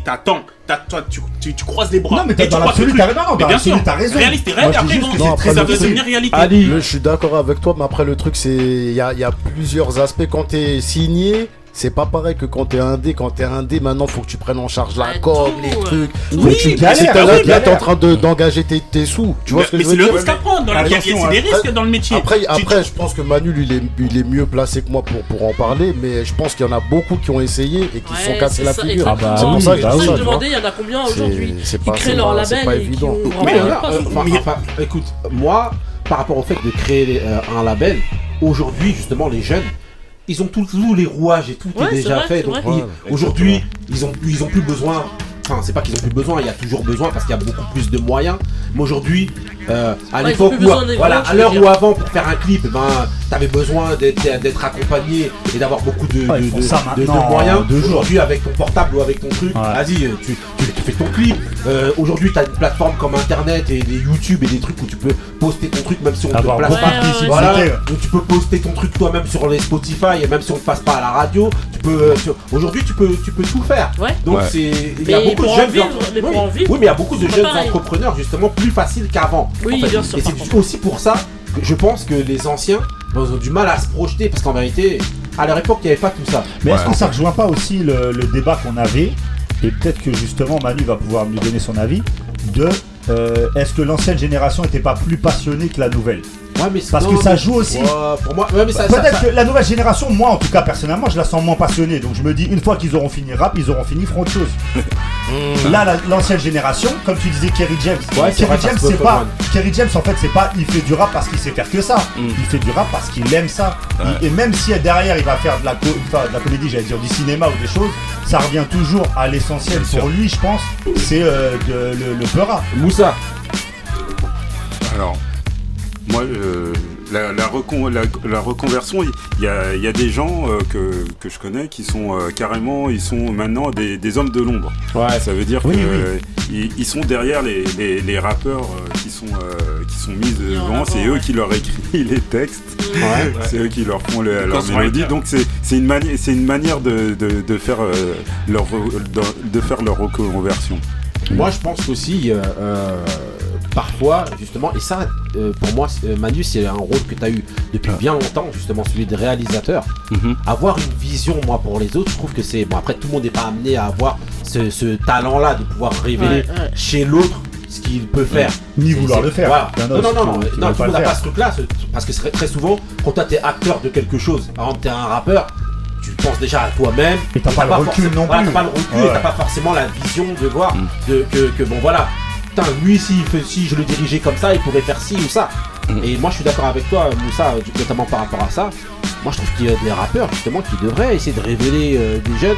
t'attends As, toi, tu, tu, tu, croises les bras. Non, mais t'as dans l'absolu, t'as raison. bien sûr, t'as raison. Réaliste, réaliste. Après, non, après, ça va devenir réalité. Ali, je suis d'accord avec toi, mais après, le truc, c'est. Il y a, y a plusieurs aspects. Quand t'es signé, c'est pas pareil que quand t'es indé, quand t'es indé, maintenant faut que tu prennes en charge la bah, com, les euh. trucs. Oui, tu galères, t'es en train d'engager tes, tes sous. Tu vois? Mais c'est le risque à prendre, dans c'est des risques dans le métier. Après, après je pense que Manu, il est, mieux placé que moi pour, pour en parler, mais je pense qu'il y en a beaucoup qui ont essayé et qui se sont cassés la figure. Ah bah c'est pour ça que bah je me demandais, il y en a combien aujourd'hui qui créent leur label et qui ont euh, écoute, moi, par rapport au fait de créer euh, un label, aujourd'hui, justement, les jeunes, ils ont tous les rouages et tout est déjà fait. Aujourd'hui, ils ont, ils ont plus besoin. Enfin, c'est pas qu'ils ont plus besoin, il y a toujours besoin parce qu'il y a beaucoup plus de moyens. Mais aujourd'hui, euh, à l'époque où, voilà, à l'heure où avant pour faire un clip, ben, t'avais besoin d'être accompagné et d'avoir beaucoup de, ouais, de, moyens. Aujourd'hui, avec ton portable ou avec ton truc, vas-y, euh, tu, fais ton clip. Euh, aujourd'hui, t'as une plateforme comme Internet et des YouTube et des trucs où tu peux poster ton truc même si on te place pas. Voilà, donc tu peux poster ton truc toi-même sur les Spotify et même si on ne passe pas à la radio, tu peux. Euh, aujourd'hui, tu peux, tu peux tout faire. Donc c'est, il y a beaucoup de jeunes. Oui, mais il y a beaucoup de jeunes entrepreneurs justement plus facile qu'avant. Oui, bien sûr. Et c'est aussi pour ça que je pense que les anciens ben, ont du mal à se projeter parce qu'en vérité, à leur époque, il n'y avait pas tout ça. Mais est-ce que ça rejoint pas aussi le, débat qu'on avait et peut-être que justement Manu va pouvoir nous donner son avis de euh, est-ce que l'ancienne génération n'était pas plus passionnée que la nouvelle? Parce que ça joue aussi. Peut-être que la nouvelle génération, moi en tout cas personnellement, je la sens moins passionnée. Donc je me dis, une fois qu'ils auront fini rap, ils auront fini front de choses. Là, l'ancienne génération, comme tu disais, Kerry James. Kerry James, c'est pas. Kerry James, en fait, c'est pas. Il fait du rap parce qu'il sait faire que ça. Il fait du rap parce qu'il aime ça. Et même si derrière, il va faire de la, comédie, j'allais dire du cinéma ou des choses, ça revient toujours à l'essentiel. Pour lui, je pense, c'est euh, le, le peurat. Moussa. Alors, moi, euh, la, la, recon- la- la reconversion, il y a, il y a des gens euh, que, que je connais qui sont euh, carrément, ils sont maintenant des, des hommes de l'ombre. Ça veut dire Oui, que oui. euh, ils, ils sont derrière les, les, les rappeurs euh, qui sont euh, qui sont mis devant. C'est eux qui leur écrivent [laughs] les textes. Ouais. C'est eux qui leur font le- leur mélodie. Donc c'est c'est une manière, c'est une manière de, de, de faire euh, leur de, de faire leur reconversion. Moi, je pense qu'aussi, euh, euh, parfois, justement, et ça, euh, pour moi, euh, Manu, c'est un rôle que tu as eu depuis bien longtemps, justement, celui de réalisateur. Mhm. Avoir une vision, moi, pour les autres, je trouve que c'est. Bon, après, tout le monde n'est pas amené à avoir ce, ce talent-là de pouvoir révéler Ouais, ouais. chez l'autre ce qu'il peut faire. Ni vouloir le faire. Voilà. Non, non, non, qui- non, qui non, veulent tout pas le monde le n'a faire. pas ce truc-là, ce- parce que c'est très souvent, quand toi, t'es acteur de quelque chose, par exemple, t'es un rappeur, tu penses déjà à toi-même. Et t'as pas le recul non voilà, plus. T'as pas le recul Ouais. t'as pas forcément la vision de voir Mm. de, que, que, bon voilà, putain, lui si, si je le dirigeais comme ça, il pourrait faire ci ou ça. Mm. Et moi je suis d'accord avec toi, Moussa, notamment par rapport à ça. Moi je trouve qu'il y a des rappeurs justement qui devraient essayer de révéler euh, des jeunes.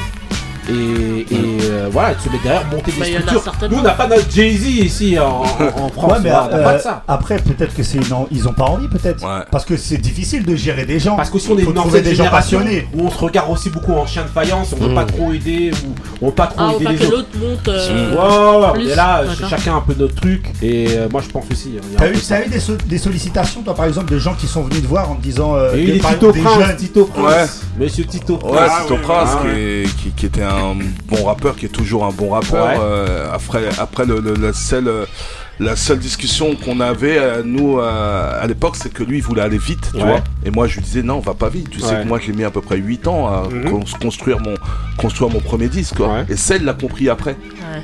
Et, et, euh, voilà, se mettre derrière, monter des Bah, structures. certainement. Nous, on n'a pas notre Jay-Z ici en, en- France. Ouais, mais on euh, pas de ça. après, peut-être que c'est une... ils ont pas envie, peut-être. Parce que c'est difficile de gérer des gens. Parce qu'aussi on est une ancienne des gens passionnés. où on se regarde aussi beaucoup en chien de faïence, on veut Mm. pas trop aider ou on veut pas trop Ah, on aider veut les pas que autres. l'autre monte, euh, Ouais, ouais, plus. Et là, D'accord. chacun un peu notre truc et euh, moi je pense aussi. hein, T'as eu, ça. eu des, so- des sollicitations, toi, par exemple, de gens qui sont venus te voir en te disant. euh, Et des- il est par Tito Prince, jeunes- Tito Prince, Monsieur Tito Prince. Ouais, Ah, Tito Prince ouais. qui, qui était un bon rappeur, qui est toujours un bon rappeur. Ouais. Euh, après, après le, le- la seule, euh, la seule discussion qu'on avait euh, nous euh, à l'époque, c'est que lui il voulait aller vite, tu Ouais. vois. Et moi je lui disais non, va pas vite. Tu sais Ouais. que moi j'ai mis à peu près 8 ans à Mhm. cons- construire mon construire mon premier disque. quoi. Et celle l'a compris après.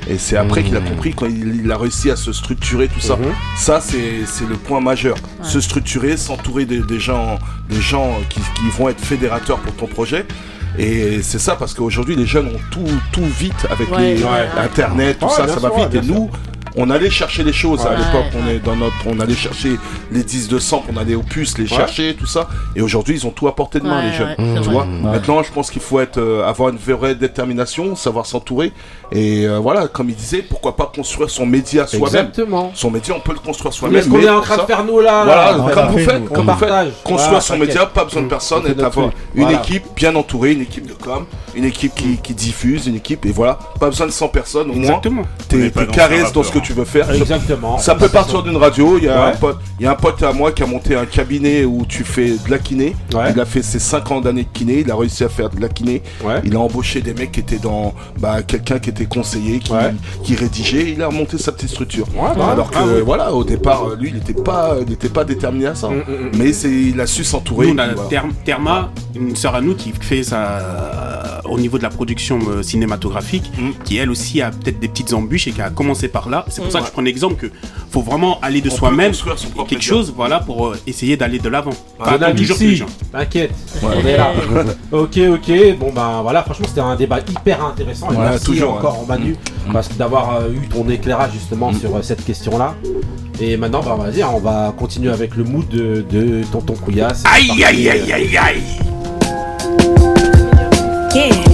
Et c'est après qu'il a compris quand il, il a réussi à se structurer tout ça. Mhm. Ça c'est c'est le point majeur. Se structurer, s'entourer des, des gens des gens qui, qui vont être fédérateurs pour ton projet. Et c'est ça parce qu'aujourd'hui les jeunes ont tout, tout vite avec Ouais, les ouais, ouais. internet, tout Ouais, ça, ça va sûr, vite. Et nous, on allait chercher les choses à Ouais. l'époque. On est dans notre, on allait chercher les 10 de sample, on allait au puces les Ouais. chercher, tout ça. Et aujourd'hui, ils ont tout à portée de main, Ouais, les jeunes. tu vois. Ouais. Maintenant, je pense qu'il faut être, euh, avoir une vraie détermination, savoir s'entourer. Et euh, voilà, comme il disait, pourquoi pas construire son média soi-même. Exactement. Son média, on peut le construire Mais soi-même. ce qu'on est en train de faire nous là, Voilà, comme vous faites, comme On vous faites. Construire Voilà, son média, pas besoin de personne, et d'avoir une équipe bien entourée, une équipe de com, une équipe qui, qui diffuse, une équipe, et voilà, pas besoin de 100 personnes au moins. Exactement. N'est t'es dans carré dans rappeur. ce que tu veux faire. Exactement. Ça peut partir d'une radio. Il y, a Ouais. un pote, il y a un pote à moi qui a monté un cabinet où tu fais de la kiné. Il a fait ses 5 ans d'années de kiné. Il a réussi à faire de la kiné. Il a embauché des mecs qui étaient dans. Bah, quelqu'un qui était conseiller, qui, qui rédigeait. Il a monté sa petite structure. bah, Alors que, ah oui. voilà, au départ, lui, il n'était pas, il était pas déterminé à ça. Mais c'est, il a su s'entourer. Nous, on a voilà. Therma, une sœur à nous qui fait ça euh, au niveau de la production euh, cinématographique, qui elle aussi a peut-être des petites embûches et qui a commencé par là. C'est pour ça que Ouais. je prends l'exemple que faut vraiment aller de On soi-même quelque média. chose, voilà, pour euh, essayer d'aller de l'avant. Pas Donald attendre toujours gens. T'inquiète, Ouais. on est là. [laughs] ok, ok. Bon bah voilà, franchement c'était un débat hyper intéressant. Et Ouais, merci toujours, encore ouais. Manu parce que d'avoir euh, eu ton éclairage justement sur euh, cette question-là. Et maintenant, bah vas-y, hein, on va continuer avec le mood de, de Tonton Couillasse. Aïe, aïe, aïe, aïe, aïe. Yeah.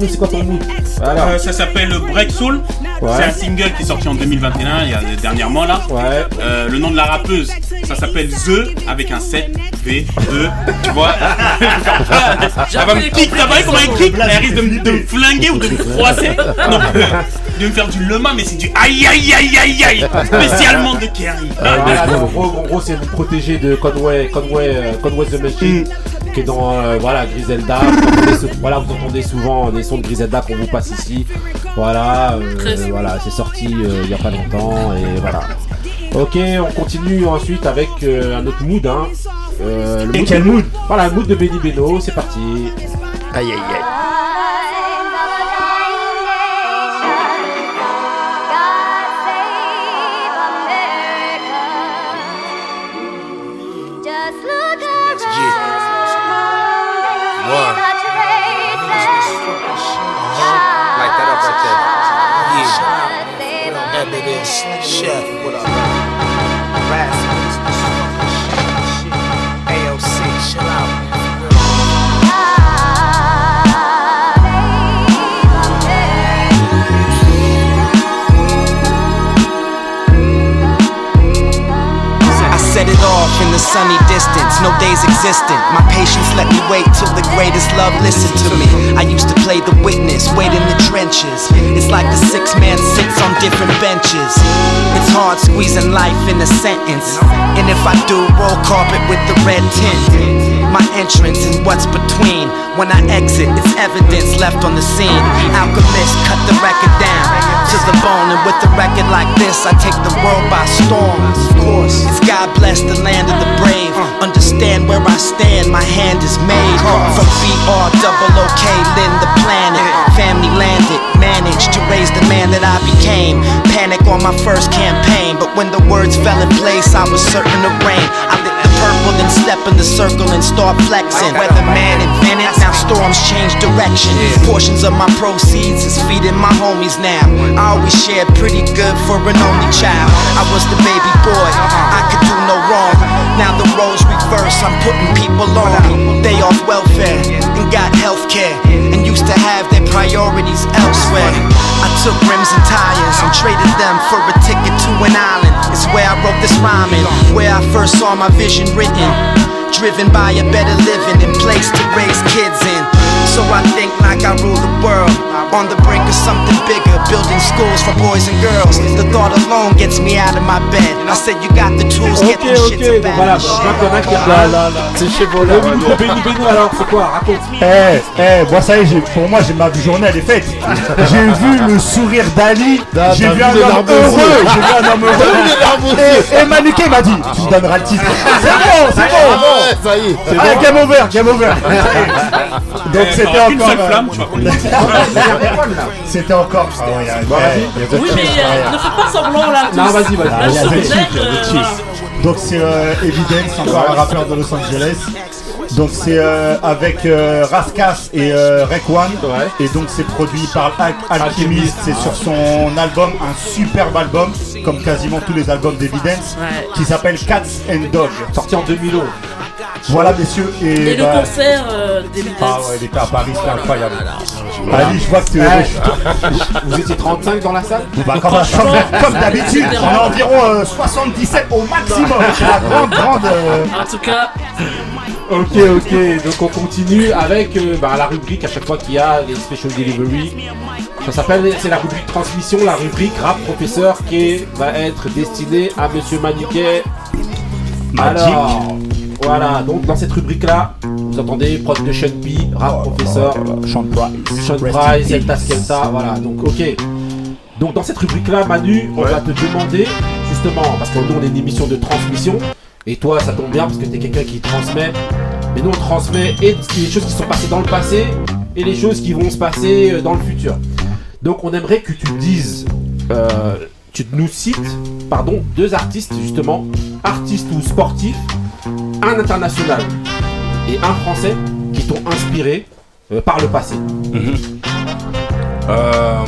C'est quoi Voilà. Euh, ça s'appelle Break Soul. Ouais. C'est un single qui est sorti en 2021, il y a dernièrement là. Euh, le nom de la rappeuse, ça s'appelle The avec un 7 V 2. Tu vois [laughs] Ça va me kick, t'as vu comment elle kick Elle risque de me, de me flinguer ou de me froisser. Non, de me faire du lema, mais c'est du aïe aïe aïe aïe aïe. Spécialement de Kerry. En gros, c'est le protégé de Conway, Conway, euh, Conway the Machine, qui est dans euh, voilà, Griselda. Vous entendez voilà, vous entendez souvent des sons de Griselda qu'on vous passe ici. Voilà, euh, voilà c'est sorti euh, il y a pas longtemps et voilà. Ok, on continue ensuite avec euh, un autre mood. Hein. Euh, le Et quel mood? Voilà, le mood de Benny Beno, c'est parti. Aïe aïe aïe. shit. I set it off in the sunny distance, no days existent. My patience let me wait till the greatest love listened to me. I used to play the witness, wait in the trenches. It's like the six man sits on different benches. It's hard squeezing life in a sentence. And if I do, roll carpet with the red tint. My entrance and what's between. When I exit, it's evidence left on the scene. Alchemist cut the record down to the bone, and with a record like this, I take the world by storm. Of course, it's God bless the land of the brave. Understand where I stand, my hand is made. From BR double OK, Lynn the planet. Family landed, managed to raise the man that I became. Panic on my first campaign, but when the words fell in place, I was certain to reign. I purple, then step in the circle and start flexing. Weatherman invented, now storms change direction. Portions of my proceeds is feeding my homies now. I always shared pretty good for an only child. I was the baby boy, I could do no wrong. Now the roles reverse, I'm putting people on. They off welfare and got health care and used to have their priorities elsewhere. I took rims and tires and traded them for a ticket to an island. It's where I wrote this rhyming, where I first saw my vision written. Driven by a better living and place to raise kids in. So I think like I rule the world. On the brink of something bigger, building schools for boys and girls. The thought alone gets me out of my bed. I said you got the tools, get the shit to donc voilà, battle. donc maintenant qu'il y a Là, là, là. C'est chez de Benny Beno alors, c'est quoi? Raconte. Eh, eh, moi ça y est, pour moi, j'ai ma journée, elle est faite. J'ai vu le sourire d'Ali, [laughs] j'ai vu un homme [laughs] heureux, j'ai vu un homme heureux. Et, Manuquet m'a dit, tu me donneras le titre. [laughs] C'est bon, c'est bon. Ah ça y est. Ah, bon. game over, game over. Donc c'était encore. seule euh, flamme, tu vas. C'était encore. Ah ouais, il y a- Bon, vas-y. il y a d'autres Oui, mais euh, ne faites pas semblant là. Non, vas-y, vas-y. Ah, il y a des des euh, chiffres. Donc c'est euh, Evidence, encore un rappeur de Los Angeles. Donc c'est euh, avec euh, Raskas et euh, Rek One. Et donc c'est produit par Al- Alchemist. C'est sur son album, un superbe album, comme quasiment tous les albums d'Evidence, Ouais. qui s'appelle Cats and Dogs. Sorti en 2011. Voilà messieurs. Et, Et le bah, concert euh, d'Evidence. Ah ouais, il était à Paris, c'était incroyable. Voilà. Ali, je vois que tu Eh, Vous étiez 35 dans la salle? Bah, comme, comme- comme d'habitude, on est environ euh, 77 au maximum. C'est la grande, grande. euh, En tout cas, Ok, ok, donc on continue avec euh, bah, la rubrique à chaque fois qu'il y a les special delivery. Ça s'appelle, c'est la rubrique transmission, la rubrique rap professeur qui va être destinée à Monsieur Maniquet. Magic. Alors, voilà, donc dans cette rubrique là, vous entendez prod de Sean P, rap professeur, Sean Price. Sean Price, peace. Skelta, voilà, donc ok. Donc dans cette rubrique là, Manu, on va te demander, justement, parce que nous on est une émission de transmission, et toi ça tombe bien parce que t'es quelqu'un qui transmet, mais nous on transmet et les choses qui sont passées dans le passé et les choses qui vont se passer euh, dans le futur. Donc on aimerait que tu dises, euh, tu nous cites, pardon, deux artistes justement, artistes ou sportifs, un international et un français qui t'ont inspiré euh, par le passé. Euh,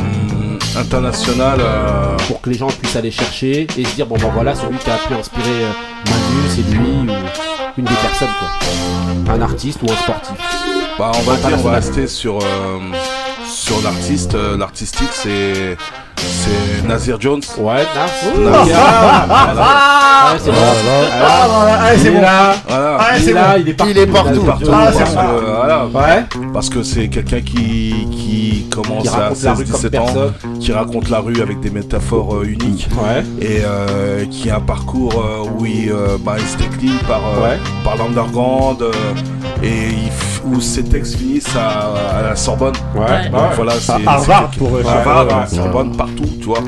international. euh, Pour que les gens puissent aller chercher et se dire bon ben voilà celui qui a pu inspirer Manu c'est lui ou une des personnes quoi. Un artiste ou un sportif. Bah, on va dire, on va rester sur, sur l'artiste. L'artistique, c'est. C'est Nazir Jones. Ouais, Nazir. Ah, c'est bon. Ah, là. Voilà. Ah, Il c'est est là, bon. il est partout. Il est partout. Partout, Ah, parce, c'est que, voilà, Ouais. parce que c'est quelqu'un qui, qui commence à raconte la rue comme 16-17 ans, personne. qui raconte la rue avec des métaphores euh, uniques Ouais. et euh, qui a un parcours euh, où il, euh, bah, il se décline par, euh, Ouais. par l'underground euh, et il où ses textes finissent à, à la Sorbonne. Ouais. Donc voilà, c'est Harvard pour, Harvard. Sorbonne, partout, tu vois.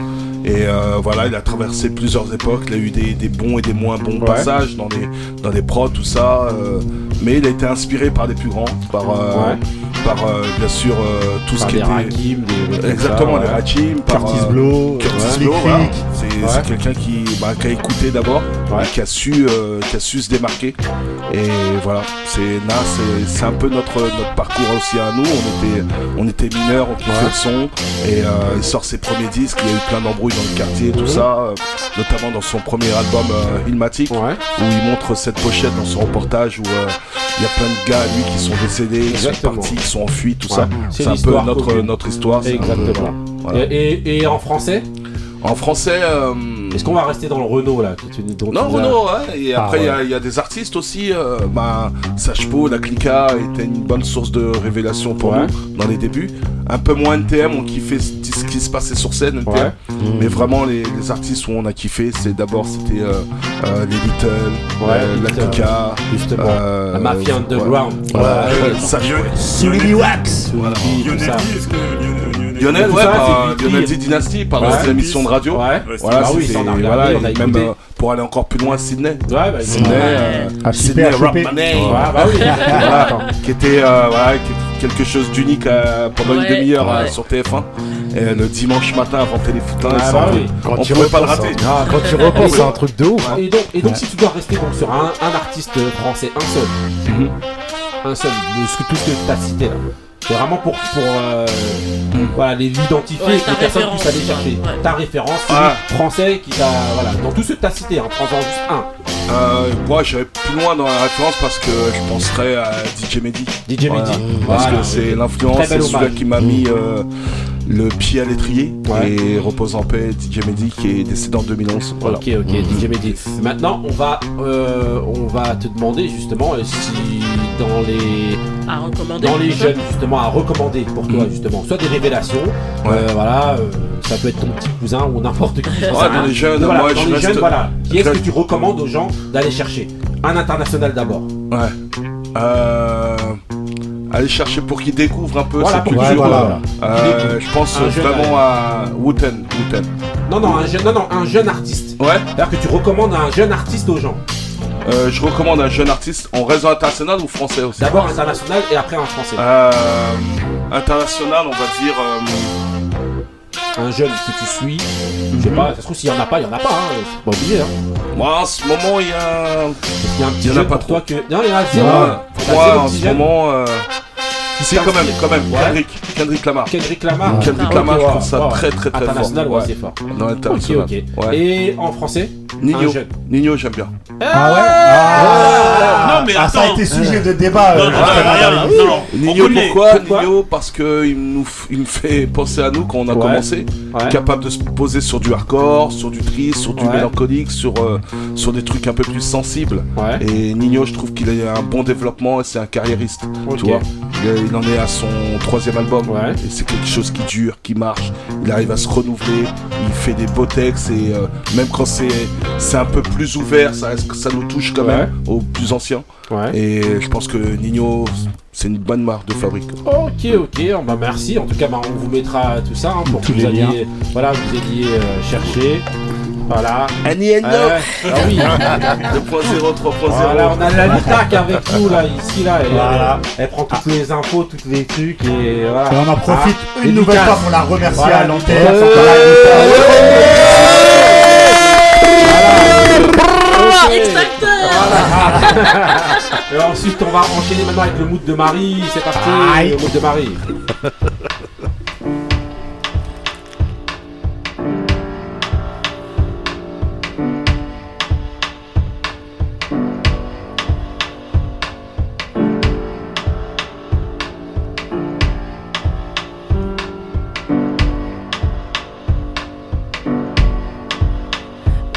Et euh, voilà, il a traversé plusieurs époques, il a eu des, des bons et des moins bons Ouais. passages dans les, dans les prods, tout ça. euh, mais il a été inspiré par les plus grands, par, euh, Ouais. par bien sûr tout Par ce qui était. Rakim, des- Exactement, ça, les ouais. Rakim, par Curtis Blow, Curtis. Blow, voilà. Freak. C'est quelqu'un qui, bah, qui a écouté d'abord, qui a su, qui a su se démarquer. Et voilà, c'est c'est- un peu notre, notre parcours aussi à nous. On était, on était mineurs, on kiffait le son, et il sort ses premiers disques. Il y a eu plein d'embrouilles dans le quartier, tout Mhm. ça, euh, notamment dans son premier album euh, Ilmatic, Ouais. où il montre cette pochette dans son reportage où euh, il y a plein de gars, lui, qui sont décédés, qui sont Exactement. partis, qui sont enfuis, tout Ouais. ça. C'est un peu notre, commune. notre histoire. peu- Exactement. voilà. Et, et- et en français? En français. Est-ce qu'on va rester dans le Renault là dont Non, as- Renaud, ouais. Et Ah, après, il y a- ouais. il y, a des artistes aussi. Euh, bah, Sachpo, la Clica était une bonne source de révélation pour Ouais. nous dans les débuts. Un peu moins NTM, on kiffait ce qui se passait sur scène, NTM. Ouais. Mais vraiment, les, les artistes où on a kiffé, c'est d'abord c'était euh, euh, les Little, Ouais, euh, la Clica. justement. euh, La mafia underground. Voilà, Wax. Voilà. Tout ça. Lionel- Tout ouais, ça, par c'est Lionel Vicky. D Dynasty, par Ouais. notre émission de radio. Ouais. Voilà, Bah même écouté. euh, pour aller encore plus loin, Sydney. Ouais, bah, Sydney, ouais. euh, Ah, Sydney Rap chopé. Money. Ouais, bah oui. [laughs] Voilà, Attends. qui était euh, quelque chose d'unique euh, pendant Ouais, une demi-heure euh, ouais. sur TF1 et le dimanche matin avant Téléfoot 1 Ah, bah on- oui. On tu pouvait pas le rater Ah, quand tu repenses, c'est un truc de ouf. hein. Et donc, et donc si tu dois rester donc sur un, un artiste français, un seul, Mhm. un seul, de ce que, tout ce que tu as cité là, c'est vraiment pour, pour euh, voilà, les l'identifier Ouais, et que les personnes puissent aller chercher. ouais. Ta référence, Ah. français qui t'a. Voilà, dans tous ceux que tu as cités, hein, prends-en juste un. Euh, moi j'irais plus loin dans la référence parce que je penserais à DJ Mehdi DJ Voilà. Mehdi. parce Voilà. que c'est l'influence c'est celui hommage. qui m'a mis euh, le pied à l'étrier Ouais. et repose en paix DJ Mehdi qui est décédé en 2011 voilà. Ok, ok, DJ Mehdi. Maintenant, on va, euh, on va te demander justement euh, si dans les, À recommander. dans les jeunes justement à recommander pour toi Mhm. justement, soit des révélations, Ouais. euh, voilà, euh, ça peut être ton petit cousin ou n'importe qui. Ouais, dans les jeunes, voilà, moi, dans je les reste- jeunes, voilà. Qui est-ce que tu recommandes aux gens d'aller chercher? Un international d'abord. Ouais. Euh, aller chercher pour qu'ils découvrent un peu voilà, cette culture. Ouais, euh, je pense un vraiment à Wooten. Non, non, un jeune, non, non, un jeune artiste. Ouais. C'est-à-dire que tu recommandes un jeune artiste aux gens. Euh, je recommande un jeune artiste en réseau international ou français aussi? D'abord international et après en français. Euh, international, on va dire. Euh, un jeune que tu suis. Je sais mhm. pas, ça se trouve s'il y en a pas, il y en a pas. Hein. Pas oublier. Hein. Moi en ce moment il y a. Il y a un petit pas pour toi que. Non, il. 3 en ce moment. Euh, si, quand même, quand même. Ouais. Kendrick. Kendrick Lamar. Kendrick Lamar. Kendrick Ah, Lamar, je trouve ça très, très, très International, fort. ouais, Ouais. c'est fort. Dans l'international. Ok, ok. Ouais. Et en français Nino. Nino, j'aime bien. Ah ouais? Ah, Non, mais ah, ça a attends. été sujet de débat. Non, euh, non, non, non. Nino, pourquoi, Pourquoi? Nino Parce qu'il nous, f- il me fait penser à nous quand on a Ouais. commencé. Ouais. Capable de se poser sur du hardcore, sur du triste, sur du Ouais. mélancolique, sur, euh, sur des trucs un peu plus sensibles. Ouais. Et Nino, je trouve qu'il a un bon développement et c'est un carriériste. Ok. Tu vois? Il, en est à son troisième album. Ouais. Et c'est quelque chose qui dure, qui marche. Il arrive à se renouveler. Il fait des beaux textes et euh, même quand c'est c'est un peu plus ouvert, ça, reste- ça nous touche quand Ouais. même aux plus anciens. Ouais. Et je pense que Nino, c'est une bonne marque de fabrique. Ok, ok, oh, bah merci. En tout cas, bah, on vous mettra tout ça hein, pour Tous que vous alliez, voilà, vous ayez euh, cherché. Voilà. Annie Ouais, ah oui. [laughs] 2.0, 3.0. Voilà, on a la Litac avec nous là, ici là. Et, Voilà. euh, elle prend toutes les infos, tous les trucs et voilà. Et on en profite Ah, une nouvelle fois pour la remercier Voilà, à l'antenne. dédicace Voilà. Voilà. [laughs] Et ensuite, on va enchaîner maintenant avec le mood de Marie. C'est parti, Aïe. le mood de Marie.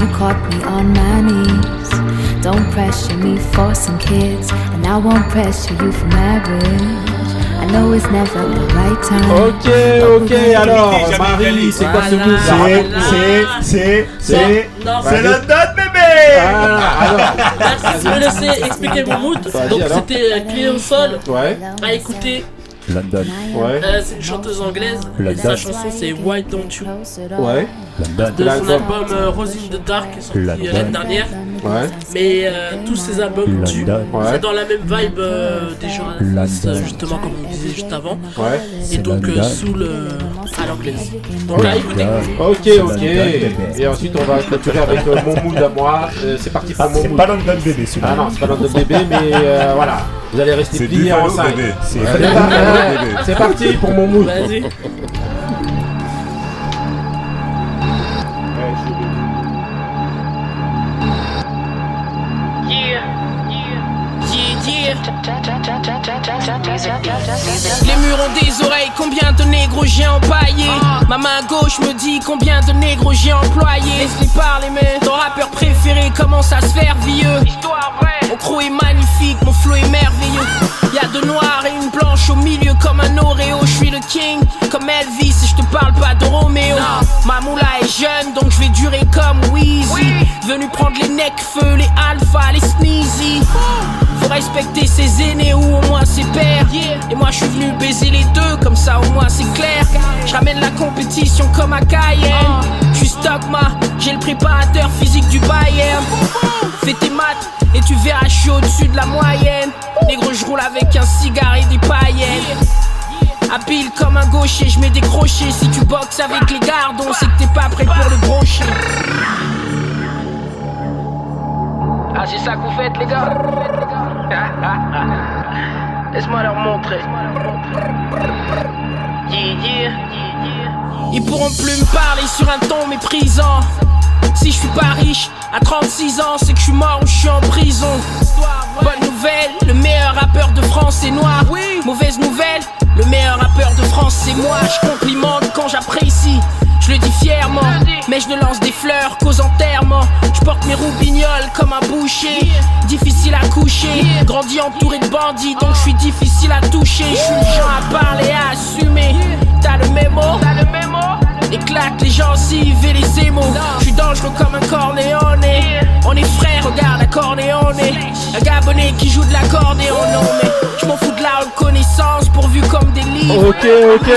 You caught me on my knees. Don't pressure me for some kids, and I won't pressure you for marriage. I know it's never the right time. Ok, ok, alors, Marie, c'est quoi ce move C'est, c'est, c'est, c'est vas-y. London bébé Merci de me laisser expliquer mon mood. Donc c'était euh, Clé au sol. Ouais. À écouter. London. Ouais. Euh, c'est une chanteuse anglaise. Et London. sa chanson c'est Why Don't You? Ouais. De son album euh, Rose in the Dark qui est sorti euh, London. l'année dernière. Ouais. Mais euh, tous ces albums tuent. Ouais. C'est dans la même vibe euh, des gens London. justement comme on disait juste avant. Ouais. Et donc euh, sous le à l'anglaise. Donc là écoutez. Ok, ok. Et ensuite, on va clôturer avec euh, mon mood à moi. Euh, c'est parti pour Ah, mon c'est mood. pas London bébé, celui-là. Ah non, c'est pas London bébé, mais euh, voilà. Vous allez rester C'est pliés en 5. bébé. C'est Ouais. pas- Buffalo ouais, bébé. c'est parti pour mon mood. Vas-y. Les murs ont des oreilles, combien de négros j'ai empaillé Ma main gauche me dit combien de négros j'ai employé Laisse-les parler mais ton rappeur préféré commence à se faire vieux Mon crew est magnifique, mon flow est merveilleux Y'a deux noirs et une blanche au milieu comme un Oreo Je suis le king. Comme Elvis et je te parle pas de Roméo. Ma moula est jeune donc je vais durer comme Weezy. Venu prendre les necks-feux, les alpha, les sneezy. Faut respecter ses aînés ou au moins ses pères. Et moi je suis venu baiser les deux, comme ça au moins c'est clair. Je ramène la compétition comme à Cayenne. Je suis Stockma, j'ai le préparateur physique du Bayern. Fais tes maths et tu verras, je suis au-dessus de la moyenne. Négro, je roule avec un cigare et des paillettes. Habile comme un gaucher, je mets des crochets. Si tu boxes avec les gardons, c'est que t'es pas prêt pour le brocher. Ah, c'est ça que vous faites, les gars [laughs] Laisse-moi leur montrer. Ils pourront plus me parler sur un ton méprisant. Si je suis pas riche à 36 ans, c'est que je suis mort ou je suis en prison. Bonne nouvelle, le meilleur rappeur de France est noir. Mauvaise nouvelle, le meilleur rappeur de France c'est moi. Je complimente quand j'apprécie. Je le dis fièrement, mais je ne lance des fleurs qu'aux enterrements. Je porte mes roubignoles comme un boucher. Difficile à coucher, grandi entouré de bandits, donc je suis difficile à toucher. Je suis le genre à parler, à assumer. T'as le mémo, les claques, les gencives et les émaux. Je suis dangereux comme un corléone. On est frères, regarde la corléone. Un gabonais qui joue de l'accordéon, non mais je m'en fous de la reconnaissance pourvu comme des livres. Ok, ok.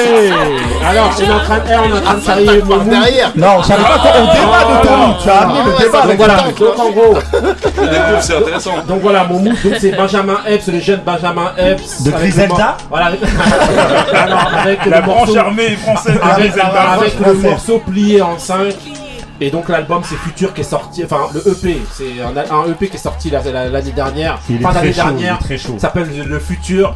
Alors, on est en train, eh, on est en train de mood. Non, ça va pas, on débat de ton mood. Tu as amené le débat Donc avec voilà, donc en gros. découvre, c'est intéressant. Donc voilà, mon mood, donc c'est Benjamin Epps, le jeune Benjamin Epps. De avec le Griselda mor- Voilà, avec, [laughs] Alors, avec La branche armée française de Avec, Griselda. avec le Française. morceau plié en 5. Et donc l'album c'est Futur qui est sorti, enfin le EP, c'est un, un EP qui est sorti la- la- l'année dernière, Il est fin d'année dernière, s'appelle Le Futur.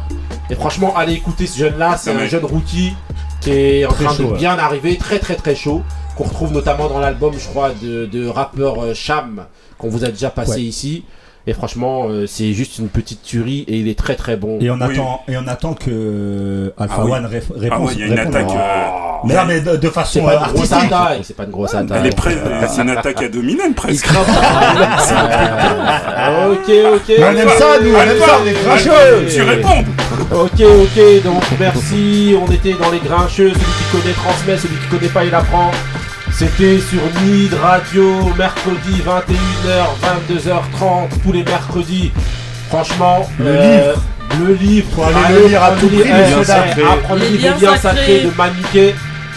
Et franchement, allez écouter ce jeune là, c'est un jeune rookie qui est en train chaud, de ouais. bien arriver, très très très chaud. qu'on retrouve notamment dans l'album, je crois, de, de rappeur euh, Cham, qu'on vous a déjà passé Ouais. ici. Et franchement, euh, c'est juste une petite tuerie et il est très très bon. Et on attend, et on attend que Alpha Ah oui. One rép- Ah réponse. ouais, il y a une attaque, Oh. euh, Mais non, mais de, de C'est façon pas euh, une grosse artistique. attaque, c'est pas une grosse attaque. Elle est prête, c'est une attaque à dominem presque. [laughs] Ok, ok. On aime ça, nous, on aime ça, on est grincheux. Tu réponds. Ok, ok, donc merci. On était dans les grincheux. Celui qui connaît transmet, celui qui connaît pas il apprend. C'était sur Nid Radio, mercredi 21h, 22h30, tous les mercredis. Franchement, Le euh, livre. le livre, aller le lire à tout apprendre prix, les- eh, Les les liens liens sacrés. sacrés de Maniquet.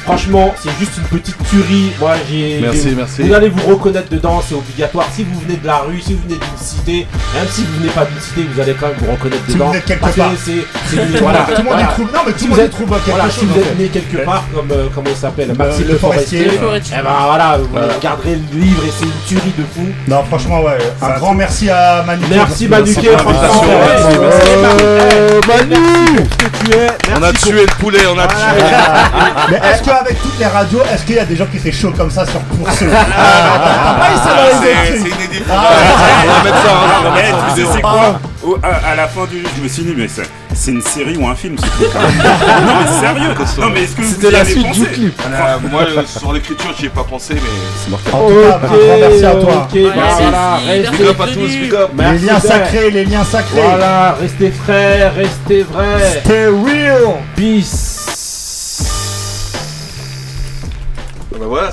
Franchement, c'est juste une petite tuerie. Moi, j'ai. Merci, merci. Vous allez vous reconnaître dedans, c'est obligatoire. Si vous venez de la rue, si vous venez d'une cité, même si vous venez pas d'une cité, vous allez quand même vous reconnaître Si vous dedans. quelque Parce part. c'est- c'est- Tout le voilà, monde- tout le monde y voilà. trouve- non, mais tout Si le vous monde y êtes- trouve quelque voilà, chose, Si vous êtes né quelque part, comme euh, comment il s'appelle, Le- Maxime le Forestier. Et Forestier. ben voilà, vous Voilà. regarderez le livre et c'est une tuerie de fou. Non, franchement, ouais. Un grand merci à Manuquet. Merci c'est franchement. Manu. Euh, Eh. On a tué le poulet, on a tué. Qu'avec toutes les radios, est-ce qu'il y a des gens qui seraient chauds comme ça sur pour ceux Ah, dans les c'est- inédit. Ah, On va mettre ça, hein, ah, on va mettre ça. ah, Tu sais, c'est ah, quoi à, à la fin du jeu, je me suis dit, mais c'est c'est une série ou un film, ce truc Non, mais sérieux Non, mais est-ce que vous y avez pensé Euh, moi, euh, sur l'écriture, j'y ai pas pensé, mais c'est marqué. En tout cas, un grand merci à toi. Big up à tous, big up. Les liens sacrés, les liens sacrés. Voilà, restez frais, restez vrais. Stay real. Peace. Bah voilà,